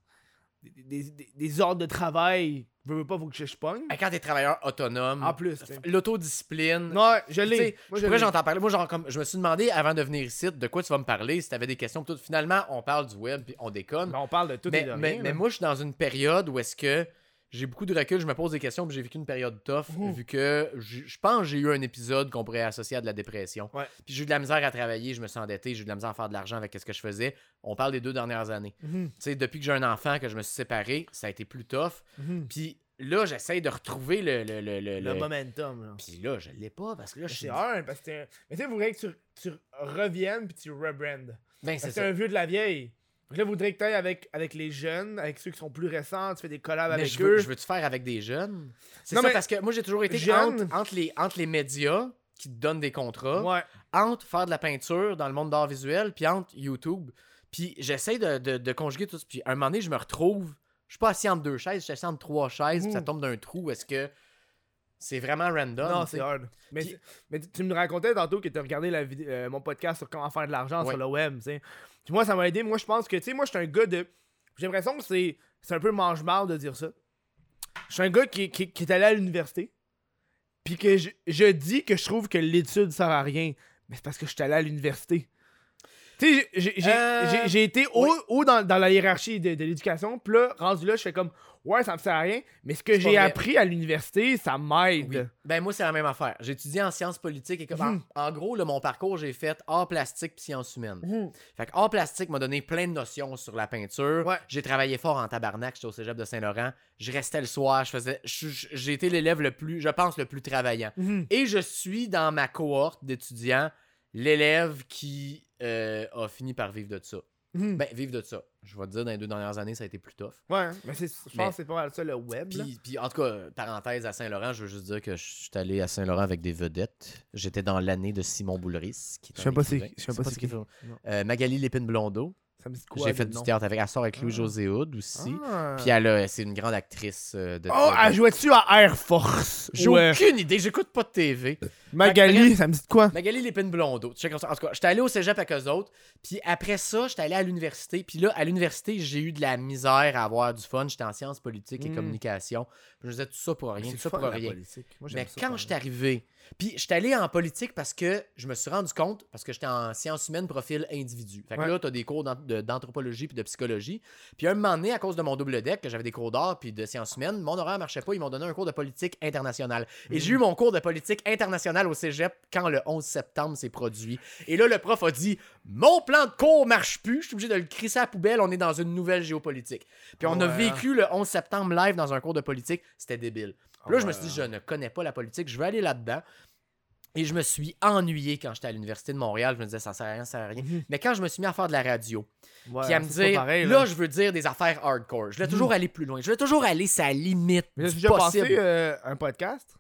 Des, des, ordres de travail. Je veux pas, faut que je, pogne. Quand t'es travailleur autonome, En plus, l'autodiscipline. Non, je l'ai. Moi, je j'en parler. Moi, genre, comme, je me suis demandé avant de venir ici de quoi tu vas me parler, si t'avais des questions. Tout. Finalement, on parle du web puis on déconne. Ben, on parle de tout mais, et de mais, rien, mais là. moi, je suis dans une période où est-ce que j'ai beaucoup de recul, je me pose des questions, puis j'ai vécu une période tough, vu que je pense que j'ai eu un épisode qu'on pourrait associer à de la dépression. Ouais. Puis j'ai eu de la misère à travailler, je me suis endetté, j'ai eu de la misère à faire de l'argent avec ce que je faisais. On parle des deux dernières années. Mhm, Tu sais, depuis que j'ai un enfant, que je me suis séparé, ça a été plus tough. mhm. Puis là, j'essaye de retrouver le. le, le, le- Le le- momentum, là. Puis là, je l'ai pas parce que là, je suis. C'est hard, parce que. Mais tu sais, il faudrait que tu, tu reviennes puis tu rebrandes. Ben, c'est un vieux de la vieille. Donc là, il faudrait que tu avec, avec les jeunes, avec ceux qui sont plus récents, tu fais des collabs Mais avec je veux, eux. je veux-tu faire avec des jeunes? C'est Non, ça, mais parce que moi, j'ai toujours été entre, entre les, entre les médias qui te donnent des contrats, Ouais. entre faire de la peinture dans le monde d'art visuel, puis entre YouTube. Puis j'essaie de, de, de conjuguer tout ça. Puis à un moment donné, je me retrouve. Je suis pas assis entre deux chaises, je suis assis entre trois chaises, puis ça tombe d'un trou. Est-ce que c'est vraiment random? Non, c'est hard. Mais, Puis- c'est- mais tu- me racontais tantôt que tu as regardé la vidéo, euh, mon podcast sur comment faire de l'argent Ouais. sur le web. Puis moi, ça m'a aidé. Moi, je pense que, tu sais, moi, je suis un gars de. J'ai l'impression que c'est c'est un peu mange-mal de dire ça. Je suis un gars qui, qui, qui est allé à l'université. Puis que je, je dis que je trouve que l'étude sert à rien. Mais c'est parce que je suis allé à l'université. Tu sais, j'ai- j'ai Euh, j'ai- été haut, oui. haut dans, dans la hiérarchie de, de l'éducation. Puis là, rendu là, je fais comme, ouais, ça me sert à rien. Mais ce que C'est j'ai appris à l'université, ça m'aide. Oui. Ben moi, c'est la même affaire. J'ai étudié en sciences politiques et comme Mhm. en, en gros, là, mon parcours, j'ai fait art plastique puis sciences humaines. Mhm. Fait que art plastique m'a donné plein de notions sur la peinture. Ouais. J'ai travaillé fort en tabarnak, j'étais au cégep de Saint-Laurent. Je restais le soir, je faisais je- j'ai été l'élève le plus je pense le plus travaillant. Mhm. Et je suis dans ma cohorte d'étudiants l'élève qui euh, a fini par vivre de ça. Mhm. Ben vivre de ça. Je vais te dire dans les deux dernières années, ça a été plus tough. Ouais, mais c'est, je pense Mais- que c'est pas mal ça le web. Puis, puis, en tout cas, parenthèse à Saint-Laurent, je veux juste dire que je suis allé à Saint-Laurent avec des vedettes. J'étais dans l'année de Simon Boulris. Qui Je sais pas écrivain. je sais pas Non. Euh, Magali Lépine Blondeau. Ça me dit quoi J'ai fait du théâtre avec. Elle sort avec Ah. Louis-José Hood aussi. Ah. Puis elle a- c'est une grande actrice euh, de. Oh, elle jouait-tu à Air Force? J'ai aucune idée, j'écoute pas de TV. Magali, ça me dit de quoi? Magali Lépine Blondeau. Tu sais, comme ça. En tout cas, j'étais allé au cégep avec eux autres. Puis après ça, j'étais allé à l'université. Puis là, à l'université, j'ai eu de la misère à avoir du fun. J'étais en sciences politiques et Mm. communication. Puis je disais tout ça pour rien, tout ça fun, pour rien. Moi, Mais ça, quand je suis arrivé, puis je suis allé en politique parce que je me suis rendu compte, parce que j'étais en sciences humaines, profil individu. Fait que Ouais. là, t'as des cours d'anthropologie puis de psychologie. Puis à un moment donné, à cause de mon double deck, que j'avais des cours d'art puis de sciences humaines, mon horaire marchait pas. Ils m'ont donné un cours de politique internationale. Et Mm. j'ai eu mon cours de politique internationale au cégep quand le 11 septembre s'est produit. Et là, le prof a dit Mon plan de cours marche plus, je suis obligé de le crisser à la poubelle, on est dans une nouvelle géopolitique. Puis on a vécu le 11 septembre live dans un cours de politique, c'était débile. Puis là, je me suis dit, je ne connais pas la politique, je vais aller là-dedans. Et je me suis ennuyé quand j'étais à l'Université de Montréal. Je me disais, ça sert à rien, ça sert à rien. Mhm. Mais quand je me suis mis à faire de la radio, Ouais, puis à me dire, pareil, là, je veux dire des affaires hardcore. Je voulais toujours aller plus loin. Je voulais toujours aller sa limite Mais du j'ai déjà possible. passé euh, un podcast?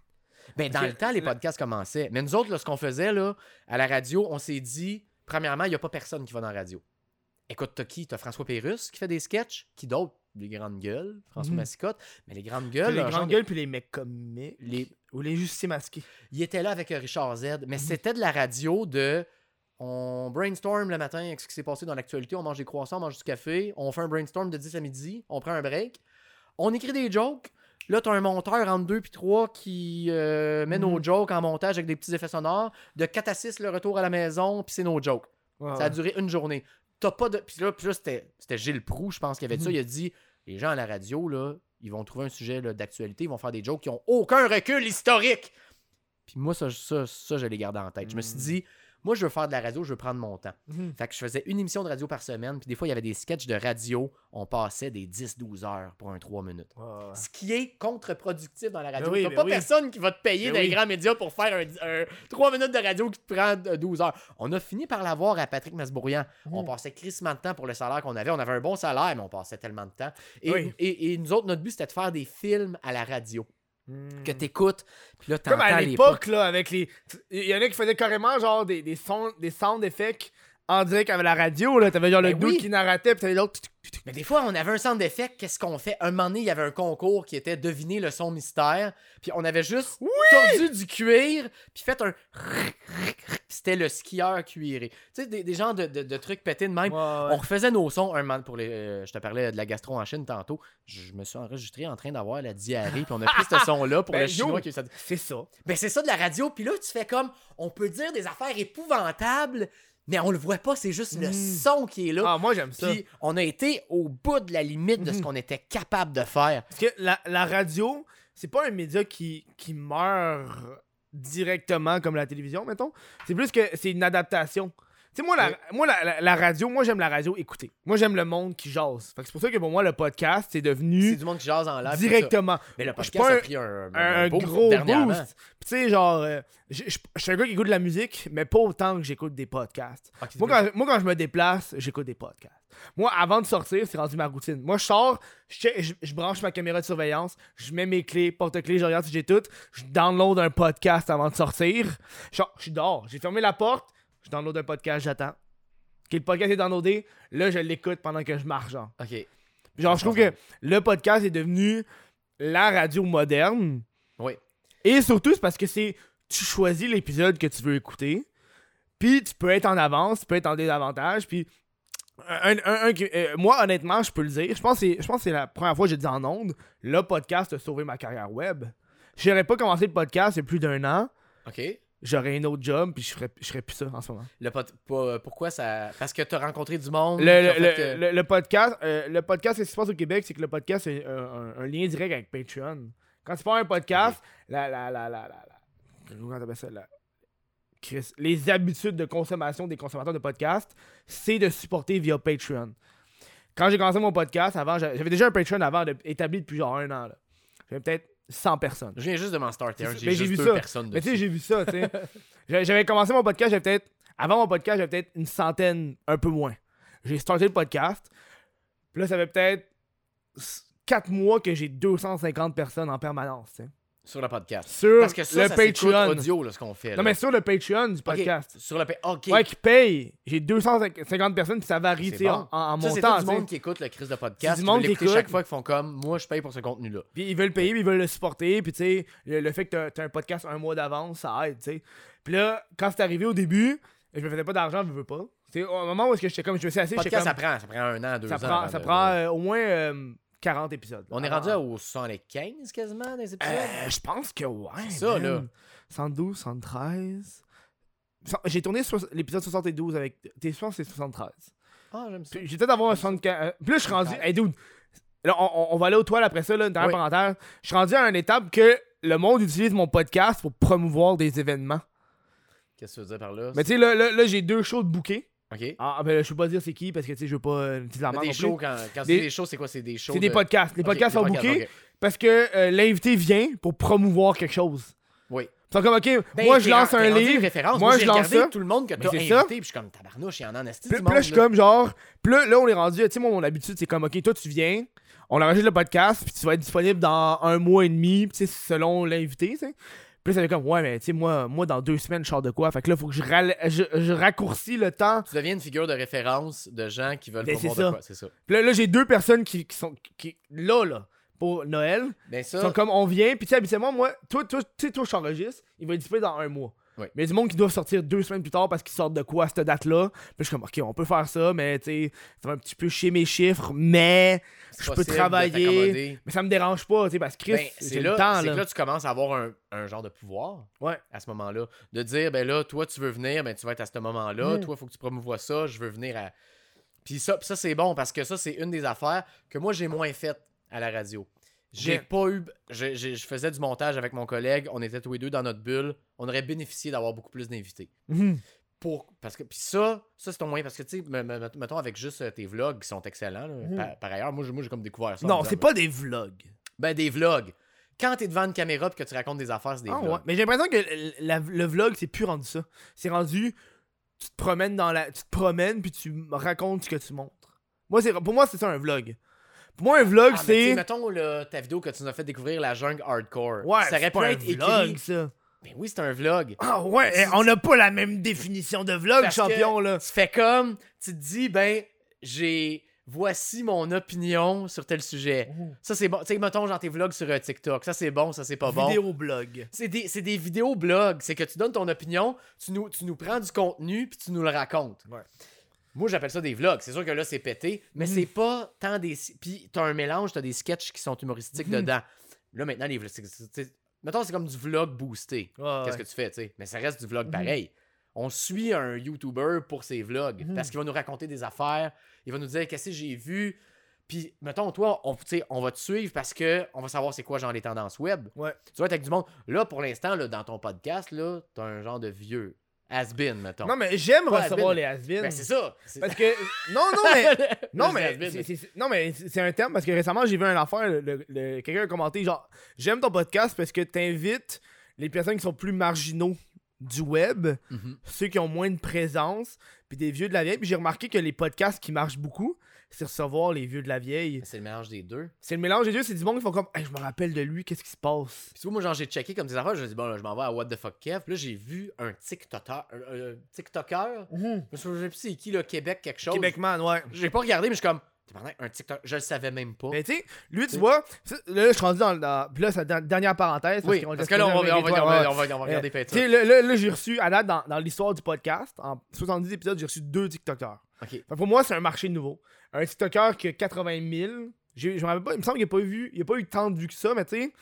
Ben, dans le temps, les podcasts commençaient. Mais nous autres, là, ce qu'on faisait là, à la radio, on s'est dit, premièrement, il n'y a pas personne qui va dans la radio. Écoute, t'as qui? T'as François Pérusse qui fait des sketchs. Qui d'autre Les grandes gueules. François Mhm. Massicotte. Mais les grandes Puis gueules. les grandes de- gueules puis les mecs comiques. les- Ou les justiciers masqués. Il était là avec euh, Richard Z. Mhm. Mais c'était de la radio de. On brainstorm le matin avec ce qui s'est passé dans l'actualité. On mange des croissants, on mange du café. On fait un brainstorm de 10 à midi. On prend un break. On écrit des jokes. Là, t'as un monteur entre 2 puis 3 qui euh, met nos Mhm. jokes en montage avec des petits effets sonores. De 4 à 6, le retour à la maison, puis c'est nos jokes. Ça a duré une journée. T'as pas de. Puis là, là, c'était c'était Gilles Proux, je pense, qui avait dit ça. Mhm. Il a dit les gens à la radio, là, ils vont trouver un sujet d'actualité, ils vont faire des jokes qui ont aucun recul historique. Puis moi, ça, ça, ça je l'ai gardé en tête. Je me suis Mhm. dit, moi, je veux faire de la radio, je veux prendre mon temps. Mhm. Fait que je faisais une émission de radio par semaine, puis des fois, il y avait des sketchs de radio. On passait des 10-12 heures pour un 3 minutes. Ce qui est contre-productif dans la radio. Oui, T'as pas oui. personne qui va te payer dans les grands médias pour faire un, 3 minutes de radio qui te prend euh, 12 heures. On a fini par l'avoir à Patrick Masbourian. On Mhm. passait crissement de temps pour le salaire qu'on avait. On avait un bon salaire, mais on passait tellement de temps. Et, et, et nous autres, notre but, c'était de faire des films à la radio. Que t'écoutes, puis là, Comme à l'époque, là, avec les. Il y en a qui faisaient carrément, genre, des, des, sons, des sound effects en direct avec la radio, là. T'avais genre le Ben dude oui. qui narratait, pis t'avais l'autre. Mais des fois, on avait un centre d'effet. Qu'est-ce qu'on fait? Un moment donné, il y avait un concours qui était deviner le son mystère. Puis on avait juste tordu du cuir, puis fait un. C'était le skieur cuiré. Tu sais, des, des genres de, de- de trucs pétés de même. On refaisait nos sons un moment pour les. euh, je te parlais de la gastro en Chine tantôt. Je me suis enregistré en train d'avoir la diarrhée, puis on a pris ce son-là pour Ben, le chinois yo. qui. C'est ça. Ben c'est ça de la radio, puis là tu fais comme on peut dire des affaires épouvantables, mais on le voit pas, c'est juste le Mm. son qui est là. Ah, moi, j'aime ça. Puis on a été au bout de la limite de ce Mhm. qu'on était capable de faire. Parce que la, la radio, c'est pas un média qui, qui meurt directement comme la télévision, mettons. C'est plus que c'est une adaptation. Tu sais, moi, la, Oui. moi la, la- la radio, moi, j'aime la radio écouter. Moi, j'aime le monde qui jase. Fait que c'est pour ça que pour moi, le podcast, c'est C'est devenu du monde qui jase en live. directement. Mais le Je suis podcast pas a un- pris un, un, un gros boost. Tu sais, genre, euh, je je- je suis un gars qui écoute de la musique, mais pas autant que j'écoute des podcasts. C'est Moi quand, moi, quand je me déplace, j'écoute des podcasts. Moi, avant de sortir, c'est rendu ma routine. Moi, je sors, je, je- je branche ma caméra de surveillance, je mets mes clés, porte-clés, je regarde si j'ai tout, je download un podcast avant de sortir. Je suis dehors, j'ai fermé la porte, je download un podcast, j'attends. Ok, le podcast est downloadé, là, je l'écoute pendant que je marche, genre. Ok. Genre, je trouve que le podcast est devenu la radio moderne. Oui. Et surtout, c'est parce que c'est. Tu choisis l'épisode que tu veux écouter. Puis tu peux être en avance, tu peux être en désavantage. Puis. Un, un- euh, moi, honnêtement, je peux le dire. Je pense que c'est- je pense que c'est la première fois que j'ai dit en ondes. Le podcast a sauvé ma carrière web. J'aurais pas commencé le podcast il y a plus d'un an. Ok. J'aurais un autre job, puis je ferais, je ferais plus ça en ce moment. Le pod- pas- pourquoi ça. Parce que t'as rencontré du monde. Le, le, le- que- le- le podcast, euh, le podcast, ce qui se passe au Québec, c'est que le podcast, c'est un, un- un lien direct avec Patreon. Quand tu pars un podcast, la, la, la, la, la, la- comment t'appelles ça, la- Chris, les habitudes de consommation des consommateurs de podcasts, c'est de supporter via Patreon. Quand j'ai commencé mon podcast, avant, j'a- j'avais déjà un Patreon avant, de- établi depuis genre un an. là. J'avais peut-être 100 personnes. Je viens juste de m'en starter un. J'ai mais juste j'ai vu deux ça. personnes Mais tu sais, j'ai vu ça, tu sais. J'a- J'avais commencé mon podcast, j'avais peut-être. Avant mon podcast, j'avais peut-être une centaine, un peu moins. J'ai starté le podcast. Puis là, ça fait peut-être 4 mois que j'ai 250 personnes en permanence, tu sais. Sur le podcast. Sur Parce que ça, le ça Patreon. audio, là, ce qu'on fait. Non, mais sur le Patreon du podcast. Sur le pa- Ok. Ouais, qui paye. J'ai 250 personnes, puis ça varie, C'est tu sais, bon. en, en ça, c'est montant. tout du tu monde qui écoute le Chris de podcast. C'est du monde qui écoute. chaque fois qu'ils font comme moi, je paye pour ce contenu-là. Puis ils veulent payer, puis ils veulent le supporter. Puis tu sais, le, le fait que t'as- t'as un podcast un mois d'avance, ça aide, tu sais. Puis là, quand c'est arrivé au début, je me faisais pas d'argent, je veux pas. C'est au moment où est-ce que j'étais comme, je me suis assis, Podcast, comme, ça prend, ça prend un an, deux ça ans. prend, ça prend euh, au moins euh, 40 épisodes. On est rendu au 75 quasiment des épisodes? euh, je pense que ouais. C'est ça, là. 112, 113. Cent- J'ai tourné l'épisode 72 avec. T'es sûr c'est 73. Ah, j'aime ça. J'ai peut-être avoir un 74. euh, là, je suis rendu. Hey, dude. Là, on va aller aux toiles après ça, là, une dernière Oui. parenthèse. Je suis rendu à une étape que le monde utilise mon podcast pour promouvoir des événements. Qu'est-ce que tu veux dire par là? Mais tu sais, là, là, là, j'ai deux shows de bouquets. Ok. Ah, ben, je peux pas dire c'est qui parce que tu sais, je veux pas euh, Mais marque des plus. shows, quand, quand Des- c'est des shows, c'est quoi? C'est des shows C'est des de- podcasts. Les Ok, podcasts sont podcasts, bookés ok. parce que euh, l'invité vient pour promouvoir quelque chose. Oui. Ils sont comme, ok, Ben, moi je lance un livre. une. Moi, Moi, je lance ça. tout le monde que Ben, t'as invité, ça. puis je suis comme tabarnouche, il y en a en esti Puis, là, je suis comme genre. Puis là, là, on est rendu. Tu sais, moi, mon habitude, c'est comme, ok, toi, tu viens, on enregistre le podcast, puis tu vas être disponible dans un mois et demi, puis tu sais, selon l'invité, tu sais. Puis ça fait comme, ouais, mais tu sais, moi, moi, dans deux semaines, je sors de quoi? Fait que là, faut que je, ral- je, je raccourcis le temps. Tu deviens une figure de référence de gens qui veulent Ben, promouvoir de quoi, c'est ça. Puis là, là, j'ai deux personnes qui, qui sont. Qui, là, là, pour Noël. Ils ça, sont comme, on vient, puis tu sais, habituellement, moi, toi, toi, tu sais, toi, je t'enregistre, il va être disponible dans un mois. Mais il y a du monde qui doivent sortir deux semaines plus tard parce qu'ils sortent de quoi à cette date-là. Puis je suis comme, ok, on peut faire ça, mais tu sais, ça va un petit peu chier mes chiffres, mais je peux travailler. Mais ça me dérange pas, tu sais, parce que Chris, Ben, c'est le là, temps, c'est là. que là tu commences à avoir un, un genre de pouvoir Ouais. à ce moment-là. De dire, ben là, toi, tu veux venir, ben tu vas être à ce moment-là. Mm. Toi, il faut que tu promouvois ça, je veux venir à. Puis ça, puis ça c'est bon parce que ça, c'est une des affaires que moi, j'ai moins faites à la radio. J'ai pas eu. Je, je- je faisais du montage avec mon collègue, on était tous les deux dans notre bulle. On aurait bénéficié d'avoir beaucoup plus d'invités. Mhm. Pour, parce que puis ça, ça c'est ton moyen parce que tu sais, me- me- mettons avec juste euh, tes vlogs qui sont excellents. là, Mhm. par, par ailleurs, moi, j'ai- moi comme découvert ça. Non, c'est pas des vlogs. Ben des vlogs. Quand t'es devant une caméra et que tu racontes des affaires, c'est des Ah vlogs. ouais. Mais j'ai l'impression que le, la- le vlog, c'est plus rendu ça. C'est rendu, tu te promènes dans la. Tu te promènes, puis tu racontes ce que tu montres. Moi, c'est, pour moi, c'est ça un vlog. Pour moi, un vlog, Ah, c'est. mettons là, ta vidéo que tu nous as fait découvrir la jungle hardcore. Ouais, ça aurait pas un être écrit. vlog, ça. Ben oui, c'est un vlog. Ah ouais, eh, on n'a pas la même définition de vlog, Parce champion, que là. Tu fais comme, tu te dis, ben, j'ai. Voici mon opinion sur tel sujet. Ça, c'est bon. Tu sais, mettons, genre tes vlogs sur euh, TikTok. Ça, c'est bon, ça, c'est pas bon. Vidéo-blog. C'est des, c'est des vidéos blogs. C'est que tu donnes ton opinion, tu nous, tu nous prends du contenu, puis tu nous le racontes. Ouais. Moi, j'appelle ça des vlogs. C'est sûr que là, c'est pété, mais Mhm. c'est pas tant des. Puis t'as un mélange, t'as des sketchs qui sont humoristiques Mhm. dedans. Là, maintenant, les vlogs. Mettons, c'est comme du vlog boosté. Qu'est-ce ouais. que tu fais, tu sais? Mais ça reste du vlog Mhm. pareil. On suit un YouTuber pour ses vlogs Mhm. parce qu'il va nous raconter des affaires. Il va nous dire qu'est-ce que j'ai vu. Puis, mettons, toi, on, on va te suivre parce que on va savoir c'est quoi, genre, les tendances web. Ouais. Tu vas être avec du monde. Là, pour l'instant, là, dans ton podcast, là, t'as un genre de vieux has-been, mettons. Non, mais j'aime Pas recevoir has-been. les has Ben, c'est ça. C'est- Parce que. Non, non, mais. Non, mais has-been, c'est- c'est- non, mais c'est c'est un terme parce que récemment, j'ai vu un affaire. le- le- le- Quelqu'un a commenté genre J'aime ton podcast parce que t'invites les personnes qui sont plus marginaux du web, Mhm. ceux qui ont moins de présence, puis des vieux de la vieille. Puis j'ai remarqué que les podcasts qui marchent beaucoup, c'est recevoir les vieux de la vieille. C'est le mélange des deux. C'est le mélange des deux, c'est du monde qui font comme Hey, je me rappelle de lui, qu'est-ce qui se passe? Puis moi, genre, j'ai checké comme des affaires. Je me dis, bon, là, je m'en vais à What the fuck Kev. Puis là, j'ai vu un TikToker. Un, un TikToker. Je me souviens plus c'est qui, le Québec, quelque chose. Québecman, ouais. J'ai pas regardé, mais je suis comme. Un TikTok. Je le savais même pas. Mais tu sais, lui, tu vois, là, je suis rendu dans. là, c'est la dernière parenthèse. oui, qu'on parce que là, on va, on va, on va, on va, on va regarder Euh, Tu sais, là, là, là, j'ai reçu, à date, dans, dans l'histoire du podcast, en 70 épisodes, j'ai reçu deux TikTokers. Pour moi, c'est un marché nouveau. Un TikToker qui a 80 000. j'ai- Je me rappelle pas, il me semble qu'il n'y a pas vu, il y a pas eu tant de vues que ça, mais tu sais,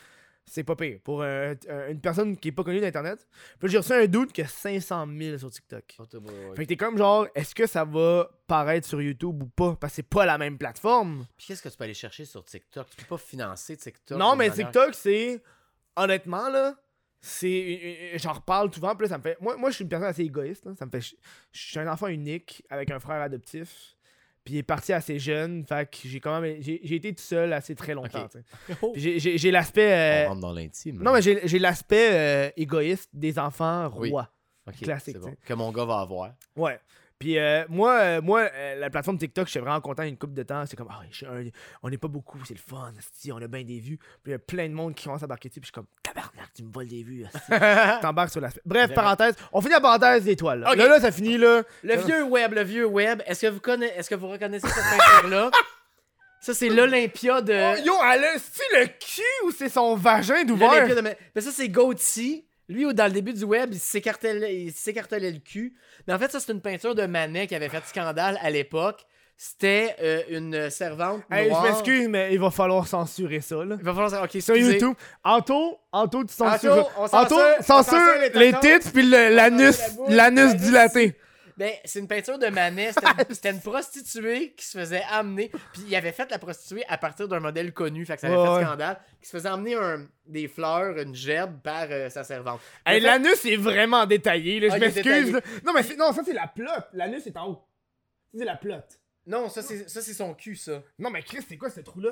c'est pas pire. Pour une personne qui est pas connue d'Internet. Puis j'ai reçu un doute qui a 500 000 sur TikTok. Oh, ouais, ouais. Fait que t'es comme genre, est-ce que ça va paraître sur YouTube ou pas? Parce que c'est pas la même plateforme. Puis qu'est-ce que tu peux aller chercher sur TikTok? Tu peux pas financer TikTok. Non, mais manière- TikTok, c'est. Honnêtement, là. C'est. J'en reparle souvent, puis là, ça me fait. Moi, moi je suis une personne assez égoïste. là. Ça me fait. Je suis un enfant unique avec un frère adoptif. Puis il est parti assez jeune. Fait que j'ai quand même. J'ai j'ai été tout seul assez très longtemps. Oh. J'ai- J'ai j'ai l'aspect. euh, On rentre dans l'intime. Non, mais j'ai j'ai l'aspect euh, égoïste des enfants Oui. rois. Ok, classique, c'est bon. tu sais. Que mon gars va avoir. Ouais. Puis euh, moi, euh, moi euh, la plateforme TikTok, j'étais vraiment content une couple de temps. C'est comme, ah, je suis un- on n'est pas beaucoup, c'est le fun, on a bien des vues. Puis il y a plein de monde qui commence à embarquer dessus. Puis je suis comme, tabarnak, tu me voles des vues. T'embarques sur l'aspect. Bref, parenthèse. On finit la parenthèse d'étoiles. Là. Ok. là, là, ça finit là. Le vieux web, le vieux web. Est-ce que vous connaissez, est-ce que vous reconnaissez cette peinture-là? Ça, c'est l'Olympia de. Oh, yo, elle a le cul ou c'est son vagin d'ouvert? L'Olympia de. Mais ça, c'est Gauthier. Lui, dans le début du web, il s'écartelait le cul. Mais en fait, ça, c'est une peinture de Manet qui avait fait scandale à l'époque. C'était euh, une servante Hey, je noire. m'excuse, mais il va falloir censurer ça. Là. Il va falloir... Ok, Sur excusez. YouTube. Anto, Anto, tu Anto, censures. Anto, censure- on censure censure les tits puis l'anus l'anus. dilaté. Ben, c'est une peinture de Manet. C'était une prostituée qui se faisait amener. Puis il avait fait la prostituée à partir d'un modèle connu. Fait que ça avait Ouais, fait scandale. Qui se faisait amener un- des fleurs, une gerbe par euh, sa servante. Hey, fait- l'anus est vraiment détaillé, là, Ah, je est m'excuse. Non, mais c'est- non, ça c'est la plotte. L'anus est en haut. Ça, C'est la plotte. Non, ça, c'est ça, c'est son cul, ça. Non, mais Chris, c'est quoi ce trou-là?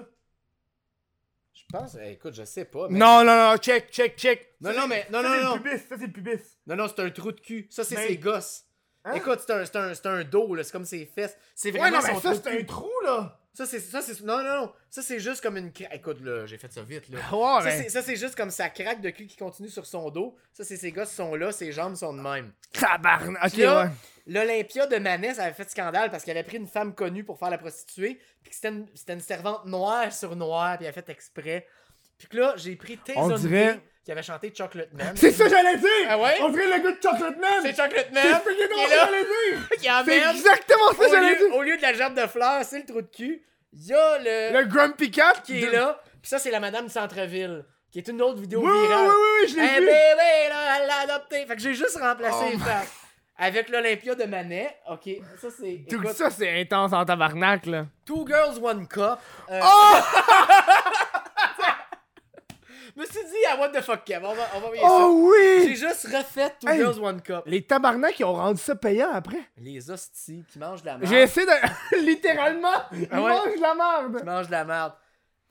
Je pense, eh, écoute, je sais pas. mais- Non, non, non, check, check, check. Non, Ça, non, c'est- mais- non, ça, non, c'est non. le pubis, ça, c'est le pubis. Non, non, c'est un trou de cul. Ça, c'est Mais- ses gosses. Hein? Écoute, c'est un, c'est un, c'est un dos, là. C'est comme ses fesses. C'est Ouais, vraiment non, mais son ça, c'est un trou, là. Ça, c'est. Ça, c'est. Non, non, non. Ça, c'est juste comme une. cra- Écoute, là, j'ai fait ça vite, là. Ouais, Ça, c'est- juste comme sa craque de cul qui continue sur son dos. Ça, c'est ses gosses sont là, ses jambes sont de même. Ok, Puis là, ouais. L'Olympia de Manès avait fait scandale parce qu'elle avait pris une femme connue pour faire la prostituée, puis que c'était une, servante noire sur noir, puis elle a fait exprès. Puis que là, j'ai pris Tay On dirait- qui avait chanté Chocolate Man. C'est ça, que j'allais dire. Ah ouais? On dirait le gars de Chocolate Man. C'est Chocolate C'est Man ce que j'allais dire. C'est exactement ça j'allais dire. au lieu de la gerbe de fleurs, c'est le trou de cul. Il y a le, Le Grumpy Cat qui de- est là. Puis ça, c'est la Madame Centreville, qui est une autre vidéo Oui, oui, virale. oui, oui, je l'ai Eh vu. bébé, là, elle l'a adopté. Fait que j'ai juste remplacé Oh my- femmes. Avec l'Olympia de Manet. Ok, ça c'est. Tout écoute, ça, c'est intense en tabarnak, là. Two Girls One Cup. Euh, Oh! Je me suis dit, ah, what the fuck, Kev, on va, on va ça. Oh J'ai oui! juste refait Two Hey. Girls One Cup. Les tabarnaks, ils ont rendu ça payant après. Les hosties qui mangent de la merde. J'ai essayé de. Littéralement, ils Ah ouais? mangent de la merde. Qui mangent de la merde.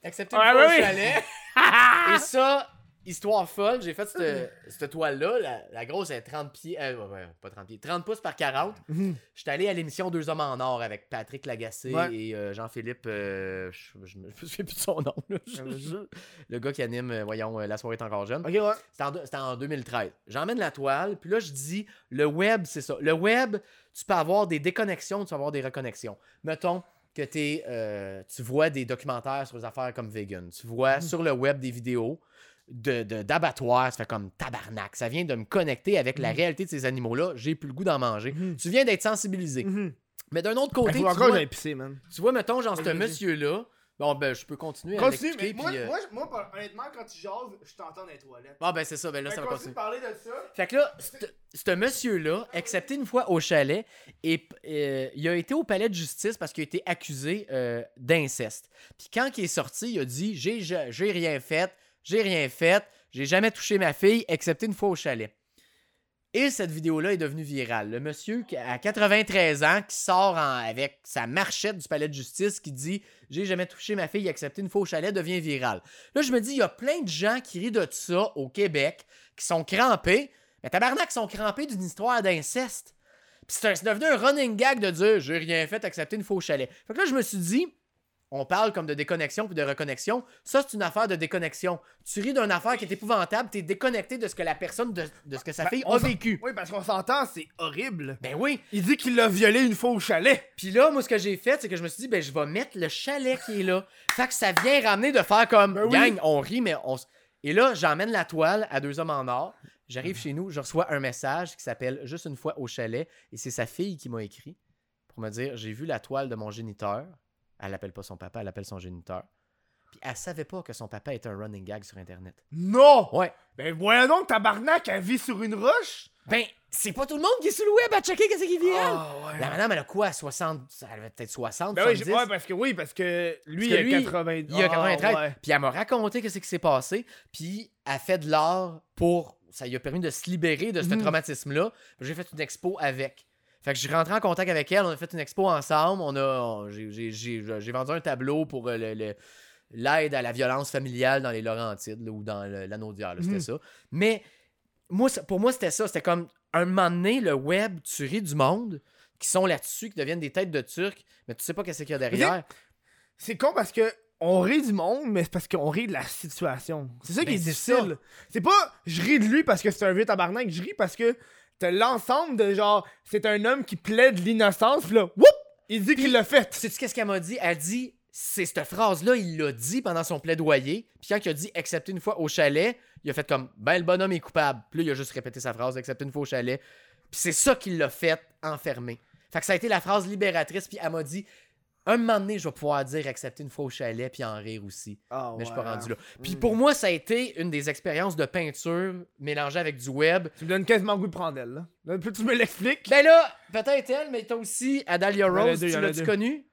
Excepté Ouais, une fois ouais, au oui. chalet. Et ça, histoire folle, j'ai fait cette, cette toile-là. La, la grosse, elle est 30 pieds. euh, pas 30 pieds. 30 pouces par 40. Mhm. J'étais allé à l'émission Deux Hommes en Or avec Patrick Lagacé Ouais. et euh, Jean-Philippe. euh, je, me souviens plus de son nom. là. Je- le gars qui anime, euh, voyons, La soirée est encore jeune. Ouais. C'était en, deux- c'était en 2013. J'emmène la toile, puis là, je dis, le web, c'est ça. Le web, tu peux avoir des déconnexions, tu peux avoir des reconnexions. Mettons que tu vois des documentaires sur des affaires comme vegan. Tu vois sur le web des vidéos de, de- d'abattoirs, ça fait comme tabarnak. Ça vient de me connecter avec la réalité de ces animaux-là. J'ai plus le goût d'en manger. Mhm. Tu viens d'être sensibilisé. Mhm. Mais d'un autre côté, faut tu vois, j'aille pisser, man. tu vois, mettons, genre, ce monsieur-là. Bon, ben, je peux continuer à Continue, mais moi, puis, euh, moi, honnêtement, quand tu jases, je t'entends dans les toilettes. Ah, ben, c'est ça. Ben là, Fait ça va continue continuer. parler de ça. Fait que là, ce monsieur-là, accepté une fois au chalet, et euh, il a été au palais de justice parce qu'il a été accusé euh, d'inceste. Puis quand il est sorti, il a dit j'ai rien fait, j'ai rien fait, j'ai jamais touché ma fille, excepté une fois au chalet. Et cette vidéo-là est devenue virale. Le monsieur a 93 ans qui sort avec sa marchette du palais de justice qui dit J'ai jamais touché ma fille, excepté une fois chalet, devient viral. Là, je me dis, il y a plein de gens qui rient de ça au Québec, qui sont crampés. Mais tabarnak, sont crampés d'une histoire d'inceste. Puis c'est devenu un running gag de dire j'ai rien fait, excepté une fois chalet. Fait que là, je me suis dit, on parle comme de déconnexion puis de reconnexion. Ça, c'est une affaire de déconnexion. Tu ris d'une affaire qui est épouvantable, t'es déconnecté de ce que la personne, de, de ce que sa Ben, fille a vécu. Oui, parce qu'on s'entend, c'est horrible. Ben oui. Il dit qu'il l'a violé une fois au chalet. Puis là, moi, ce que j'ai fait, c'est que je me suis dit, ben, je vais mettre le chalet qui est là. Fait que ça vient ramener de faire comme, Ben oui. gang, on rit, mais on. Et là, j'emmène la toile à deux hommes en or. J'arrive chez nous, je reçois un message qui s'appelle Juste une fois au chalet. Et c'est sa fille qui m'a écrit pour me dire J'ai vu la toile de mon géniteur. Elle l'appelle pas son papa, elle appelle son géniteur. Puis elle savait pas que son papa était un running gag sur Internet. Non! Ouais. Ben voyons donc, tabarnak, elle vit sur une roche? Ben, c'est pas tout le monde qui est sur le web à checker qu'est-ce qui vient. Ah, ouais. La madame, elle a quoi 60 Elle avait peut-être 60, Ben oui, 70. j'ai- ouais, parce que oui, parce que lui, Parce que il lui, a 80. Il a 93. Ah, ouais. Puis elle m'a raconté qu'est-ce qui s'est passé. Puis elle fait de l'art pour. Ça lui a permis de se libérer de ce Mhm. traumatisme-là. J'ai fait une expo avec. Fait que je suis rentré en contact avec elle. On a fait une expo ensemble. On a. j'ai- vendu un tableau pour euh, le- le- l'aide à la violence familiale dans les Laurentides là, ou dans l'anneau d'hier. C'était Mhm. ça. Mais moi, pour moi, c'était ça. C'était comme un moment donné, le web, tu ris du monde qui sont là-dessus, qui deviennent des têtes de turcs, mais tu sais pas qu'est-ce qu'il y a derrière. C'est con parce que on rit du monde, mais c'est parce qu'on rit de la situation. C'est ça qui Ben, est c'est difficile. C'est pas je ris de lui parce que c'est un vieux tabarnak, je ris parce que t'as l'ensemble de genre, c'est un homme qui plaide l'innocence, pis là, whoop! Il dit qu'il l'a fait. Sais-tu qu'est-ce qu'elle m'a dit? Elle dit, c'est cette phrase-là, il l'a dit pendant son plaidoyer. Puis quand il a dit accepter une fois au chalet, il a fait comme, ben le bonhomme est coupable. Puis là, il a juste répété sa phrase, accepter une fois au chalet. Puis c'est ça qui l'a fait enfermer. Fait que ça a été la phrase libératrice. Puis elle m'a dit, un moment donné, je vais pouvoir dire accepter une fois au chalet, puis en rire aussi. Ah, Mais je suis pas rendu là. Puis Mm. pour moi, ça a été une des expériences de peinture mélangée avec du web. Tu me donnes quasiment goût de prendre elle, là. Là, plus tu me l'expliques. Ben là, peut-être elle, mais t'as aussi Adalia en Rose, deux, tu en l'as-tu connue?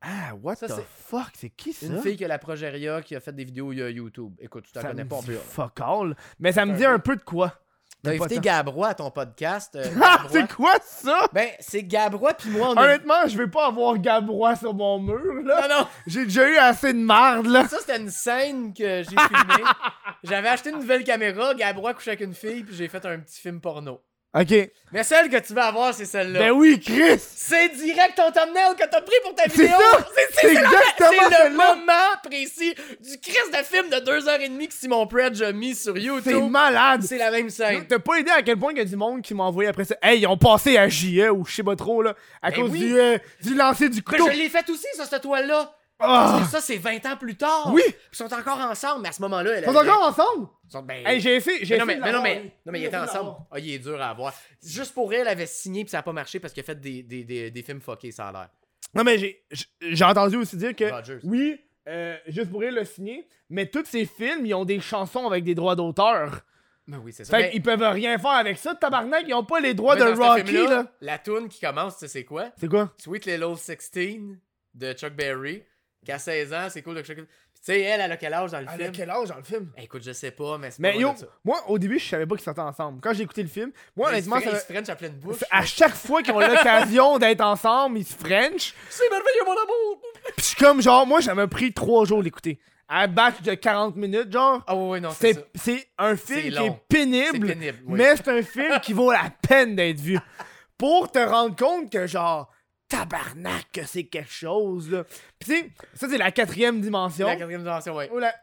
Ah, what Ça, the fuck? C'est qui ça? Une fille qui a la progéria, qui a fait des vidéos YouTube. Écoute, tu t'en connais pas, peut... Fuck all. Mais ça me dit un peu de quoi? T'as invité tant. Gabrois à ton podcast. euh, Ah, c'est quoi ça? Ben, c'est Gabrois puis moi, on a... Honnêtement, je vais pas avoir Gabrois sur mon mur, là. Non, non, J'ai déjà eu assez de marde, là. ça c'était une scène que j'ai filmée. J'avais acheté une nouvelle caméra, Gabrois couché avec une fille, puis j'ai fait un petit film porno. Ok. Mais celle que tu vas avoir, c'est celle-là. Ben oui, Chris! C'est direct ton thumbnail que t'as pris pour ta C'est vidéo. C'est C'est c'est exactement C'est le moment précis du Christ de film de 2h30 que Simon Predge a mis sur C'est YouTube. malade! C'est la même scène. T'as pas idée à quel point il y a du monde qui m'a envoyé après ça. Hey, ils ont passé à JE ou je sais pas trop, là, à Ben cause oui. du, euh, du lancer du Mais couteau. je l'ai fait aussi, ça, cette toile-là. Ah! Ça, c'est 20 ans plus tard. Oui! Ils sont encore ensemble, mais à ce moment-là, elle Ils sont avait- encore ensemble? Ils sont- ben- Hey, j'ai essayé, j'ai Mais non, mais, mais non, mais, lui. non, mais ils étaient ensemble. Ah, il est dur à avoir. Juste pour elle, elle avait signé puis ça a pas marché parce qu'il a fait des, des, des, des films fuckés, ça a l'air. Non, mais j'ai- j'ai entendu aussi dire que, Rogers. oui, euh, juste pour rire le signer, mais tous ces films, ils ont des chansons avec des droits d'auteur. Ben oui, c'est ça. Fait Mais- qu'ils peuvent rien faire avec ça, tabarnak, ils ont pas les droits mais de Rocky, là. La tune qui commence, tu sais, c'est quoi? C'est quoi? Sweet Little 16 de Chuck Berry, qui a 16 ans, c'est cool de Puis Tu sais, elle, elle a quel âge dans le Elle a film? quel âge dans le film? Eh, Écoute, je sais pas, mais c'est pas Mais loin yo, de ça. moi, au début, je savais pas qu'ils sortaient ensemble. Quand j'ai écouté le film, moi, Mais honnêtement, fre- ça il m'a- se French à pleine bouche. à chaque fois qu'ils ont l'occasion d'être ensemble, ils se French. C'est merveilleux, mon amour! Pis je suis comme, genre, moi, m'a pris trois jours d'écouter. À un batch de 40 minutes, genre. Ah ouais, ouais, non, c'est C'est un film qui est pénible, C'est pénible, oui. mais c'est un film qui vaut la peine d'être vu. Pour te rendre compte que, genre, tabarnak, c'est quelque chose, là. Pis tu sais, ça, c'est la quatrième dimension. La quatrième dimension, ouais. Ou la...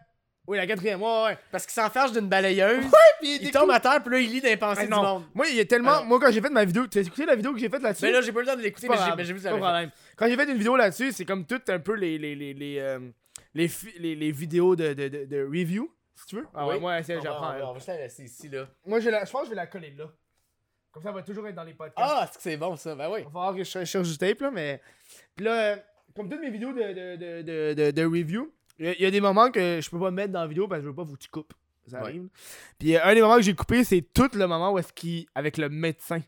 Oui, la quatrième, ouais, ouais. Parce qu'il s'enfarge d'une balayeuse, Puis il tombe à terre, puis là, il lit les pensées Ah, du monde. Moi, il y a tellement. Alors- Moi, quand j'ai fait ma vidéo, tu as écouté la vidéo que j'ai faite là-dessus? Mais là, j'ai pas eu le temps de l'écouter, mais j'ai- vu ça. pas de problème. Quand j'ai fait une vidéo là-dessus, c'est comme tout un peu les les les les euh, les, les, les vidéos de, de, de, de review, si tu veux. Ah ouais, moi, j'apprends. on va- On va juste la laisser ici, là. Moi, je, la- je pense que je vais la coller là. Comme ça, elle va toujours être dans les podcasts. Ah, c'est que c'est bon, ça. Ben oui. Il va falloir que je cherche du tape, là, mais. Puis là, comme toutes mes vidéos de, de, de, de, review, il y, a- des moments que je peux pas mettre dans la vidéo parce que je veux pas vous tu coupes. Ça Ouais. arrive. Puis euh, un des moments que j'ai coupé, c'est tout le moment où est-ce qu'il. avec le médecin.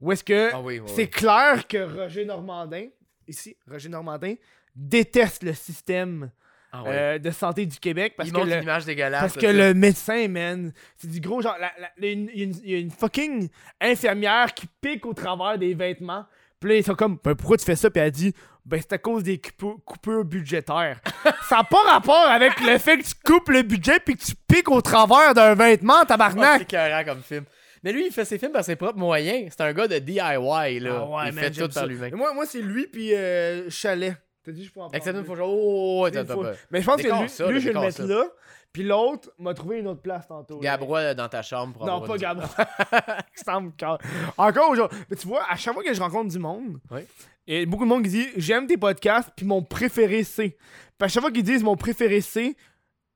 Où est-ce que. Ah oui, oui. C'est clair que Roger Normandin, ici, Roger Normandin, déteste le système Ah ouais. euh, de santé du Québec parce il que, le, une image dégueulasse. parce que ça. le médecin, man, c'est du gros genre. Il y, a une- y a fucking infirmière qui pique au travers des vêtements. Puis là, ils sont comme, ben, pourquoi tu fais ça? Puis elle dit, ben, c'est à cause des coupures, coupures budgétaires. ça n'a pas rapport avec le fait que tu coupes le budget puis que tu piques au travers d'un vêtement, tabarnak. c'est écœurant comme film. Mais lui, il fait ses films par ses propres moyens. C'est un gars de DIY, là. Ah ouais, il man, fait tout par lui-même. Moi, moi c'est lui puis euh, Chalet. T'as dit, je peux en prendre une deux. fois, oh, pas. Mais je pense que lui, ça, lui, là, je vais le décore mettre ça. là. Puis l'autre m'a trouvé une autre place tantôt. là. Gabrois dans ta chambre pour Non, avoir pas une- Gabrois. Ça me calme. Encore aujourd'hui. Mais tu vois, à chaque fois que je rencontre du monde, Oui. il y a beaucoup de monde qui dit J'aime tes podcasts, puis mon préféré c'est. Puis à chaque fois qu'ils disent mon préféré c'est,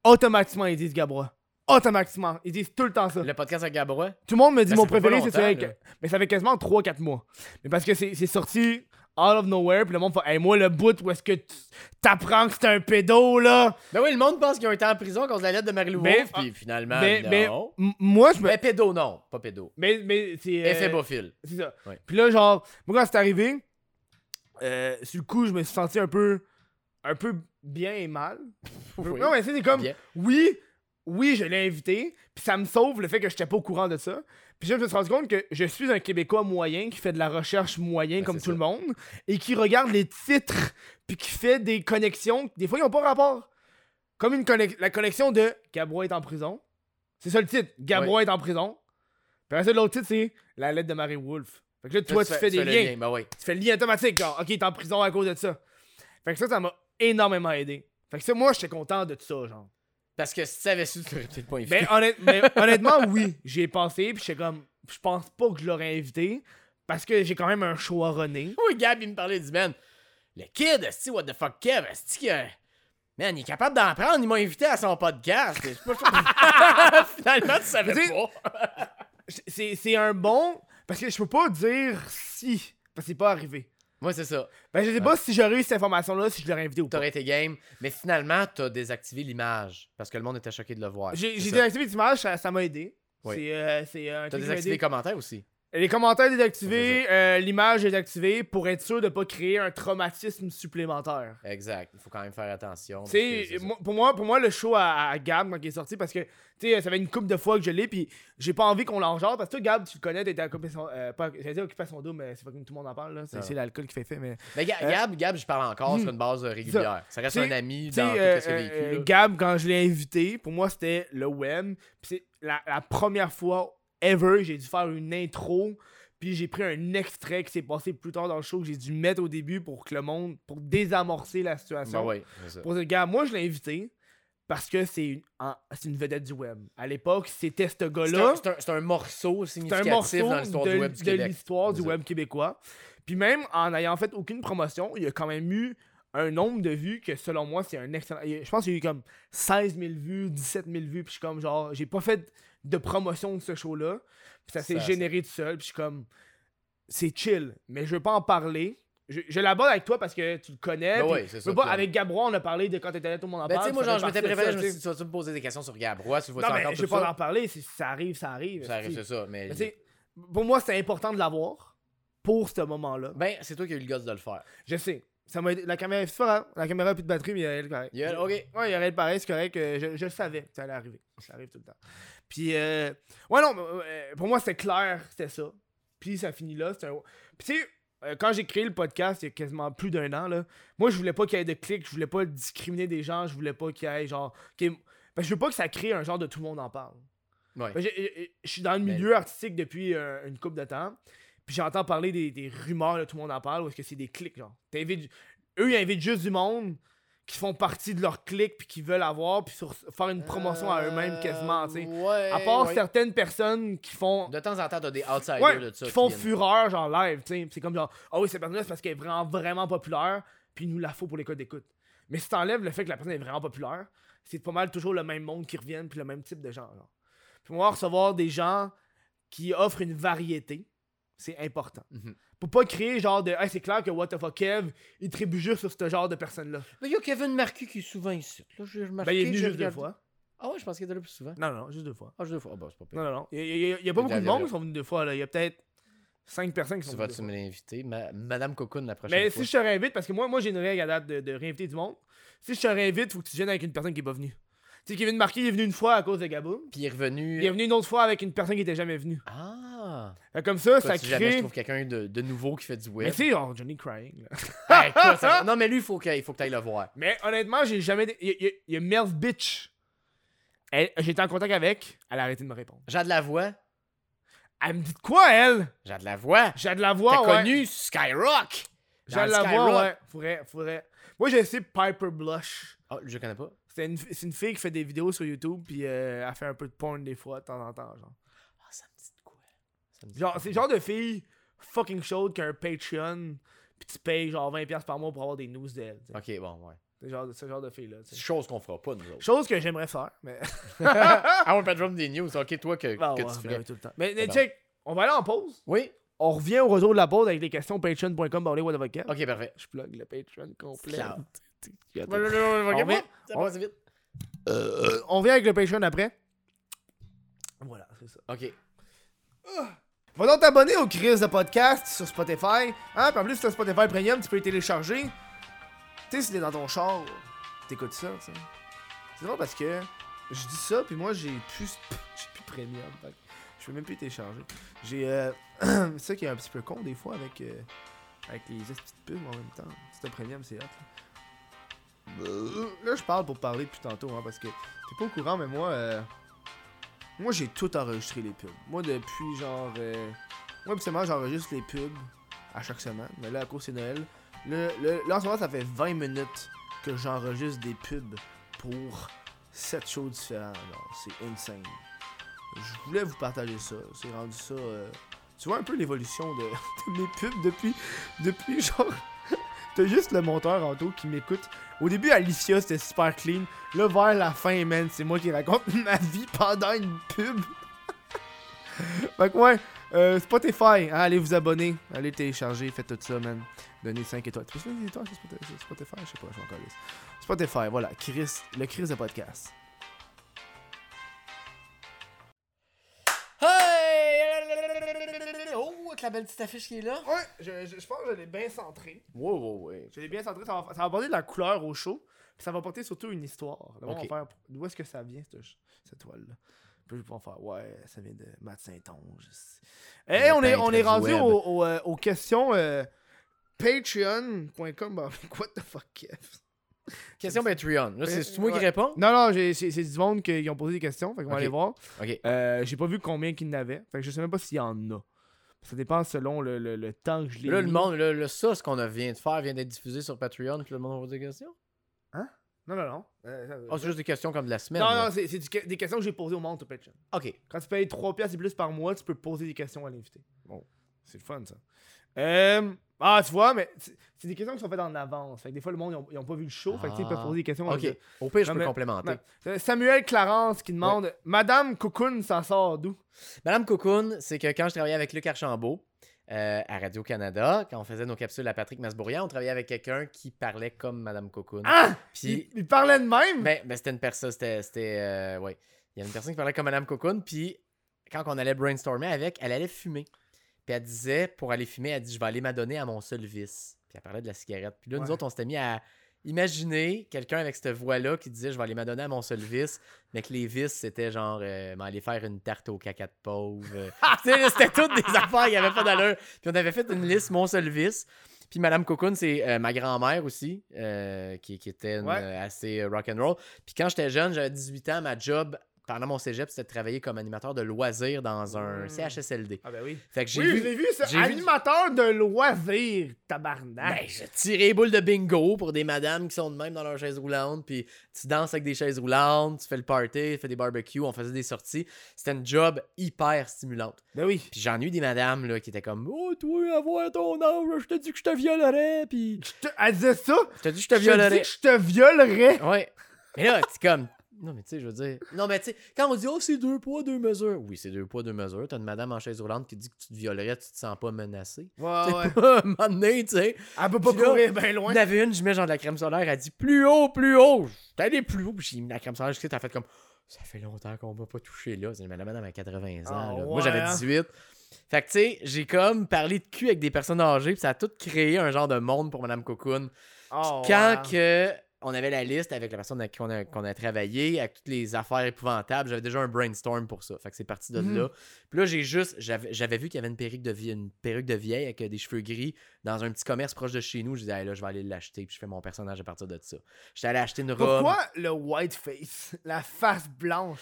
automatiquement ils disent Gabrois. Automatiquement. Ils disent tout le temps ça. Le podcast avec Gabrois? Tout le monde me dit Ben, mon ça fait pas préféré c'est longtemps, avec. Mais ça fait quasiment 3-4 mois. Mais parce que c'est c'est sorti out of nowhere, puis le monde fait Hey, moi, le bout où est-ce que tu t'apprends que c'est un pédo, là? Ben oui, le monde pense qu'ils ont été en prison cause de la lettre de Marie-Lou Mais- Wolfe, puis finalement, mais, non. mais moi, je me. Mais pédo, non. Pas pédo. Mais, mais c'est. euh, Éphébophile. C'est ça. Puis là, genre, moi, quand c'est arrivé, euh, sur le coup, je me suis senti un peu. un peu bien et mal. Oui. Non, mais c'est comme. Bien. Oui, oui, je l'ai invité, puis ça me sauve le fait que j'étais pas au courant de ça. Puis je me suis rendu compte que je suis un Québécois moyen qui fait de la recherche moyen Ben, comme tout ça. le monde et qui regarde les titres puis qui fait des connexions. Des fois, ils ont pas rapport. Comme une connex- la connexion de Gabrois est en prison. C'est ça le titre. Gabrois est en prison. Puis après ça, l'autre titre, c'est La lettre de Marie Wolfe. Fait que là, toi, tu fais, des liens. lien, Ben oui. Tu fais le lien automatique. Genre, ok, il est en prison à cause de ça. Fait que ça, ça m'a énormément aidé. Fait que ça, moi, j'étais content de tout ça, genre. Parce que si tu savais su, tu aurais peut-être pas invité. Honnête- mais honnêtement, oui. J'y ai pensé, puis j'étais comme. Je pense pas que je l'aurais invité. Parce que j'ai quand même un show à runner. Oui, Gab, il me parlait du man. Le kid, esti, what the fuck, Kev, esti que. Man, il est capable d'en prendre, il m'a invité à son podcast. Pas- Finalement, tu savais pas. C'est c'est un bon. Parce que je peux pas dire si. Parce que c'est pas arrivé. Moi, c'est ça. Ben, je sais pas si j'aurais eu cette information-là, si je l'aurais invité ou pas. T'aurais été game, mais finalement, t'as désactivé l'image parce que le monde était choqué de le voir. J'ai C'est j'ai ça. désactivé l'image, ça ça m'a aidé. Oui. C'est euh, c'est, euh, un T'as truc qui m'a désactivé les commentaires aussi. Les commentaires désactivés, euh, l'image désactivée pour être sûr de pas créer un traumatisme supplémentaire. Exact. Il faut quand même faire attention. parce Tu que sais, c'est ça. moi- pour moi, pour moi, le show à, à Gab quand il est sorti, parce que tu sais, ça fait une couple de fois que je l'ai, puis j'ai pas envie qu'on l'en genre, parce que toi, Gab, tu le connais, t'étais occupé son, euh, pas, j'allais dire occupé son dos, mais c'est pas comme tout le monde en parle, là. C'est, Ah. c'est l'alcool qui fait fait, mais. Mais Ga- Euh, Gab, Gab, je parle encore hmm. sur une base euh, régulière. Ça reste un ami Tu sais, dans tout euh, ce qu'il a vécu. euh, là. Gab, quand je l'ai invité, pour moi, c'était le web. Puis c'est la, la première fois ever, j'ai dû faire une intro. Puis j'ai pris un extrait qui s'est passé plus tard dans le show que j'ai dû mettre au début pour que le monde, pour désamorcer la situation. Ben ouais, c'est ça. Pour dire, gars, moi je l'ai invité parce que c'est une, vedette du web. À l'époque, c'était ce gars-là. c'est un- morceau C'est un significatif morceau dans l'histoire de, du web du de Québec. l'histoire du web québécois. Puis même en n'ayant fait aucune promotion, il y a quand même eu un nombre de vues que selon moi c'est un excellent. Je pense qu'il y a eu comme 16 000 vues, 17 000 vues. Puis je suis comme genre, j'ai pas fait de promotion de ce show-là. Puis ça s'est généré tout seul. Puis je suis comme, c'est chill. Mais je veux pas en parler. Je, je l'aborde avec toi parce que tu le connais. Ben ouais, ça, pas, avec Gabrois, on a parlé de quand t'étais tout le monde en Ben, tu parle. sais, moi, genre, je m'étais préparé, je me tu suis dit, tu vas-tu me poser des questions sur Gabrois, tu vois Non, mais je vais pas en parler. Ça arrive, ça arrive. Ça arrive, c'est ça, mais... Mais tu sais, pour moi, c'est important de l'avoir pour ce moment-là. Ben, c'est toi qui as eu le gosse de le faire. Je sais. Ça m'a La caméra, c'est pas grave. La caméra a plus de batterie, mais il y a elle pareil. Il y a elle, ok. Ouais, il y aurait le pareil, c'est correct. euh, Je, je le savais que ça allait arriver. Ça arrive tout le temps. Puis, euh, ouais, non, euh, pour moi, c'était clair, c'était ça. Puis, ça finit là. un- Puis, tu sais, euh, quand j'ai créé le podcast, il y a quasiment plus d'un an, là, moi, je voulais pas qu'il y ait de clics, je voulais pas discriminer des gens, je voulais pas qu'il y ait genre. ait- Parce que je veux pas que ça crée un genre de tout le monde en parle. Ouais. Ben, Je suis dans le Mais- milieu artistique depuis euh, une couple de temps. Puis j'entends parler des, des rumeurs, là, tout le monde en parle, ou est-ce que c'est des clics, genre. Eux, ils invitent juste du monde qui font partie de leur clic, puis qui veulent avoir, puis sur- faire une promotion à eux-mêmes quasiment, tu sais. Euh, Ouais. À part ouais. certaines personnes qui font. De temps en temps, t'as des outsiders Ouais, de ça. qui font fureur, genre live, tu sais. C'est comme genre, ah oui, cette personne-là, c'est parce qu'elle est vraiment, vraiment populaire, puis il nous la faut pour les codes d'écoute. Mais si t'enlèves le fait que la personne est vraiment populaire, c'est pas mal toujours le même monde qui reviennent, puis le même type de gens, genre. Puis moi, recevoir des gens qui offrent une variété, c'est important. Mhm. Pour pas créer genre de, hey, c'est clair que What the fuck Kev, il tribue juste sur ce genre de personnes-là. Mais il y a Kevin Marcu qui est souvent ici. Là, remarqué. Ben, il est venu juste deux fois. Ah ouais, je pense qu'il était là plus souvent. Non, non, juste deux fois. Ah, je deux fois. Ah, bah, c'est pas pire. Non, non, non. Il y a, y y pas beaucoup de monde qui sont venus deux fois, là. Il y a peut-être cinq personnes qui sont Tu venues deux vas-tu me l'inviter? Ma- Madame Cocoon la prochaine Mais fois. si je te réinvite, parce que moi, moi j'ai une règle à date de, de réinviter du monde. Si je te réinvite, faut que tu viennes avec une personne qui est pas venue. Tu sais, Kevin Marquis il est venu une fois à cause de Gaboum. Puis il est revenu. Il est venu une autre fois avec une personne qui était jamais venue. Ah! Fait comme ça, Toi, ça si jamais je crée. trouve quelqu'un de, de nouveau qui fait du Mais web. tu sais, oh, Johnny Crying. là. Ça- Non, mais lui, il faut que faut que t'ailles le voir. Mais honnêtement, j'ai jamais. Il y, a- il y a- Bitch. J'étais en contact avec. Elle a arrêté de me répondre. J'ai de la voix. Elle me dit de quoi, elle? J'ai de la voix. J'ai de la voix, T'as ouais. connu Skyrock? J'ai de la Skyrock? voix, ouais. Faudrait, faudrait. Moi, j'ai essayé Piper Blush. Ah, je connais pas. C'est une, c'est une fille qui fait des vidéos sur YouTube, puis euh, elle fait un peu de porn des fois, de temps en temps, genre. Ah, ça me dit de quoi? Ça me dit de Genre, quoi. c'est le genre de fille fucking chaude qui a un Patreon, puis tu payes genre 20$ par mois pour avoir des news d'elle. Ok, bon, ouais. C'est genre, ce genre de fille-là. tu C'est sais. chose qu'on fera pas, nous autres. Chose que j'aimerais faire, mais. ah, ouais, Patreon des news. Ok, toi, que, que ouais, tu ben ferais. oui, tout le temps. Mais, mais bon. check, on va aller en pause. Oui. On revient au retour de la pause avec les questions patreon.com. Ok, parfait. Je plug le Patreon complet. Tu- tu- On revient. On-. Euh, vient avec le Patreon après. Voilà, c'est ça. Ok. Va donc t'abonner au Chris de podcast sur Spotify. Hein? Puis en plus, si t'as Spotify Premium, tu peux le télécharger. Tu sais, si t'es dans ton char, t'écoutes ça, tu. C'est drôle parce que je dis ça, puis moi, j'ai plus, j'ai plus Premium. je peux même plus télécharger. J'ai. Euh, c'est ça qui est un petit peu con des fois avec, euh, avec les petites pubs en même temps. Si t'as Premium, c'est hot. Là. Là, je parle pour parler depuis tantôt, hein, parce que t'es pas au courant, mais moi. euh, moi, j'ai tout enregistré les pubs. Moi, depuis genre. Euh... Moi, habituellement, j'enregistre les pubs à chaque semaine. Mais là, à cause c'est Noël. Le, le- là, en ce moment, ça fait 20 minutes que j'enregistre des pubs pour 7 shows différents. C'est insane. Je voulais vous partager ça. C'est rendu ça. euh, Tu vois un peu l'évolution de, mes pubs depuis. Depuis genre. T'as juste le monteur en dos qui m'écoute. Au début, Alicia, c'était super clean. Là, vers la fin, man, c'est moi qui raconte ma vie pendant une pub. fait que ouais, euh, Spotify, hein, allez vous abonner, allez télécharger, faites tout ça, man. Donnez 5 étoiles. Tu étoiles Spotify? Je sais pas, je m'en. Spotify, voilà, Chris, le Chris de podcast. Hey! Oh! la belle petite affiche qui est là? Ouais, je, je, je pense que je l'ai bien centré. Wow, wow, ouais. Je l'ai bien centré, ça va, ça va apporter de la couleur au show. Puis ça va apporter surtout une histoire. Va faire d'où est-ce que ça vient, cette, cette toile-là? Puis ils vont faire, ouais, ça vient de Matt Saint-Onge. Et Le on est, on est du rendu au- au, euh, aux questions euh, patreon.com. What the fuck, Kev? Question Patreon. Là, c'est moi qui ouais. réponds? Non, non, j'ai- c'est c'est du monde qui ont posé des questions. Fait qu'on va aller voir. Ok. Euh, j'ai pas vu combien qu'il y en avait. Fait que je sais même pas s'il y en a. Ça dépend selon le, le, le temps que je l'ai Là, le monde, là, là, ça, ce qu'on a vient de faire vient d'être diffusé sur Patreon, puis le monde va poser des questions? Non, non, non. Euh, ça- Ah, c'est juste des questions comme de la semaine. non, là. non, c'est c'est du- des questions que j'ai posées au monde sur Patreon. Ok. Quand tu payes 3 piastres et plus par mois, tu peux poser des questions à l'invité. Bon, c'est le fun, ça. Euh, ah, tu vois, mais c'est des questions qui sont faites en avance. Fait que des fois, le monde, ils ont, ils ont pas vu le show. Fait que, ils peuvent Ah. poser des questions. Ok. Au pire, je peux mais- complémenter. Ouais. Euh, Samuel Clarence qui demande Madame Cocoon s'en sort d'où? Madame Cocoon, c'est que quand je travaillais avec Luc Archambault euh, à Radio-Canada, quand on faisait nos capsules à Patrick Masbourian, on travaillait avec quelqu'un qui parlait comme Madame Cocoon. Ah Puis, il, il parlait de même? Ben, ben, c'était une personne, c'était, c'était, euh, ouais. Il y avait une personne qui parlait comme Madame Cocoon, puis quand on allait brainstormer avec, elle allait fumer. Puis elle disait, pour aller fumer, elle dit, je vais aller m'adonner à mon seul vice. Puis elle parlait de la cigarette. Puis là, nous autres, on s'était mis à imaginer quelqu'un avec cette voix-là qui disait, je vais aller m'adonner à mon seul vice, mais que les vices, c'était genre, euh, m'aller faire une tarte au caca de pauvre. Tu sais, là, c'était toutes des affaires qui avaient pas d'allure. Puis on avait fait une liste, mon seul vice. Puis Madame Cocoon, c'est euh, ma grand-mère aussi, euh, qui, qui était une, Ouais. euh, assez euh, rock'n'roll. Puis quand j'étais jeune, j'avais 18 ans, ma job pendant mon cégep, c'était de travailler comme animateur de loisirs dans un Mm. CHSLD. Ah, ben oui. Fait que j'ai Oui, vu. je l'ai vu, ça. j'ai vu- Animateur de loisirs, tabarnak. Ben, je tirais les boules de bingo pour des madames qui sont de même dans leur chaise roulante, puis tu danses avec des chaises roulantes, tu fais le party, tu fais des barbecues, on faisait des sorties. C'était une job hyper stimulante. Ben oui. Puis j'en ai eu des madames là, qui étaient comme Oh, toi, avoir ton âge, je te dis que je te violerais, puis Je te- Elle disait ça. je te dis que je te Je te dis violerais. que je te violerais. Ouais. Mais là, c'est comme. Non, mais tu sais, je veux dire. Non, mais tu sais, quand on dit, oh, c'est deux poids, deux mesures. Oui, c'est deux poids, deux mesures. T'as une madame en chaise roulante qui dit que tu te violerais, tu te sens pas menacé. Ouais, ouais. pas un moment donné, tu sais. Elle peut pas Puis courir bien Il loin. y en avait une, je mets genre de la crème solaire, elle dit plus haut, plus haut. T'es allé plus haut, puis j'ai mis la crème solaire jusqu'à t'as fait comme. Ça fait longtemps qu'on m'a pas touché là. C'est la madame à 80 ans. Ah, là. Moi, j'avais hein? 18. Fait que, tu sais, j'ai comme parlé de cul avec des personnes âgées, puis ça a tout créé un genre de monde pour Madame Cocoon. Oh, Quand que on avait la liste avec la personne avec qui on a, qu'on a travaillé, avec toutes les affaires épouvantables, j'avais déjà un brainstorm pour ça. Fait que c'est parti de Mhm. là. Puis là, j'ai juste, j'avais, j'avais vu qu'il y avait une perruque de vie, une perruque de vieille avec des cheveux gris dans un petit commerce proche de chez nous. Je disais, Hey, là, je vais aller l'acheter, puis je fais mon personnage à partir de ça. J'étais allé acheter une robe. Pourquoi le white face? La face blanche?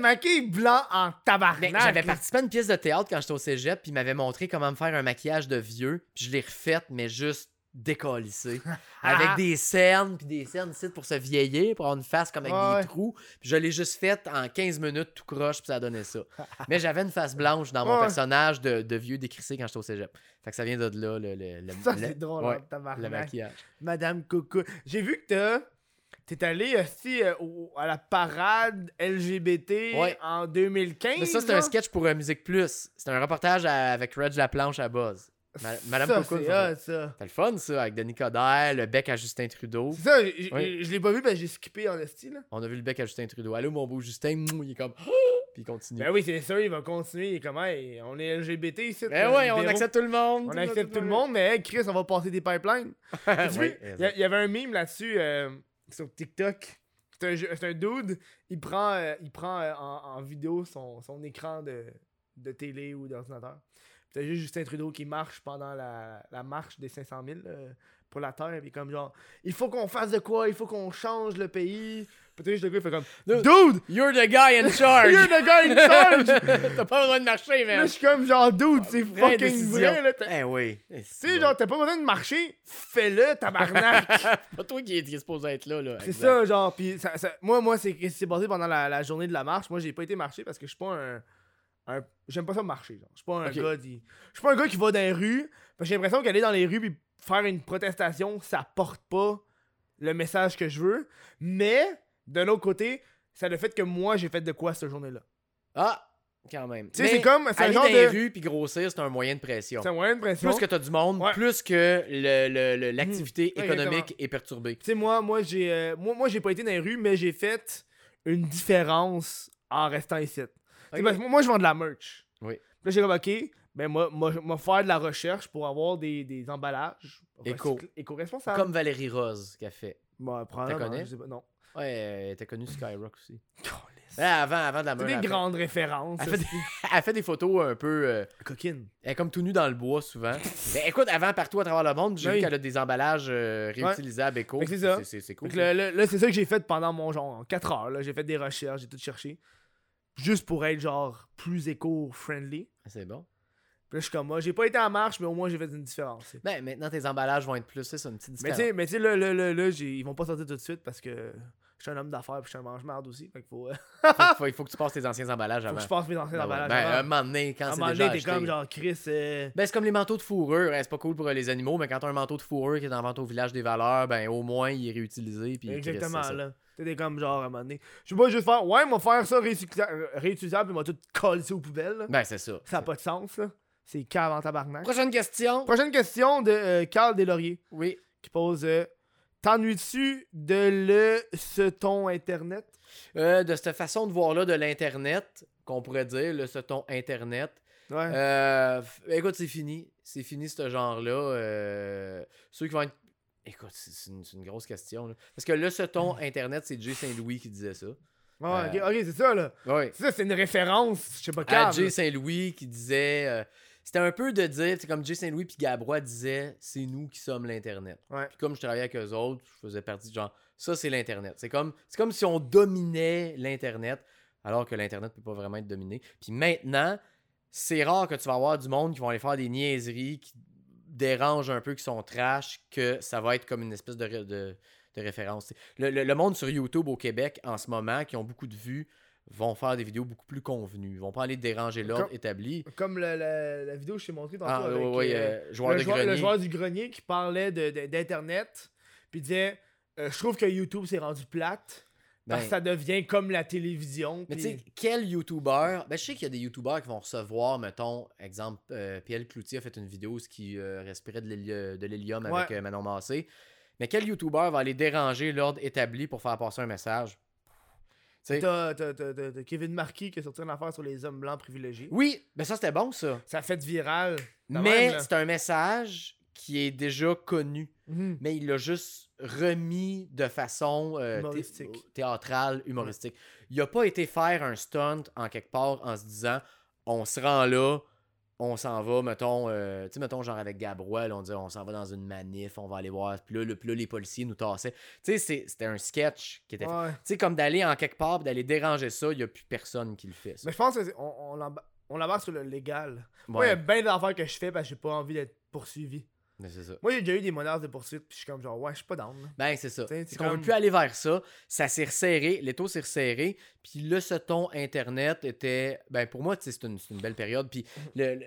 Maquilles blanc en tabarnak. Ben, j'avais participé à une pièce de théâtre quand j'étais au cégep, puis il m'avait montré comment me faire un maquillage de vieux, puis je l'ai refait, mais juste décalissé. avec des cernes, puis des cernes ici pour se vieillir, pour avoir une face comme avec Ouais, des trous. Puis je l'ai juste fait en 15 minutes, tout croche, puis ça a donné ça. mais j'avais une face blanche dans mon Ouais. personnage de, de vieux décrissé quand j'étais au cégep. Fait que ça vient de là, le, le, le, Ça, le- c'est drôle, ouais, hein, le maquillage. Madame Coco. J'ai vu que t'as. T'es allé aussi euh, au- à la parade LGBT Ouais. en 2015. Mais ça, c'est un sketch pour euh, Musique Plus. C'était un reportage à- avec Reg Laplanche à Buzz. Ma- Madame ça, Coco, ça. ça. C'était le fun, ça, avec Denis Coderre, le bec à Justin Trudeau. C'est ça, je l'ai pas vu parce que j'ai skippé en esti, là. On a vu le bec à Justin Trudeau. Allô, mon beau Justin, il est comme. Puis il continue. Ben oui, c'est sûr, il va continuer. Il est comme, hey, on est LGBT ici. Ben ouais, on accepte tout le monde. On accepte tout le monde, mais hey, Chris, on va passer des pipelines. Oui? Il y, avait un meme là-dessus euh, sur TikTok. C'est un, un dude, il prend, euh, il prend euh, en, en vidéo son, son écran de, de télé ou d'ordinateur. Puis T'as juste Justin Trudeau qui marche pendant la, la marche des 500 000 euh, pour la Terre. Puis comme genre, il faut qu'on fasse de quoi, il faut qu'on change le pays. Puis t'as juste le gars, il fait comme, Dude. You're the guy in charge. You're the guy in charge! T'as pas besoin de marcher, Là, man. je suis comme genre, dude, c'est fucking décision. vrai, là. Eh oui. Tu sais, genre, t'as pas besoin de marcher, fais-le, tabarnak! pas toi qui est, supposé être là, là. C'est ça, genre, pis ça, ça- moi, moi c'est ce qui s'est passé pendant la, la journée de la marche. Moi, j'ai pas été marcher parce que je suis pas un. Un- J'aime pas ça marcher, genre. Je suis pas un gars qui. Je suis pas un gars qui va dans les rues. J'ai l'impression qu'aller dans les rues pis faire une protestation, ça porte pas le message que je veux. Mais, d'un autre côté, ça le fait que moi, j'ai fait de quoi cette journée-là. Ah, quand même. Tu sais, c'est comme. C'est un genre dans de. rues puis grossir, c'est un moyen de pression. C'est un moyen de pression. Plus que t'as du monde, Ouais. plus que le- le- le- l'activité économique est perturbée. Tu sais, moi, moi, j'ai euh, moi, moi, j'ai pas été dans les rues, mais j'ai fait une différence en restant ici. Parce que moi, je vends de la merch. Oui. là, j'ai comme, ok, ben, moi, moi, moi, faire de la recherche pour avoir des, des emballages Éco. éco-responsables. Comme Valérie Rose qui a fait. Bon, probablement, connais? je sais pas, non. Ouais, elle était connue sur Skyrock aussi. Ouais, avant, avant de la meurtre. des grandes références. elle fait des... elle fait des photos un peu. euh, Coquine. Elle est comme tout nue dans le bois souvent. Mais écoute, avant, partout à travers le monde, j'ai Oui. vu qu'elle a des emballages euh, réutilisables éco. C'est ça. C'est cool. Là, c'est ça que j'ai fait pendant mon genre 4 heures. J'ai fait des recherches, j'ai tout cherché. Juste pour être genre plus éco-friendly. C'est bon. Puis là, je suis comme moi, j'ai pas été en marche, mais au moins j'ai fait une différence. Ben, maintenant, tes emballages vont être plus. C'est une petite Mais différence. mais tu sais, là, là, là, là, ils vont pas sortir tout de suite parce que je suis un homme d'affaires puis je suis un mange-marde aussi. Fait faut, euh, Faut- faut- il faut que tu passes tes anciens emballages faut avant. que je passe mes anciens Ben ouais. emballages. Ben, avant. un moment donné, quand c'est déjà donné, t'es acheté. comme genre Chris. euh, Ben, c'est comme les manteaux de fourrure. hein, C'est pas cool pour les animaux, mais quand t'as un manteau de fourrure qui est en vente au village des valeurs, ben au moins il est réutilisé. Puis Exactement, Chris, là. T'es comme genre à un moment donné. Je peux pas juste faire, ouais, on va faire ça euh, réutilisable, puis on va tout coller ça aux poubelles. là. Ben, c'est ça. Ça n'a pas de sens, là. C'est cave en tabarnak. Prochaine question. Prochaine question de euh, Carl Deslauriers Oui. qui pose euh, T'ennuies-tu de le ce ton internet? Euh, de cette façon de voir là de l'Internet, qu'on pourrait dire, le ce ton Internet. Ouais. Euh, écoute, c'est fini. C'est fini ce genre-là. Euh, ceux qui vont être. Écoute, c'est une, grosse question. là. Parce que le ce ton Internet, c'est Jay Saint-Louis qui disait ça. Ouais, euh, ok, c'est ça, là. Ça, c'est une référence, je sais pas À cave. Jay là. Saint-Louis qui disait. euh, c'était un peu de dire, c'est comme Jay Saint-Louis puis Gabrois disait, c'est nous qui sommes l'Internet. Puis comme je travaillais avec eux autres, je faisais partie de genre, ça c'est l'Internet. C'est comme, comme si on dominait l'Internet, alors que l'Internet peut pas vraiment être dominé. Puis maintenant, c'est rare que tu vas avoir du monde qui vont aller faire des niaiseries qui dérangent un peu, qui sont trash, que ça va être comme une espèce de, ré- de, de référence. Le, le- le monde sur YouTube au Québec en ce moment, qui ont beaucoup de vues, vont faire des vidéos beaucoup plus convenues. Ils vont pas aller déranger l'ordre établi. Comme le- la, la vidéo que je t'ai montrée tantôt Ah, avec, ouais, ouais, euh, euh, joueur le, de joueur, le grenier. joueur du grenier qui parlait de- de- d'Internet, puis disait euh, Je trouve que YouTube s'est rendu plate Ben, ça devient comme la télévision. Mais tu sais, quel YouTuber Ben, je sais qu'il y a des YouTubers qui vont recevoir, mettons, exemple, euh, Pierre Cloutier a fait une vidéo où il euh, respirait de l'héli- de l'hélium avec euh, Manon Massé. Mais quel YouTuber va aller déranger l'ordre établi pour faire passer un message? T'as Kevin Marquis qui a sorti une affaire sur les hommes blancs privilégiés. Oui, ben ça c'était bon ça. Ça a fait viral. Mais c'est un message qui est déjà connu. Mhm. mais il l'a juste remis de façon euh, thé- Humoristique. théâtrale, humoristique. Il a pas été faire un stunt en quelque part en se disant on se rend là, on s'en va, mettons, euh, tu sais, mettons, genre avec Gabrois, là, on dit on s'en va dans une manif, on va aller voir, puis là, le- puis là, les policiers nous tassaient. Tu sais, c'était un sketch qui était fait. Ouais. Tu sais, comme d'aller en quelque part, d'aller déranger ça, il y a plus personne qui le fait. ça. Mais je pense qu'on on, on l'embarque sur le légal. Moi, il y a bien d'affaires que je fais parce que j'ai pas envie d'être poursuivi. Mais c'est ça. Moi, j'ai déjà eu des menaces de poursuite, puis je suis comme genre, ouais, je suis pas down. là. Ben, c'est ça. C'est qu'on veut plus aller vers ça. Ça s'est resserré. L'étau s'est resserré. Puis le ce ton Internet était. Ben, pour moi, c'est une, c'est une belle période. Puis le, le-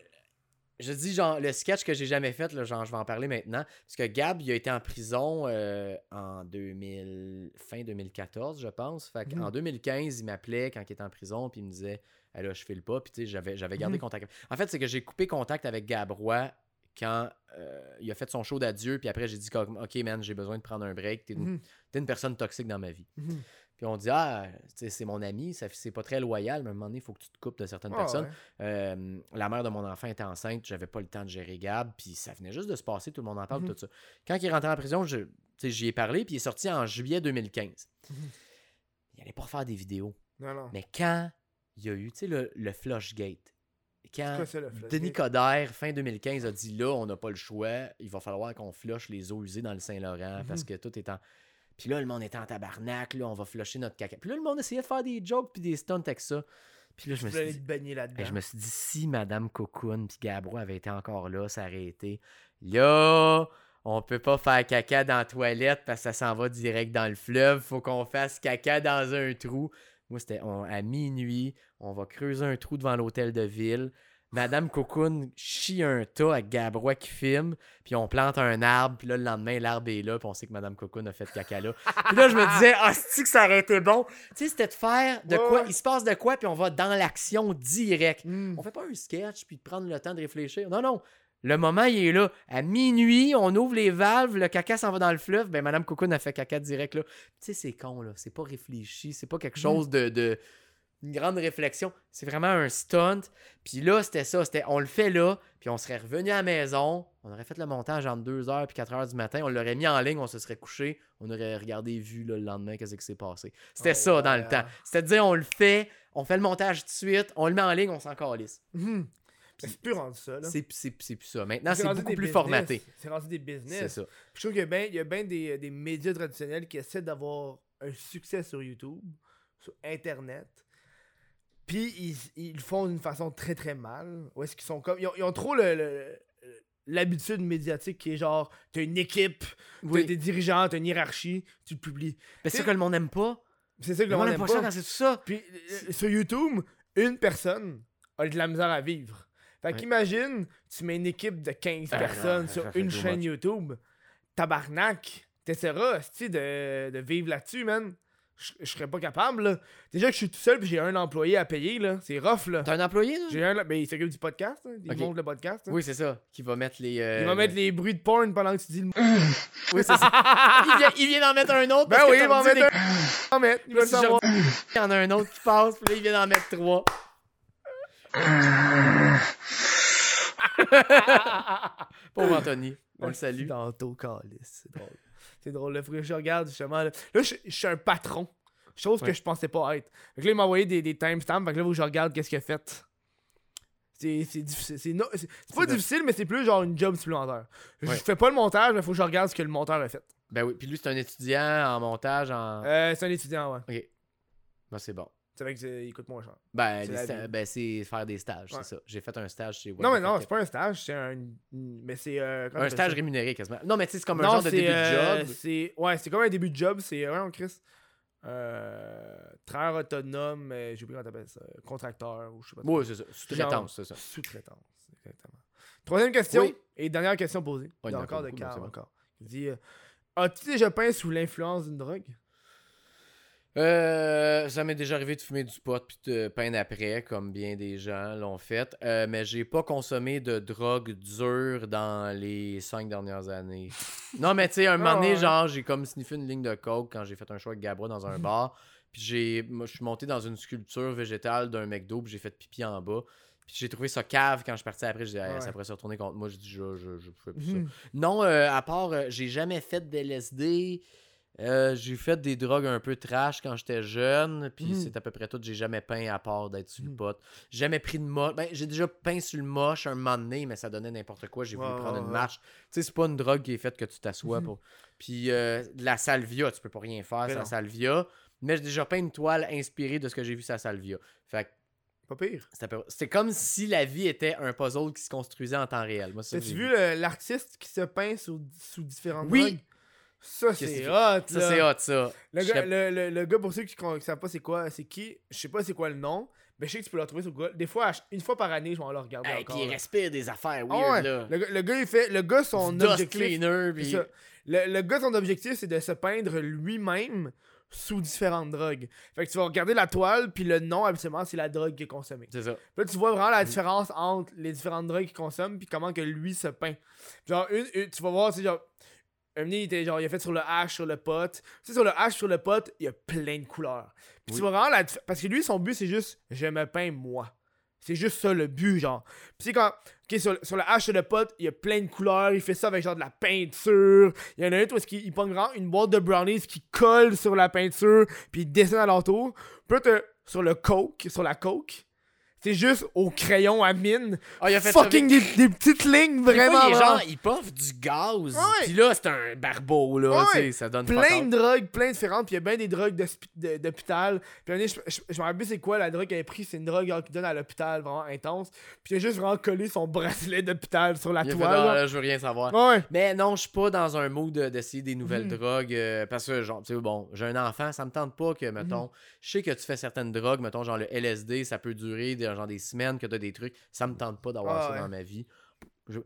Je dis, genre, le sketch que j'ai jamais fait, là, genre, je vais en parler maintenant. Parce que Gab, il a été en prison euh, en 2000... fin 2014, je pense. Fait Mhm. en 2015, il m'appelait quand il était en prison. Puis il me disait, ah là, je file pas. Puis tu sais, j'avais, j'avais gardé Mhm. contact. En fait, c'est que j'ai coupé contact avec Gabrois quand euh, il a fait son show d'adieu. Puis après, j'ai dit, comme, ok, man, j'ai besoin de prendre un break. T'es une Mhm. une personne toxique dans ma vie. Mhm. Puis on dit, ah, c'est mon ami, ça, c'est pas très loyal, mais à un moment donné, il faut que tu te coupes de certaines Ah, personnes. ouais. Euh, la mère de mon enfant était enceinte, j'avais pas le temps de gérer Gab, puis ça venait juste de se passer, tout le monde en parle, Mhm. tout ça. Quand il est rentré en prison, j'y ai parlé, puis il est sorti en juillet 2015. Mhm. Il allait pas refaire des vidéos. Non, non. Mais quand il y a eu, le, le Flushgate, quand quoi ça? Denis Coderre, fin 2015, a dit là, on n'a pas le choix, il va falloir qu'on flush les eaux usées dans le Saint-Laurent Mhm. parce que tout est en. Puis là, le monde était en tabarnak, là, on va flusher notre caca. Puis là, le monde essayait de faire des jokes puis des stunts avec ça. Puis là, je Je me suis dit, là-dedans. Hey, je me suis dit, si Madame Cocoon puis Gabro avait été encore là, ça aurait été là. On peut pas faire caca dans la toilette parce que ça s'en va direct dans le fleuve. Faut qu'on fasse caca dans un trou. Moi, c'était on- à minuit. On va creuser un trou devant l'hôtel de ville. Madame Cocoon chie un tas avec Gabrois qui filme, puis on plante un arbre, puis là, le lendemain, l'arbre est là, puis on sait que Madame Cocoon a fait caca là. Puis là, je me disais, ah, c'est que ça aurait été bon. Tu sais, c'était de faire de Ouais, quoi, il se passe de quoi, puis on va dans l'action direct. Hmm. On fait pas un sketch puis de prendre le temps de réfléchir. Non, non. Le moment, il est là. À minuit, on ouvre les valves, le caca s'en va dans le fleuve. Ben, Madame Cocoon a fait caca direct là. Tu sais, c'est con, là. C'est pas réfléchi. C'est pas quelque chose de. de... une grande réflexion. C'est vraiment un stunt. Puis là, c'était ça. C'était, on le fait là, puis on serait revenu à la maison. On aurait fait le montage entre 2h puis 4h du matin. On l'aurait mis en ligne, on se serait couché. On aurait regardé, vu là, le lendemain, qu'est-ce qui s'est passé. C'était Oh, ça dans le ouais, temps. C'était de dire, on le fait, on fait le montage tout de suite, on le met en ligne, on s'en calisse. Mais C'est plus rendu ça, là. C'est, c'est, c'est plus ça. Maintenant, c'est beaucoup plus business. formaté. C'est rendu des C'est business. ça. Puis Je trouve qu'il y a bien, il y a bien des, des médias traditionnels qui essaient d'avoir un succès sur YouTube, sur Internet. Puis ils, ils le font d'une façon très très mal. Ou est-ce qu'ils sont comme. Ils ont, ils ont trop le- le- l'habitude médiatique qui est genre, t'as une équipe, t'as Oui. des dirigeants, t'as une hiérarchie, tu le publies. Mais c'est ça que le monde n'aime pas. C'est ça que Le le monde n'aime aime pas ça pas. quand c'est tout ça. Puis euh, sur YouTube, une personne a de la misère à vivre. Fait Ouais. qu'imagine, tu mets une équipe de 15 Ah, personnes sur une chaîne much. YouTube. Tabarnak, t'essaieras de, de vivre là-dessus, man. Je je serais pas capable, là. Déjà que je suis tout seul puis j'ai un employé à payer, là. C'est rough, là. T'as un employé, là? J'ai un... Mais il s'occupe du podcast, hein. Il Ok. monte le podcast. hein. Oui, c'est ça. Qui va mettre les. euh, Il va mettre les bruits de porn pendant que tu dis le mot. Oui, c'est ça. il, vient, il vient d'en mettre un autre. Ben parce que oui, t'as il va en mettre des- un. Il va en mettre, il va le savoir. Il y en a un autre qui passe, puis là, il vient d'en mettre trois. Pauvre Anthony. On le salue. Tantôt, calice. C'est drôle. C'est drôle. Que je regarde justement. Là, Là, je, je suis un patron. Chose Ouais. que je pensais pas être. Fait que là, il m'a envoyé des, des timestamps. Fait que là, faut que je regarde qu'est-ce qu'il a fait. C'est difficile. C'est no- pas de- difficile, mais c'est plus genre une job supplémentaire. Je fais pas le montage, mais faut que je regarde ce que le monteur a fait. Ben oui, puis lui, c'est un étudiant en montage en. Euh, c'est un étudiant, ouais. Ok. Ben, c'est bon. C'est vrai qu'il coûte moins cher. Ben, C'est ben, c'est faire des stages, Ouais. c'est ça. J'ai fait un stage chez non, mais Web non, c'est pas un stage, c'est un. Mais c'est. euh, Un stage rémunéré quasiment. Non, mais tu sais, c'est comme un genre de début euh, de job. c'est- Ouais, c'est comme un début de job. C'est. Ouais, on Chris. Euh. Travailleur autonome, mais j'ai oublié comment t'appelles ça. Contracteur, ou je sais pas. Oui, c'est ça. Sous-traitance, c'est ça. Sous-traitance, exactement. Troisième question Oui. et dernière question posée. Ouais, encore de Carl encore. Il dit euh, As-tu déjà peint sous l'influence d'une drogue? Euh, ça m'est déjà arrivé de fumer du pot puis de peindre après, comme bien des gens l'ont fait. Euh, mais j'ai pas consommé de drogue dure dans les cinq dernières années. Non, mais tu sais, un moment donné, Ah genre, j'ai comme sniffé une ligne de coke quand j'ai fait un show avec Gabra dans un bar. Puis j'ai, je suis monté dans une sculpture végétale d'un McDo, puis j'ai fait pipi en bas. Puis j'ai trouvé ça cave quand je suis parti après. J'ai dit, Hey, Ouais. ça pourrait se retourner contre moi. Je dis, je, je, je fais plus ça. Mhm. Non, euh, à part, euh, j'ai jamais fait de LSD. Euh, j'ai fait des drogues un peu trash quand j'étais jeune, puis Mhm. c'est à peu près tout. J'ai jamais peint à part d'être sur le Mhm. pot. J'ai jamais pris de moche. Ben, j'ai déjà peint sur le moche un moment donné, mais ça donnait n'importe quoi. J'ai voulu prendre ouais, une marche. Tu sais, c'est pas une drogue qui est faite que tu t'assois Mhm. pour. Puis euh, la salvia, tu peux pas rien faire, Ben non. salvia. Mais j'ai déjà peint une toile inspirée de ce que j'ai vu sur la salvia. Fait que Pas pire. c'est comme si la vie était un puzzle qui se construisait en temps réel. Moi, c'est ça que As-tu j'ai vu le- l'artiste qui se peint sous, sous différentes Oui. drogues? Ça, c'est hot. Ça, c'est hot, ça. Le gars, le, le- le gars, pour ceux qui ne savent pas c'est quoi, c'est qui, je sais pas c'est quoi le nom, mais je sais que tu peux le retrouver sur Google. Des fois, une fois par année, je vais en le regarder Hey, encore. puis il là. respire des affaires weird, Ah ouais, là. Le, gars- le gars, il fait. Le gars, son Du objectif. cleaner, c'est puis... ça. Le, le gars, son objectif, c'est de se peindre lui-même sous différentes drogues. Fait que tu vas regarder la toile, puis le nom, absolument, c'est la drogue qu'il a consommée. C'est ça. Puis là, tu vois vraiment la différence entre les différentes drogues qu'il consomme, puis comment que lui se peint. Genre, une, une- tu vas voir, c'est genre. Un moment il, était genre, il a fait sur le hash, sur le pot. Tu sais, sur le hash, sur le pot, il y a plein de couleurs. Puis tu vas vraiment la. Parce que lui, son but, c'est juste, je me peins moi. C'est juste ça le but, genre. Puis c'est quand. Ok, sur, sur le hache, sur le pot, il y a plein de couleurs. Il fait ça avec genre de la peinture. Il y en a un où est-ce qu'il il prend vraiment une boîte de brownies qui colle sur la peinture. Puis il dessine alentour. Puis là, t'as- sur le coke, sur la coke, c'est juste au crayon à mine. Ah, il a fait fucking des, des petites lignes vraiment. il est vraiment. genre, il puff du gaz. Ouais. Puis là, c'est un barbeau, là. Ouais. Ça donne plein de drogues, plein de différentes. Puis il y a bien des drogues de- d'hôpital. Puis donné, je, je, je me rappelle c'est quoi la drogue qu'elle a pris. C'est une drogue genre, qui donne à l'hôpital vraiment intense. Puis il a juste vraiment collé son bracelet d'hôpital sur la Il a fait, toile. non, là, je veux rien savoir. Ouais. Mais non, je suis pas dans un mood de- d'essayer des nouvelles Mhm. drogues. euh, parce que, genre, tu sais, bon, j'ai un enfant, ça me tente pas que, mettons, Mhm. Je sais que tu fais certaines drogues, mettons, genre le LSD, ça peut durer des, genre des semaines, que t'as des trucs. Ça me tente pas d'avoir Ah ça ouais. dans ma vie. Je-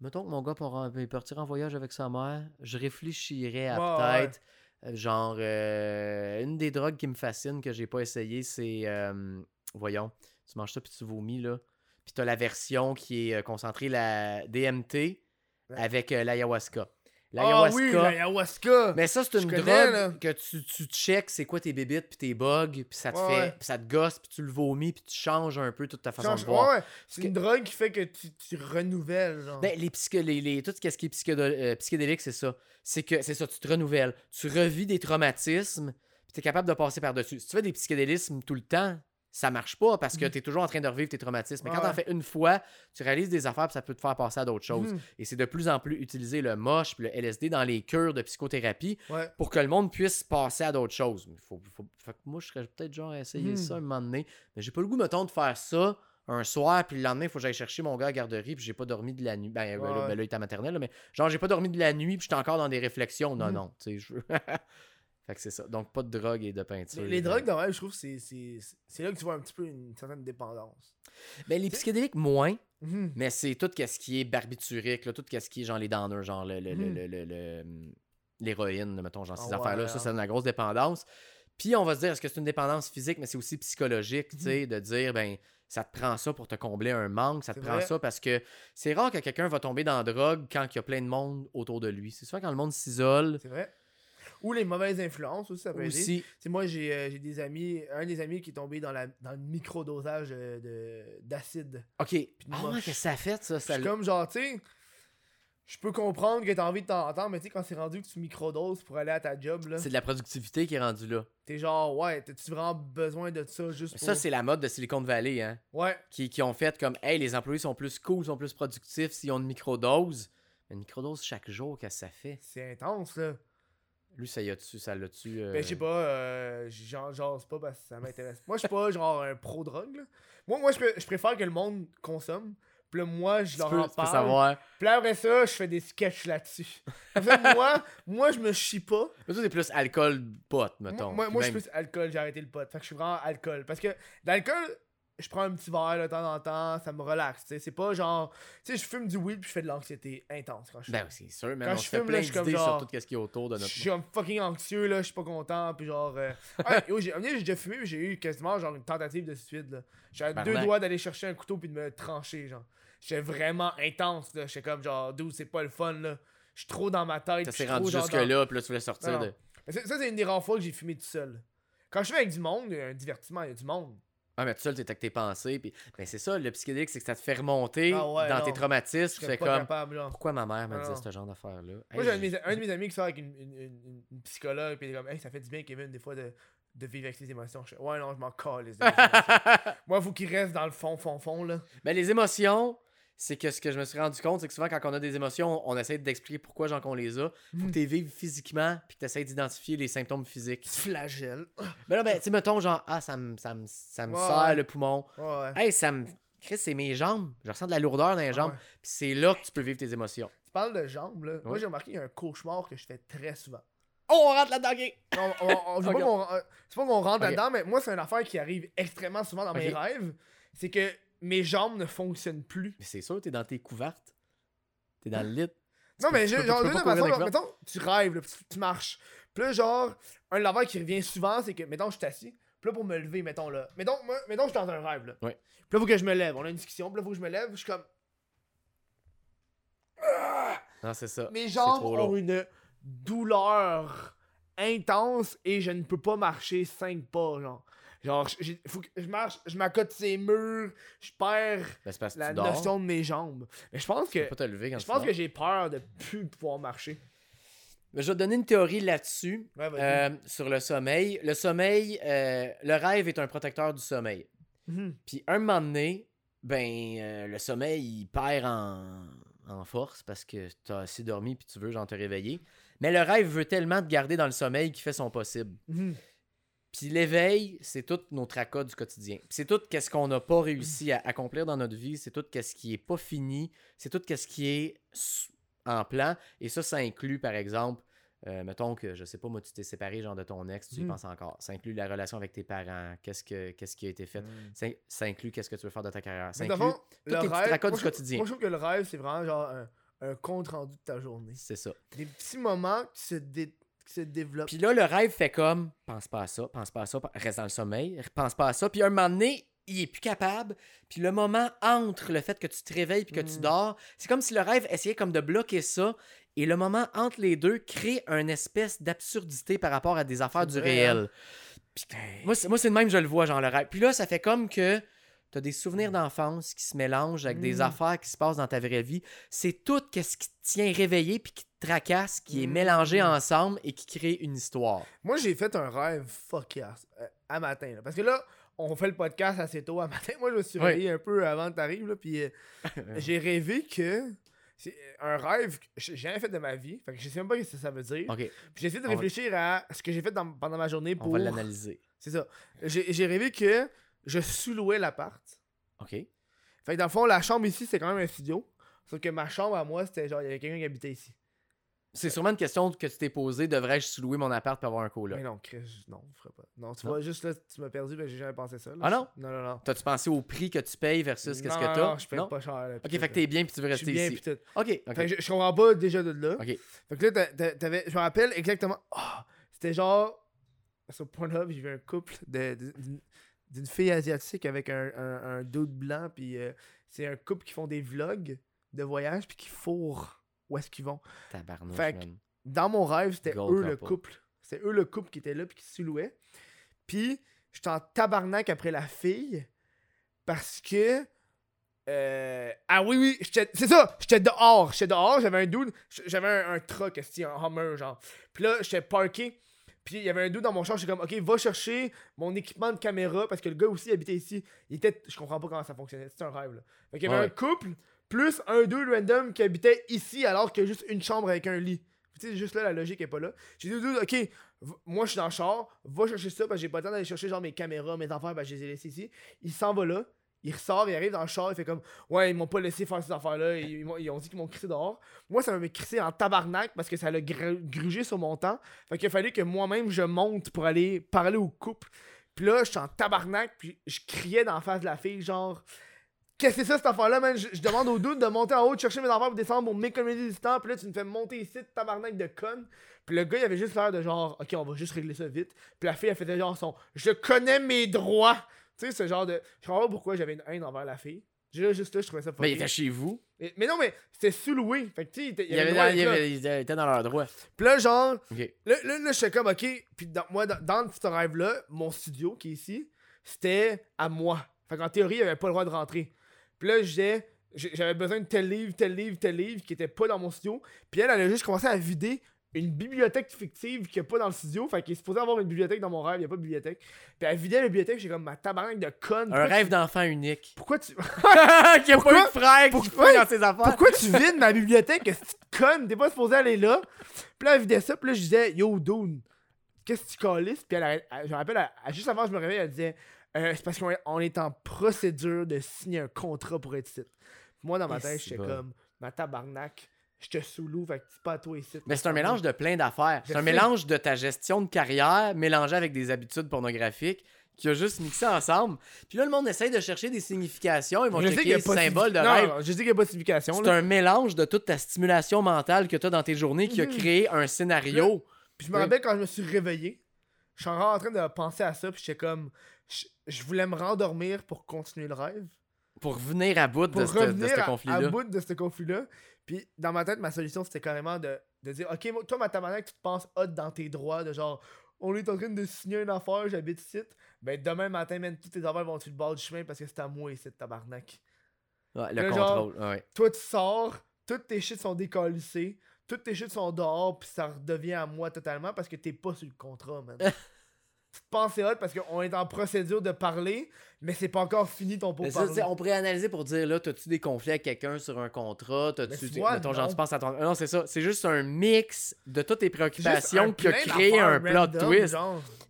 Mettons que mon gars pour partir en voyage avec sa mère, je réfléchirais à peut-être. euh, Genre, euh, une des drogues qui me fascine que j'ai pas essayé, c'est. euh, voyons, tu manges ça puis tu vomis, là. Puis t'as la version qui est concentrée, la DMT, Ouais. avec euh, l'ayahuasca. Ah L'ayahuasca. oui, l'ayahuasca. Mais ça, c'est une connais, drogue là. que tu, tu checks c'est quoi tes bébites puis tes bugs, puis ça te Ouais, fait, ouais. puis ça te gosse, puis tu le vomis, puis tu changes un peu toute ta façon Change- de voir. ouais. C'est Que- une drogue qui fait que tu, tu renouvelles, genre. Ben, les, psycho- les, les- tout ce qui est euh, psychédélique, c'est ça. C'est que c'est ça, tu te renouvelles. Tu revis des traumatismes, puis tu es capable de passer par-dessus. Si tu fais des psychédélismes tout le temps, ça marche pas parce que Mhm. tu es toujours en train de revivre tes traumatismes. Mais quand Ouais. t'en fais une fois, tu réalises des affaires, puis ça peut te faire passer à d'autres choses. Mhm. Et c'est de plus en plus utilisé le moche puis le LSD dans les cures de psychothérapie Ouais. pour que le monde puisse passer à d'autres choses. Mais Faut, moi, je serais peut-être genre à essayer Mhm. ça un moment donné. Mais j'ai pas le goût, mettons, de faire ça un soir, puis le lendemain, il faut que j'aille chercher mon gars à la garderie, puis j'ai pas dormi de la nuit. Ben, ben là, ben là, il est à maternelle, là, mais genre, j'ai pas dormi de la nuit, puis j'étais encore dans des réflexions. Non, Mhm. non, tu sais, je veux. fait que c'est ça. Donc, pas de drogue et de peinture. Les, les drogues, même, je trouve c'est- c'est c'est là que tu vois un petit peu une certaine dépendance. Ben, les psychédéliques, moins. Mhm. Mais c'est tout ce qui est barbiturique, là, tout ce qui est genre les downers, genre le, le- le- Mhm. le- hum, l'héroïne, mettons, genre ces Ah affaires-là, ouais, ça, hein. c'est une grosse dépendance. Puis on va se dire, est-ce que c'est une dépendance physique, mais c'est aussi psychologique, tu sais, de dire, ben, ça te prend ça pour te combler un manque, ça te prend ça parce que c'est rare que quelqu'un va tomber dans la drogue quand il y a plein de monde autour de lui. C'est souvent quand le monde s'isole. C'est vrai. Ou les mauvaises influences aussi, ça peut aider. Aussi, C'est moi, j'ai euh, j'ai des amis, un des amis qui est tombé dans, la, dans le microdosage euh, de- d'acide. ok. Ah moche. ouais, qu'est-ce que ça fait, ça? Ça comme genre, tu sais, je peux comprendre que t'as envie de t'en entendre, mais tu sais, quand c'est rendu que tu microdoses pour aller à ta job, là, C'est de la productivité qui est rendue là. t'es genre, ouais, t'as-tu vraiment besoin de ça juste pour. Ça, c'est la mode de Silicon Valley, hein. Ouais, qui, qui ont fait comme Hey, les employés sont plus cool, sont plus productifs s'ils ont une microdose. Mais une microdose chaque jour, qu'est-ce que ça fait? c'est intense, là. Lui, ça y a-tu, ça l'a-tu. euh, Ben, je sais pas, euh, jase pas parce que ça m'intéresse. Moi, je suis pas genre un pro-drogue, là. Moi, moi je, pré- je préfère que le monde consomme. Puis là, moi, je Tu leur peux, en parle. savoir. Puis là, après ça, je fais des sketchs là-dessus. En fait, moi, moi, je me chie pas. Mais toi, c'est plus alcool, pote, Moi, mettons. moi, Puis moi, je suis plus alcool, j'ai arrêté le pot. Fait que je suis vraiment alcool. Parce que d'alcool, je prends un petit verre de temps en temps, ça me relaxe. C'est pas genre. Tu sais, je fume du weed puis je fais de l'anxiété intense quand je. Ben, c'est sûr, mais Quand on je fume, là, plein je suis comme genre- sur tout ce qui est autour de Je notre. suis comme fucking anxieux, là, je suis pas content, puis genre... euh, j'ai déjà fumé, j'ai eu quasiment genre une tentative de suicide, là. J'avais deux doigts d'aller chercher un couteau puis de me trancher, genre. J'étais vraiment intense, là. J'étais comme genre, d'où c'est pas le fun, là. Je suis trop dans ma tête. Ça s'est je rendu jusque-là, puis là, tu voulais sortir Non, non. de. Mais ça, ça, c'est une des rares fois que j'ai fumé tout seul. Quand je suis avec du monde, il y a un divertissement, il y a du monde. Ah, mais tout seul, t'es avec tes pensées. Puis... Ben, c'est ça, le psychédélique, c'est que ça te fait remonter Ah ouais, dans non. tes traumatismes. Tu fais comme. capable. Pourquoi ma mère me Ah, disait ce genre d'affaires-là? Moi, Hey, j'ai un, de mes- un de mes amis qui sort avec une, une, une- une psychologue, puis il est comme, hey, ça fait du bien, Kevin, des fois, de, de vivre avec ses émotions. Je fais, ouais, non, je m'en de mes émotions. Moi, faut qu'il reste dans le fond, fond, fond, là. Ben, les émotions, c'est que ce que je me suis rendu compte, c'est que souvent, quand on a des émotions, on essaie d'expliquer pourquoi genre qu'on les a. Faut que Mm. tu les vives physiquement, puis que tu essaies d'identifier les symptômes physiques. Petit flagelle. Ben là, ben, tu sais, mettons, genre, ah, ça me, ça me, ça me Ouais, serre ouais. le poumon. Ouais. Hey, ça me. Chris, c'est mes jambes. Je ressens de la lourdeur dans les Ah jambes. Puis c'est là que tu peux vivre tes émotions. Tu parles de jambes, là. Moi, j'ai remarqué qu'il y a un cauchemar que je fais très souvent. Oh, on rentre là-dedans, ok. On- on- on- euh, C'est pas qu'on rentre là-dedans, mais moi, c'est une affaire qui arrive extrêmement souvent dans mes rêves. C'est que mes jambes ne fonctionnent plus. Mais c'est sûr, t'es dans tes couvertes. T'es dans le lit. Non, mais j'ai- genre, courir façon, mettons, tu rêves, là, tu, tu marches. Puis là, genre, un laveur qui revient souvent, c'est que, mettons, je suis assis. Puis là, pour me lever, mettons, là. Mettons, moi, mettons, je suis dans un rêve, là. Ouais. Puis là, faut que je me lève. On a une discussion. Puis là, faut que je me lève. Je suis comme. Non, c'est ça. Mes jambes ont une douleur intense et je ne peux pas marcher 5 pas, genre. Genre, faut que je marche, je m'accote ces murs, je perds Ben, la tu notion de mes jambes. Mais je pense Tu que je tu pense que j'ai peur de plus pouvoir marcher. Mais Je vais te donner une théorie là-dessus. Ouais, euh, sur le sommeil. Le sommeil, euh, le rêve est un protecteur du sommeil. Mhm. Puis un moment donné, ben, euh, le sommeil, il perd en, en force parce que t'as assez dormi puis tu veux genre te réveiller. Mais le rêve veut tellement te garder dans le sommeil qu'il fait son possible. Mhm. Puis l'éveil, c'est tout nos tracas du quotidien. C'est tout qu'est-ce qu'on n'a pas réussi à accomplir dans notre vie, c'est tout qu'est-ce qui est pas fini, c'est tout qu'est-ce qui est en plan. Et ça, ça inclut, par exemple, euh, mettons que, je sais pas, moi, tu t'es séparé genre de ton ex, tu y Mhm. penses encore. Ça inclut la relation avec tes parents, qu'est-ce, que, qu'est-ce qui a été fait. Mhm. Ça, ça inclut qu'est-ce que tu veux faire de ta carrière. Ça Mais inclut... fond, le rêve- moi, du je quotidien. Moi, je trouve que le rêve, c'est vraiment genre un, un compte rendu de ta journée. C'est ça. Des petits moments qui se, dé- qui se développent. Puis là, le rêve fait comme pense pas à ça, pense pas à ça, reste dans le sommeil, pense pas à ça. Puis un moment donné, il est plus capable. Puis le moment entre le fait que tu te réveilles puis que tu Mm. dors, c'est comme si le rêve essayait comme de bloquer ça. Et le moment entre les deux crée une espèce d'absurdité par rapport à des affaires du vrai, hein? réel. Puis moi, c'est, moi, c'est de même, je le vois, genre le rêve. Puis là, ça fait comme que t'as des souvenirs d'enfance qui se mélangent avec des Mm. affaires qui se passent dans ta vraie vie. C'est tout ce qui te tient réveillé puis qui te tracasse, qui est mélangé Mm. ensemble et qui crée une histoire. Moi, j'ai fait un rêve fuck yes, euh, à matin. là. Parce que là, on fait le podcast assez tôt à matin. Moi, je me suis Oui. réveillé un peu avant que t'arrives. là, Puis euh, j'ai rêvé que. C'est un rêve que j'ai jamais fait de ma vie. Fait que je sais même pas ce que ça veut dire. Puis j'ai essayé de On va- réfléchir à ce que j'ai fait dans- pendant ma journée on pour. va l'analyser. C'est ça. J'ai rêvé que je sous-louais l'appart. OK. Fait que dans le fond, la chambre ici, c'est quand même un studio. Sauf que ma chambre à moi, c'était genre, il y avait quelqu'un qui habitait ici. C'est sûrement une question que tu t'es posée. Devrais-je sous-louer mon appart pour avoir un coloc? Mais non, Chris, non, je ferais pas. Non, tu Non? vois, juste là, tu m'as perdu, mais j'ai jamais pensé ça. là. Ah non? Non, non, non. T'as-tu pensé au prix que tu payes versus qu'est-ce que t'as? Non, je paye pas cher. là, Ok, fait que t'es bien puis tu veux rester bien, ici. puis tout. Ok, ok. Fait que je, je comprends pas déjà de là. Ok. Fait que là, t'a- t'a- t'avais, je me rappelle exactement. ah, c'était genre. Sur Pornhub, j'ai vu un couple de, d'une fille asiatique avec un, un, un dude blanc. Puis euh, c'est un couple qui font des vlogs de voyage. Puis qui fourrent où est-ce qu'ils vont. Tabarnouche, Fait que-. Dans mon rêve, c'était Gold eux le couple. C'était eux le couple qui était là. Puis qui se louait. Puis j'étais en tabarnak après la fille. Parce que. euh, ah oui, oui, c'est ça, j'étais dehors, j'étais dehors, j'avais un dude, j'avais un, un truck, un Hummer, genre. Puis là, j'étais parké, puis il y avait un dude dans mon char, j'étais comme, ok, va chercher mon équipement de caméra, parce que le gars aussi habitait ici. Il était, je comprends pas comment ça fonctionnait, c'était un rêve, là. Fait qu'il y avait Ouais. un couple, plus un dude random qui habitait ici, alors qu'il y a juste une chambre avec un lit. Tu sais, juste là, la logique est pas là. J'ai dit, ok, moi je suis dans le char, va chercher ça, parce que j'ai pas le temps d'aller chercher genre mes caméras, mes affaires, ben je les ai laissées ici. Il s'en va là, il ressort, il arrive dans le char, il fait comme Ouais, ils m'ont pas laissé faire ces affaires-là, ils, ils ont dit qu'ils m'ont crissé dehors. Moi, ça m'a crissé en tabarnak parce que ça l'a gr- grugé sur mon temps. Fait qu'il a fallu que moi-même je monte pour aller parler au couple. Puis là, j'étais en tabarnak, puis je criais dans la face de la fille, genre Qu'est-ce que c'est ça cette affaire-là, man? Je, je demande au doute de monter en haut, de chercher mes affaires pour descendre pour m'économiser du temps, puis là, tu me fais monter ici, tabarnak de conne. Puis le gars, il avait juste l'air de genre, ok, on va juste régler ça vite. Puis la fille, elle faisait genre son, je connais mes droits. Tu sais, ce genre de. Je comprends pas pourquoi j'avais une haine envers la fille. Juste juste là, je trouvais ça Mais il était chez vous. Mais, mais non, mais c'était sous-loué. Fait que tu sais, il avait avait, avait- il était dans leur droit. Puis là, genre. Là, là, là j'étais comme, ok. Puis dans, moi, dans, dans ce rêve-là, mon studio qui est ici, c'était à moi. Fait qu'en théorie, il avait pas le droit de rentrer. Puis là, je j'ai- j'avais besoin de tel livre, tel livre, tel livre qui était pas dans mon studio. Puis elle, elle a juste commencé à vider une bibliothèque fictive qui est pas dans le studio. Fait qu'il est supposé avoir une bibliothèque dans mon rêve, il y a pas de bibliothèque. Puis elle vidait la bibliothèque, j'ai comme ma tabarnak de conne. Un rêve tu- d'enfant unique. Pourquoi tu. qui a Pourquoi- pas eu de frère qui pourquoi- dans ses affaires. Pourquoi tu vides ma bibliothèque, cette conne? T'es pas supposé aller là. Puis là, elle vidait ça, puis là, je disais, yo, dude, qu'est-ce que tu calisses? Puis elle, je me rappelle, elle- elle- juste avant que je me réveille, elle disait, Euh, c'est parce qu'on est, on est en procédure de signer un contrat pour être. Puis moi, dans ma tête, j'étais comme, ma tabarnak, je te sous-loue, fait que c'est pas à toi ici. Mais c'est un mélange de plein d'affaires. C'est un mélange de ta gestion de carrière mélangée avec des habitudes pornographiques qui a juste mixé ensemble. Puis là, le monde essaye de chercher des significations. Ils vont Je checker a les pas symboles de non, rêve. non, je sais qu'il y a pas de signification. C'est un mélange de toute ta stimulation mentale que tu as dans tes journées qui a Mhm. créé un scénario. Puis je me Oui. rappelle quand je me suis réveillé, je suis encore en train de penser à ça, puis j'étais comme, je, je voulais me rendormir pour continuer le rêve. Pour venir à bout pour de ce, de ce à- à, conflit-là. bout de ce conflit-là. Puis dans ma tête, ma solution, c'était carrément de, de dire Ok, moi, toi, ma tabarnak, tu te penses hot dans tes droits, de genre, on est en train de signer une affaire, j'habite ici. Ben demain matin, même toutes tes affaires vont sur le bord du chemin parce que c'est à moi ici, tabarnak. Ouais, le Le genre- contrôle. ouais. Toi, tu sors, toutes tes shit sont décalissés, toutes tes shit sont dehors, puis ça redevient à moi totalement parce que t'es pas sur le contrat, man. tu te penses hot parce qu'on est en procédure de parler, mais c'est pas encore fini ton sais, on pourrait analyser pour dire là, t'as-tu des conflits avec quelqu'un sur un contrat? T'as-tu mettons, genre, tu penses à ton. Non, c'est ça. C'est juste un mix de toutes tes préoccupations qui a créé un plot twist.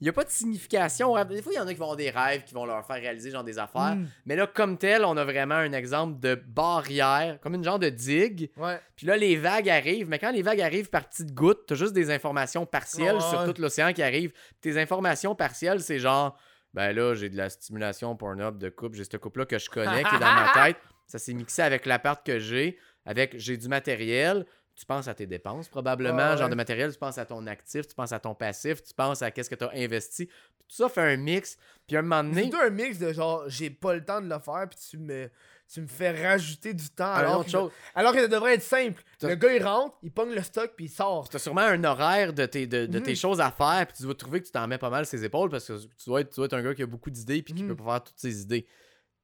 Il n'y a pas de signification. Des fois, il y en a qui vont avoir des rêves qui vont leur faire réaliser genre des affaires. Mm. Mais là, comme tel, on a vraiment un exemple de barrière, comme une genre de digue. Ouais. Puis là, les vagues arrivent. Mais quand les vagues arrivent par petites gouttes, t'as juste des informations partielles sur tout l'océan qui arrive. Tes informations partielles, c'est genre, ben là, j'ai de la stimulation Pornhub de couple. J'ai ce couple-là que je connais qui est dans ma tête. Ça s'est mixé avec l'appart que j'ai. Avec j'ai du matériel. tu penses à tes dépenses, probablement, Ah, genre ouais. de matériel, tu penses à ton actif, tu penses à ton passif, tu penses à qu'est-ce que tu as investi. Puis tout ça fait un mix. Puis à un moment C'est donné, plutôt un mix de genre, j'ai pas le temps de le faire, puis tu me, tu me fais rajouter du temps. une Alors, autre que, chose, alors que ça devrait être simple. T'as- Le gars, il rentre, il pogne le stock, puis il sort. tu as sûrement un horaire de tes, de, de tes Mhm. choses à faire, puis tu dois trouver que tu t'en mets pas mal ses épaules parce que tu dois être, tu dois être un gars qui a beaucoup d'idées puis qui Mhm. peut pas faire toutes ses idées. Tu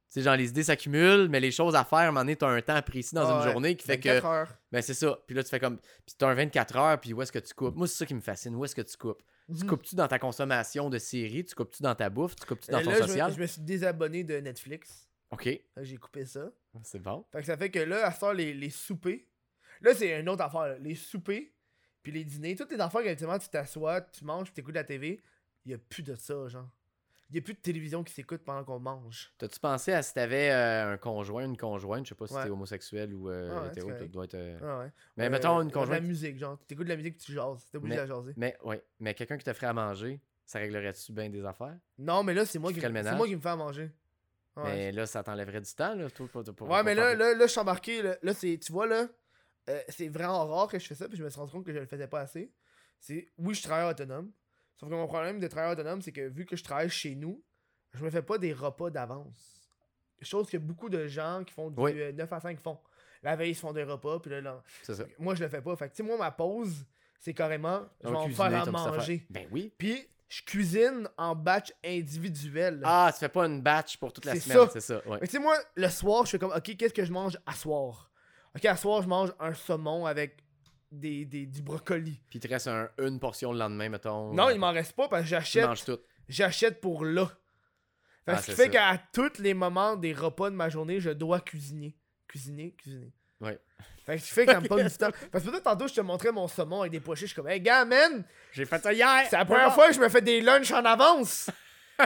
sais, genre, les idées s'accumulent, mais les choses à faire, à un moment donné, t'as un temps précis dans Ah une ouais. journée qui fait que. 24 heures. Ben, c'est ça. Puis là, tu fais comme. Puis t'as un 24 heures, puis où est-ce que tu coupes? Moi, c'est ça qui me fascine. Où est-ce que tu coupes? Tu Mhm. coupes-tu dans ta consommation de séries? Tu coupes-tu dans ta bouffe? Tu coupes-tu dans Euh, ton là, je me- social? Je me suis désabonné de Netflix. Ok, J'ai coupé ça. c'est bon. Fait que ça fait que là, à ce temps, les, les soupers. Là, c'est une autre affaire. là. Les soupers, puis les dîners. Toutes les affaires qu'habituellement, tu t'assois, tu manges, puis t'écoutes la TV. Il a plus de ça, genre. Il y a plus de télévision qui s'écoute pendant qu'on mange. T'as-tu pensé à si t'avais euh, un conjoint, une conjointe? Je sais pas si Ouais. t'es homosexuel ou euh, Ah ouais, hétéro, tu dois être. euh, Ah ouais. Mais Euh, mettons une De la conjointe. musique, genre. T'écoutes de la musique, tu jases. T'es obligé Mais- la jaser. Mais, ouais. Mais quelqu'un qui te ferait à manger, ça réglerait-tu bien des affaires? Non, mais là, c'est moi, Tu qui... moi qui me fais à manger. Ouais. Mais là, ça t'enlèverait du temps, là, toi, pour, pour- Ouais, pour mais là, là, là, je suis embarqué. Là, là, c'est, tu vois, là, euh, c'est vraiment rare que je fais ça, puis je me suis rendu compte que je le faisais pas assez. C'est, oui, je travaille autonome. Sauf que mon problème de travail autonome, c'est que vu que je travaille chez nous, je me fais pas des repas d'avance. Chose que beaucoup de gens qui font du Oui. euh, 9 à 5 font. La veille, ils se font des repas, puis là, là, ça. moi, je le fais pas. Fait que, tu sais, moi, ma pause, c'est carrément, je vais va en faire à manger. Ben oui. Puis, je cuisine en batch individuel. Ah, tu fais pas une batch pour toute la semaine, c'est ça. Ouais. Mais tu sais, moi, le soir, je fais comme, ok, qu'est-ce que je mange à soir? Ok, à soir, je mange un saumon avec des, des, du brocoli. Puis il te reste un- une portion le lendemain, mettons. Non, il m'en reste pas parce que j'achète, j'achète pour là. Fait Ah, ce qui fait qu'à tous les moments des repas de ma journée, je dois cuisiner. Cuisiner, cuisiner. Ouais. Fait que ce qui fait que ça me pogne du temps. Parce que peut-être tantôt, je te montrais mon saumon avec des pois chiches. Je suis comme, hey, gars, man, J'ai fait ça hier. c'est la première fois que je me fais des lunchs en avance.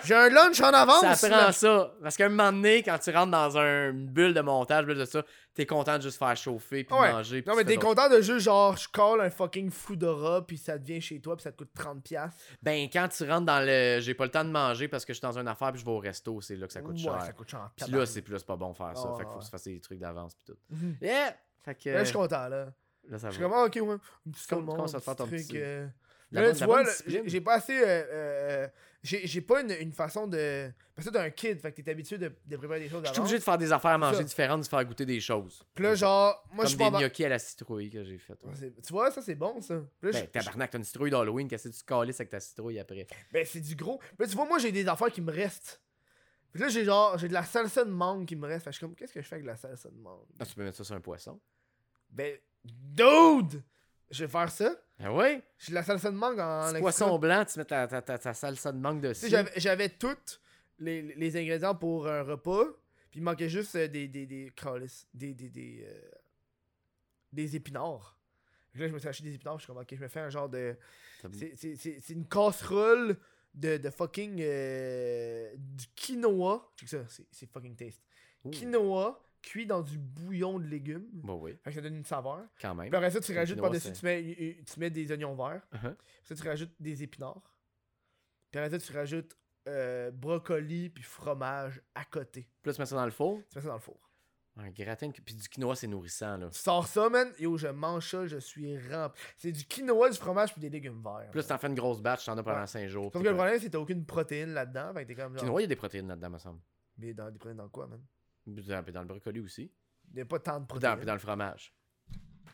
J'ai un lunch en avance. Ça là. prend ça. Parce qu'à un moment donné, quand tu rentres dans un- une bulle de montage, bulle de ça, t'es content de juste faire chauffer puis Ouais. manger. puis Non, mais t'es content de juste genre, je colle un fucking Foodora, puis ça devient chez toi, puis ça te coûte 30$. Ben, quand tu rentres dans le. J'ai pas le temps de manger parce que je suis dans une affaire puis je vais au resto, c'est là que ça coûte Ouais, cher. ça coûte cher. Puis là, c'est plus là, c'est pas bon faire ça. Ah, fait qu'il faut que tu fasses des trucs d'avance puis tout. Mhm. Yeah! Fait que. Là, je suis content, là. là, ça Je suis comme, ah, ok, ouais. Un petit Comment- ça te fait ton truc, petit- euh, La là, bonne- tu vois, j'ai pas assez. euh, euh, j'ai pas une, une façon de. Parce que t'es un kid, fait que t'es habitué de, de préparer des choses Je suis obligé de faire des affaires à manger ça. différentes, de se faire goûter des choses. Puis là, genre, moi, je suis des pas. gnocchis à la citrouille que j'ai fait. ouais. Tu vois, ça, c'est bon, ça. Là, Ben, tabarnak, t'as une citrouille d'Halloween, qu'est-ce que tu calisses avec ta citrouille après? Ben, c'est du gros. Puis là, tu vois, moi, j'ai des affaires qui me restent. Puis là, j'ai genre, j'ai de la salsa de mangue qui me reste. Fait que je suis comme, qu'est-ce que je fais avec de la salsa de mangue? Ah, tu peux mettre ça sur un poisson? Ben, dude! Je vais faire ça. Ah ouais? J'ai de la salsa de mangue en extra. poisson blanc, tu mets ta, ta, ta, ta salsa de mangue Tu dessus. sais, j'avais- j'avais tous les, les ingrédients pour un repas. Puis il manquait juste euh, des. des. des. des. des. des, euh, des épinards. Là, je me suis acheté des épinards. Je suis comme, ok, je me fais un genre de. C'est- C'est c'est- c'est une casserole de, de fucking. euh, du quinoa. Check ça, c'est c'est fucking taste. Quinoa cuit dans du bouillon de légumes. Bah oui, Fait que ça donne une saveur. quand même. Puis après ça, tu rajoutes par-dessus, tu mets, tu mets des oignons verts. Uh-huh. Puis ça, tu rajoutes des épinards. Puis après ça, tu rajoutes euh, brocoli puis fromage à côté. Puis là, tu mets ça dans le four? Tu mets ça dans le four. Un gratin, de- puis du quinoa, c'est nourrissant, là. Tu sors ça, man. Yo, je mange ça, je suis rempli. C'est du quinoa, du fromage puis des légumes verts. Si t'en fais une grosse batch, t'en as pendant Ouais. 5 jours. Sauf que le problème, c'est que t'as aucune protéine là-dedans. Fait que t'es comme genre. Quinoa, il y a des protéines là-dedans, me semble. Mais dans, des protéines dans quoi, man? Dans, dans le brocoli aussi. Il y a pas tant de dans, protéines. puis dans le fromage.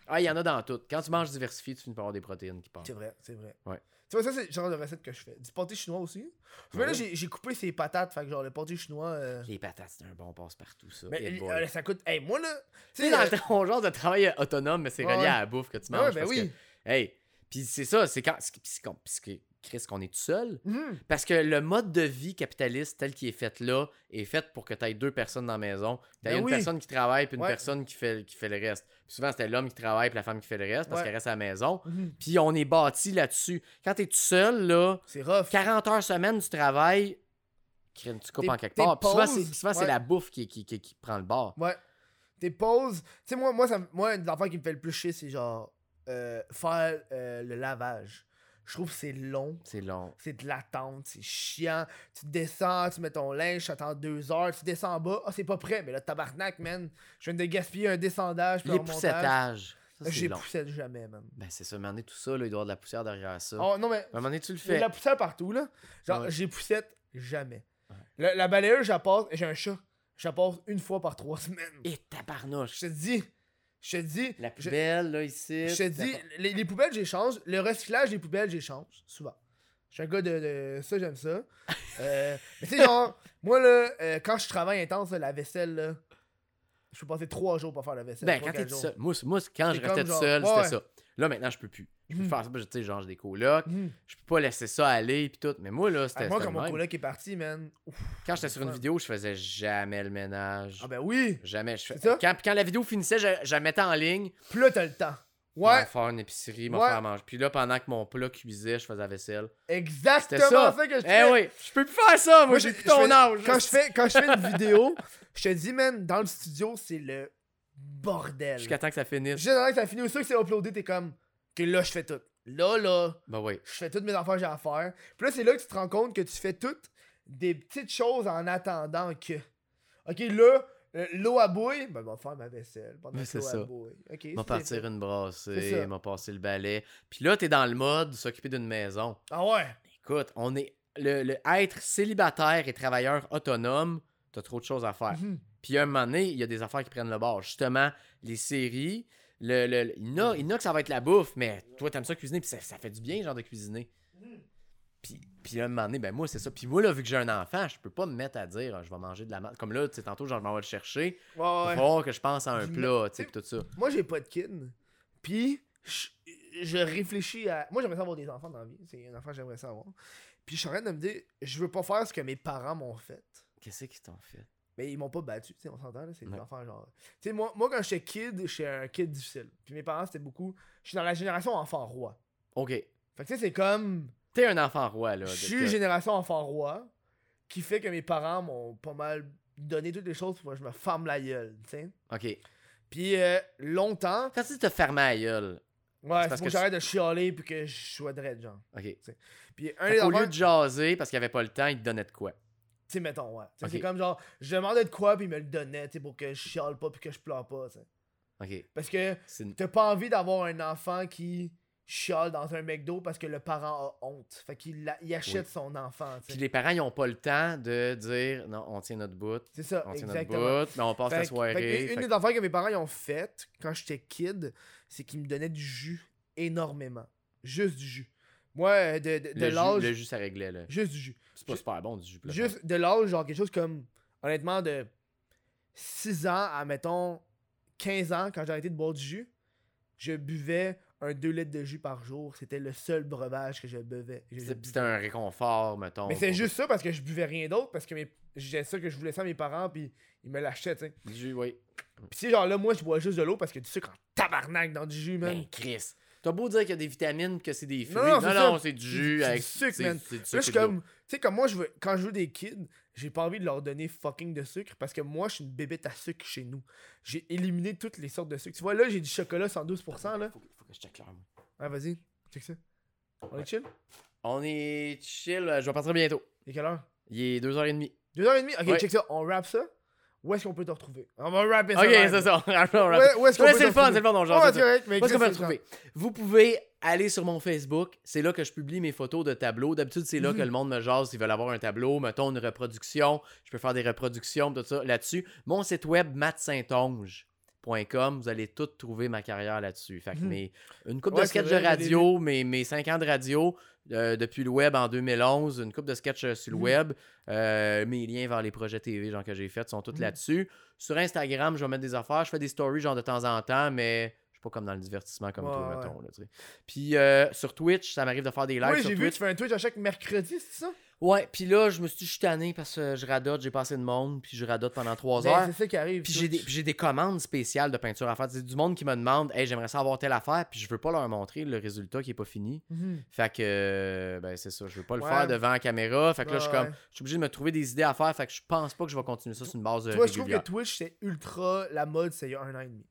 Ah, il y en a dans tout. Quand tu manges diversifié, tu finis par avoir des protéines qui partent. C'est vrai, c'est vrai. Ouais. Tu vois, ça, c'est le genre de recette que je fais. Du pâté chinois aussi. Mais là, Ouais. j'ai j'ai coupé ses patates. Fait que genre, le pâté chinois. euh, Les patates, c'est un bon passe-partout, ça. Mais euh, ça coûte. Hey, moi là. Tu sais, dans euh, ton genre de travail autonome, mais c'est Ouais, relié à la bouffe que tu manges. ouais, ben parce oui. que, hey, puis c'est ça, c'est quand. c'est- Chris, qu'on est tout seul. Mhm. Parce que le mode de vie capitaliste tel qu'il est fait là est fait pour que tu aies deux personnes dans la maison. Tu Ben une oui. personne qui travaille puis une Ouais. personne qui fait, qui fait le reste. Puis souvent, c'était l'homme qui travaille puis la femme qui fait le reste parce Ouais. qu'elle reste à la maison. Mhm. Puis on est bâti là-dessus. Quand tu es tout seul, là, C'est rough. 40 heures semaine du travail, crime, tu coupes en quelque part. Puis souvent, c'est ouais. la bouffe qui, qui, qui, qui prend le bord. Ouais. Tes pauses. Tu sais, moi, moi, ça, moi, une des affaires qui me fait le plus chier, c'est genre euh, faire euh, le lavage. Je trouve que c'est long. C'est long. C'est de l'attente, c'est chiant. Tu descends, tu mets ton linge, tu attends deux heures, tu descends en bas, ah c'est pas prêt, mais là tabarnak, man. Je viens de gaspiller un descendage puis Les un c'est J'ai poussé jamais, man. Ben, c'est ça, à un moment donné, tout ça, là, il doit y avoir de la poussière derrière ça. Oh, non, mais À un moment donné, tu le il y a de fais. la poussière partout, là. Genre, Ouais. j'ai poussette jamais. Ouais. La, la balayeuse, passe. J'ai un chat. Passe une fois par trois semaines. Et tabarnouche. Je te dis. Je te dis. La je- poubelle, là, ici. Je te dis, les, les poubelles, j'échange. Le recyclage des poubelles, j'échange. Souvent. Je suis un gars de, de- ça, j'aime ça. Euh, mais tu sais, genre, moi, là, euh, quand je travaille intense, là, la vaisselle, là, je peux passer trois jours pour faire la vaisselle. Ben, quand t'es seul. Moi, moi quand je restais tout seul, ouais. c'était ça. Là, maintenant, je peux plus. Je peux Mhm. faire ça, tu sais, genre, j'ai des colocs. Mhm. Je peux pas laisser ça aller, puis tout. Mais moi, là, c'était. Moi, quand mon coloc est parti, man. ouf. Quand j'étais sur une vidéo, je faisais jamais le ménage. Ah, ben oui. Jamais. Je fais... Quand, quand la vidéo finissait, je, je la mettais en ligne. Puis là, t'as le temps. Ouais. Faire une épicerie, m'en Ouais. faire manger. Puis là, pendant que mon plat cuisait, je faisais la vaisselle. exactement ça. ça. que je Eh fais. oui, je peux plus faire ça, moi, Moi, j'ai plus ton fais- âge. Quand je fais, quand je fais une vidéo, je te dis, man, dans le studio, c'est le bordel. Jusqu'à temps que ça finisse. Avant que ça finit, aussi que c'est uploadé, t'es comme, que là, je fais tout. Là, là, Ben oui. je fais toutes mes affaires que j'ai à faire. Puis là, c'est là que tu te rends compte que tu fais toutes des petites choses en attendant que. Ok, là, euh, l'eau à bouille, ben, je vais faire ma vaisselle pendant que c'est l'eau ça. à bouille. Partir une brassée, m'a passé le balai. Puis là, t'es dans le mode s'occuper d'une maison. Ah ouais. Écoute, on est. Le, le être célibataire et travailleur autonome, t'as trop de choses à faire. Mhm. Puis à un moment donné, il y a des affaires qui prennent le bord. Justement, les séries, le, le- il, y en a, il y en a que ça va être la bouffe, mais toi, t'aimes ça cuisiner, puis ça, ça fait du bien, genre, de cuisiner. Puis, puis à un moment donné, ben moi, c'est ça. Puis moi, là, vu que j'ai un enfant, je peux pas me mettre à dire, ah, je vais manger de la merde. Comme là, tu sais, tantôt, genre, je m'en vais le chercher. Ouais, ouais. falloir que je pense à un plat, tu sais, puis tout ça. Moi, j'ai pas de kid. Puis, je, je réfléchis à. Moi, j'aimerais ça avoir des enfants dans la vie. C'est un enfant que j'aimerais ça avoir. Puis, je suis en train de me dire, je veux pas faire ce que mes parents m'ont fait. Qu'est-ce qu'ils t'ont fait? Mais ils m'ont pas battu, tu sais, on s'entend, là. C'est des Ouais. enfants, genre. Tu sais, moi, moi, quand j'étais kid, j'étais un kid difficile. Puis, mes parents, c'était beaucoup. Je suis dans la génération enfant roi. Ok. Fait que, tu sais, c'est comme. T'es un enfant roi, là. Je suis génération enfant roi. Qui fait que mes parents m'ont pas mal donné toutes les choses pour que je me ferme la gueule, tu sais. Ok. Puis, euh, longtemps. Quand tu te fermer la gueule, Ouais, c'est parce pour que que j'arrête de chialer puis que je sois dread, genre. ok. Puis un des affaires, lieu de jaser parce qu'il avait pas le temps, il te donnait de quoi? Tu sais, mettons, ouais. C'est comme genre, je demandais de quoi puis il me le donnait, tu pour que je chiale pas puis que je pleure pas. Ok. Parce que t'as pas envie d'avoir un enfant qui chiale dans un McDo parce que le parent a honte. Fait qu'il il achète Oui. son enfant, Puis les parents, ils ont pas le temps de dire non, on tient notre bout, C'est ça, on tient notre bout, mais on passe Fait la soirée. fait une fait des affaires que mes parents ils ont faites quand j'étais kid, c'est qu'ils me donnaient du jus énormément. Juste du jus. Moi, de, de, l'âge. le jus, ça réglait. Là. Juste du jus. C'est pas super bon du jus. Juste de l'âge, genre quelque chose comme, honnêtement, de 6 ans à, mettons, 15 ans, quand j'ai arrêté de boire du jus, je buvais un 2 litres de jus par jour. C'était le seul breuvage que je buvais. C'était un réconfort, mettons. Mais c'est juste ça parce que je buvais rien d'autre, parce que mes... j'ai ça que je voulais ça à mes parents, puis ils me l'achetaient, tu sais. Du jus, oui. Puis genre là, moi, je bois juste de l'eau parce que tu sais, quand tabarnak dans du jus, man. Ben, Chris. T'as beau dire qu'il y a des vitamines, que c'est des fruits. Non, Non, non, non, c'est c'est du C'est- jus c'est avec du sucre, c'est- man. c'est de l'eau. comme, tu sais, comme moi, je veux, quand je veux des kids, j'ai pas envie de leur donner fucking de sucre parce que moi, je suis une bébête à sucre chez nous. J'ai éliminé toutes les sortes de sucre. Tu vois, là, j'ai du chocolat 112%, là. Faut, que- faut que je check l'heure, moi. Ah, vas-y, check ça. On est chill? On est chill, euh, je vais partir bientôt. Il est quelle heure? Il est 2h30. 2h30? Ok, Ouais. check ça. On rap ça. Où est-ce qu'on peut te retrouver? On va rapper ça. Ok, c'est ça. Ouais, où est-ce qu'on Ouais, peut c'est te le fun, retrouver? c'est le fun, on Ouais, c'est correct, mais Où est-ce qu'on peut c'est retrouver? Vous pouvez aller sur mon Facebook. C'est là que je publie mes photos de tableaux. D'habitude, c'est là que le monde me jase s'ils veulent avoir un tableau. Mettons une reproduction. Je peux faire des reproductions, tout ça là-dessus. Mon site web, mattsaintonge.com. Vous allez tout trouver ma carrière là-dessus. Fait que Mhm. mes- une coupe Ouais, de vrai, de radio, mes, mes 5 ans de radio euh, depuis le web en 2011, une coupe de sketchs euh, sur le Mhm. web. Euh, mes liens vers les projets TV genre, que j'ai faits sont tous Mhm. là-dessus. Sur Instagram, je vais mettre des affaires. Je fais des stories genre de temps en temps, mais je suis pas comme dans le divertissement comme Ouais, toi, ouais. mettons. Là. Puis euh, sur Twitch, ça m'arrive de faire des lives Oui, j'ai vu, Twitch. tu fais un Twitch à chaque mercredi, c'est ça? Ouais, puis là, je me suis dit, tanné parce que je radote, j'ai passé de monde, puis je radote pendant trois Ben, heures. c'est ça qui arrive. Puis j'ai des, j'ai des commandes spéciales de peinture à faire. C'est du monde qui me demande, hey, j'aimerais ça avoir telle affaire, puis je veux pas leur montrer le résultat qui est pas fini. Mhm. Fait que, euh, ben c'est ça, je veux pas le Ouais. faire devant la caméra. Fait que là, je suis comme, je suis obligé de me trouver des idées à faire. Fait que je pense pas que je vais continuer ça sur une base euh, Toi, je trouve que. Twitch, c'est ultra la mode, c'est il y a un an et demi.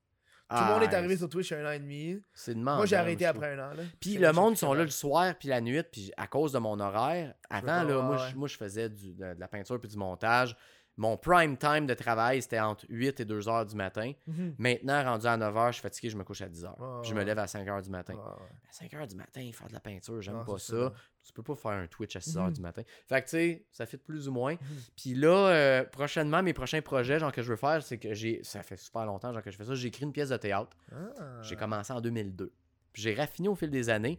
Tout le Ah, monde est arrivé sur Twitch il y a un an et demi. C'est. Moi, j'ai arrêté après un an. Là. Puis le monde sont là le soir puis la nuit puis à cause de mon horaire. Avant là, moi, je, faisais de la peinture puis du montage. Mon prime time de travail, c'était entre 8 et 2 heures du matin. Mhm. Maintenant, rendu à 9 heures, je suis fatigué, je me couche à 10 heures. Ouais, Je me lève à 5 heures du matin. Ouais. À 5 heures du matin, faire de la peinture, j'aime pas ça. Tu peux pas faire un Twitch à 6 heures Mhm. du matin. Fait que tu sais, ça fait plus ou moins. Mhm. Puis là, euh, prochainement, mes prochains projets, genre que je veux faire, c'est que j'ai. Ça fait super longtemps, genre que je fais ça. J'ai écrit une pièce de théâtre. Ah. J'ai commencé en 2002. Puis j'ai raffiné au fil des années.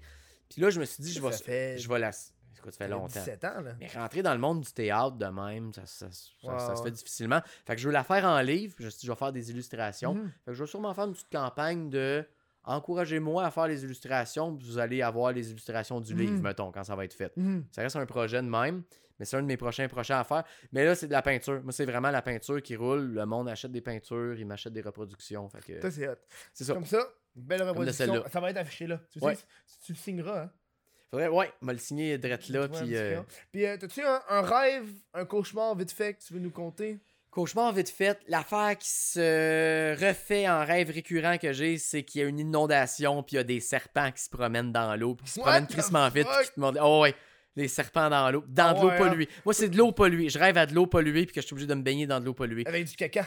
Puis là, je me suis dit, je vais. Fait- Je vais la. Écoute, ça fait longtemps. 17 ans, là. Mais rentrer dans le monde du théâtre de même, ça, ça- ça- se fait difficilement. Fait que je veux la faire en livre. Je vais faire des illustrations. Mhm. Fait que je vais sûrement faire une petite campagne de encouragez-moi à faire les illustrations, puis vous allez avoir les illustrations du livre, Mhm. mettons, quand ça va être fait. Mhm. Ça reste un projet de même, mais c'est un de mes prochains projets à faire. Mais là, c'est de la peinture. Moi, c'est vraiment la peinture qui roule. Le monde achète des peintures, il m'achète des reproductions. Fait que Ça, c'est hot. c'est ça. Comme ça, belle reproduction. Ça va être affiché là. Tu Ouais. sais, tu le signeras, hein. Faudrait, ouais, m'a le signer drette là, puis euh. Puis, euh, t'as-tu un, un rêve, un cauchemar vite fait que tu veux nous conter? Cauchemar vite fait, l'affaire qui se refait en rêve récurrent que j'ai, c'est qu'il y a une inondation, puis il y a des serpents qui se promènent dans l'eau, puis qui se What promènent the crissement vite, puis qui te demandent Oh ouais, les serpents dans l'eau, dans Ah de l'eau ouais, hein? polluée. Moi, c'est de l'eau polluée. Je rêve à de l'eau polluée, puis que je suis obligé de me baigner dans de l'eau polluée. Avec du caca.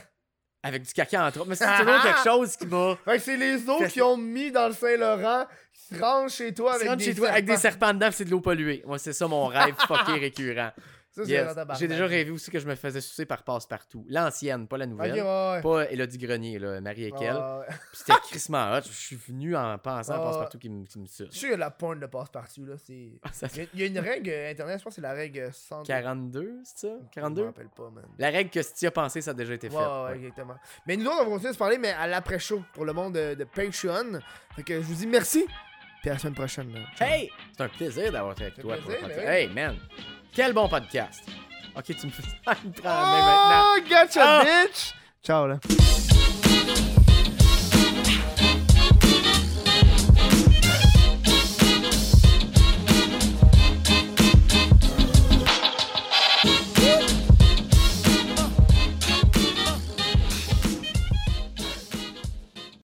Avec du caca entre autres. Mais c'est toujours quelque chose qui m'a. Fait que c'est les eaux qui ont mis dans le Saint-Laurent qui se rangent chez toi avec des chez toi avec des serpents. dedans, c'est de l'eau polluée. Moi, c'est ça mon rêve fucké récurrent. Ça, c'est Yes. J'ai déjà rêvé aussi que je me faisais sucer par passe-partout. L'ancienne, pas la nouvelle. ouais, ouais. Pas Elodie Grenier, là, Marie et Kel. Ouais, c'était crissement hot. Je suis venu en pensant à Ah. passe-partout qui me, qui me Je suis suce. sûr qu'il y a de la porn de passe-partout, là. C'est... Ça Il y a- il y a une règle internet, je pense que c'est la règle 100. 42, c'est ça? Je 42? me rappelle pas, man. La règle que si tu as pensé, ça a déjà été fait. ouais, exactement. Mais nous autres, on va continuer de se parler, mais à l'après-show pour le monde de, de Patreon. Fait que je vous dis merci. Puis à la semaine prochaine. là. Hey! C'est un plaisir d'avoir été avec toi. un pour le plaisir, ben. Hey, man! Quel bon podcast! Ok, tu me fais ça, il me prend la main maintenant. Oh, gotcha, Ah! bitch! Ciao, là.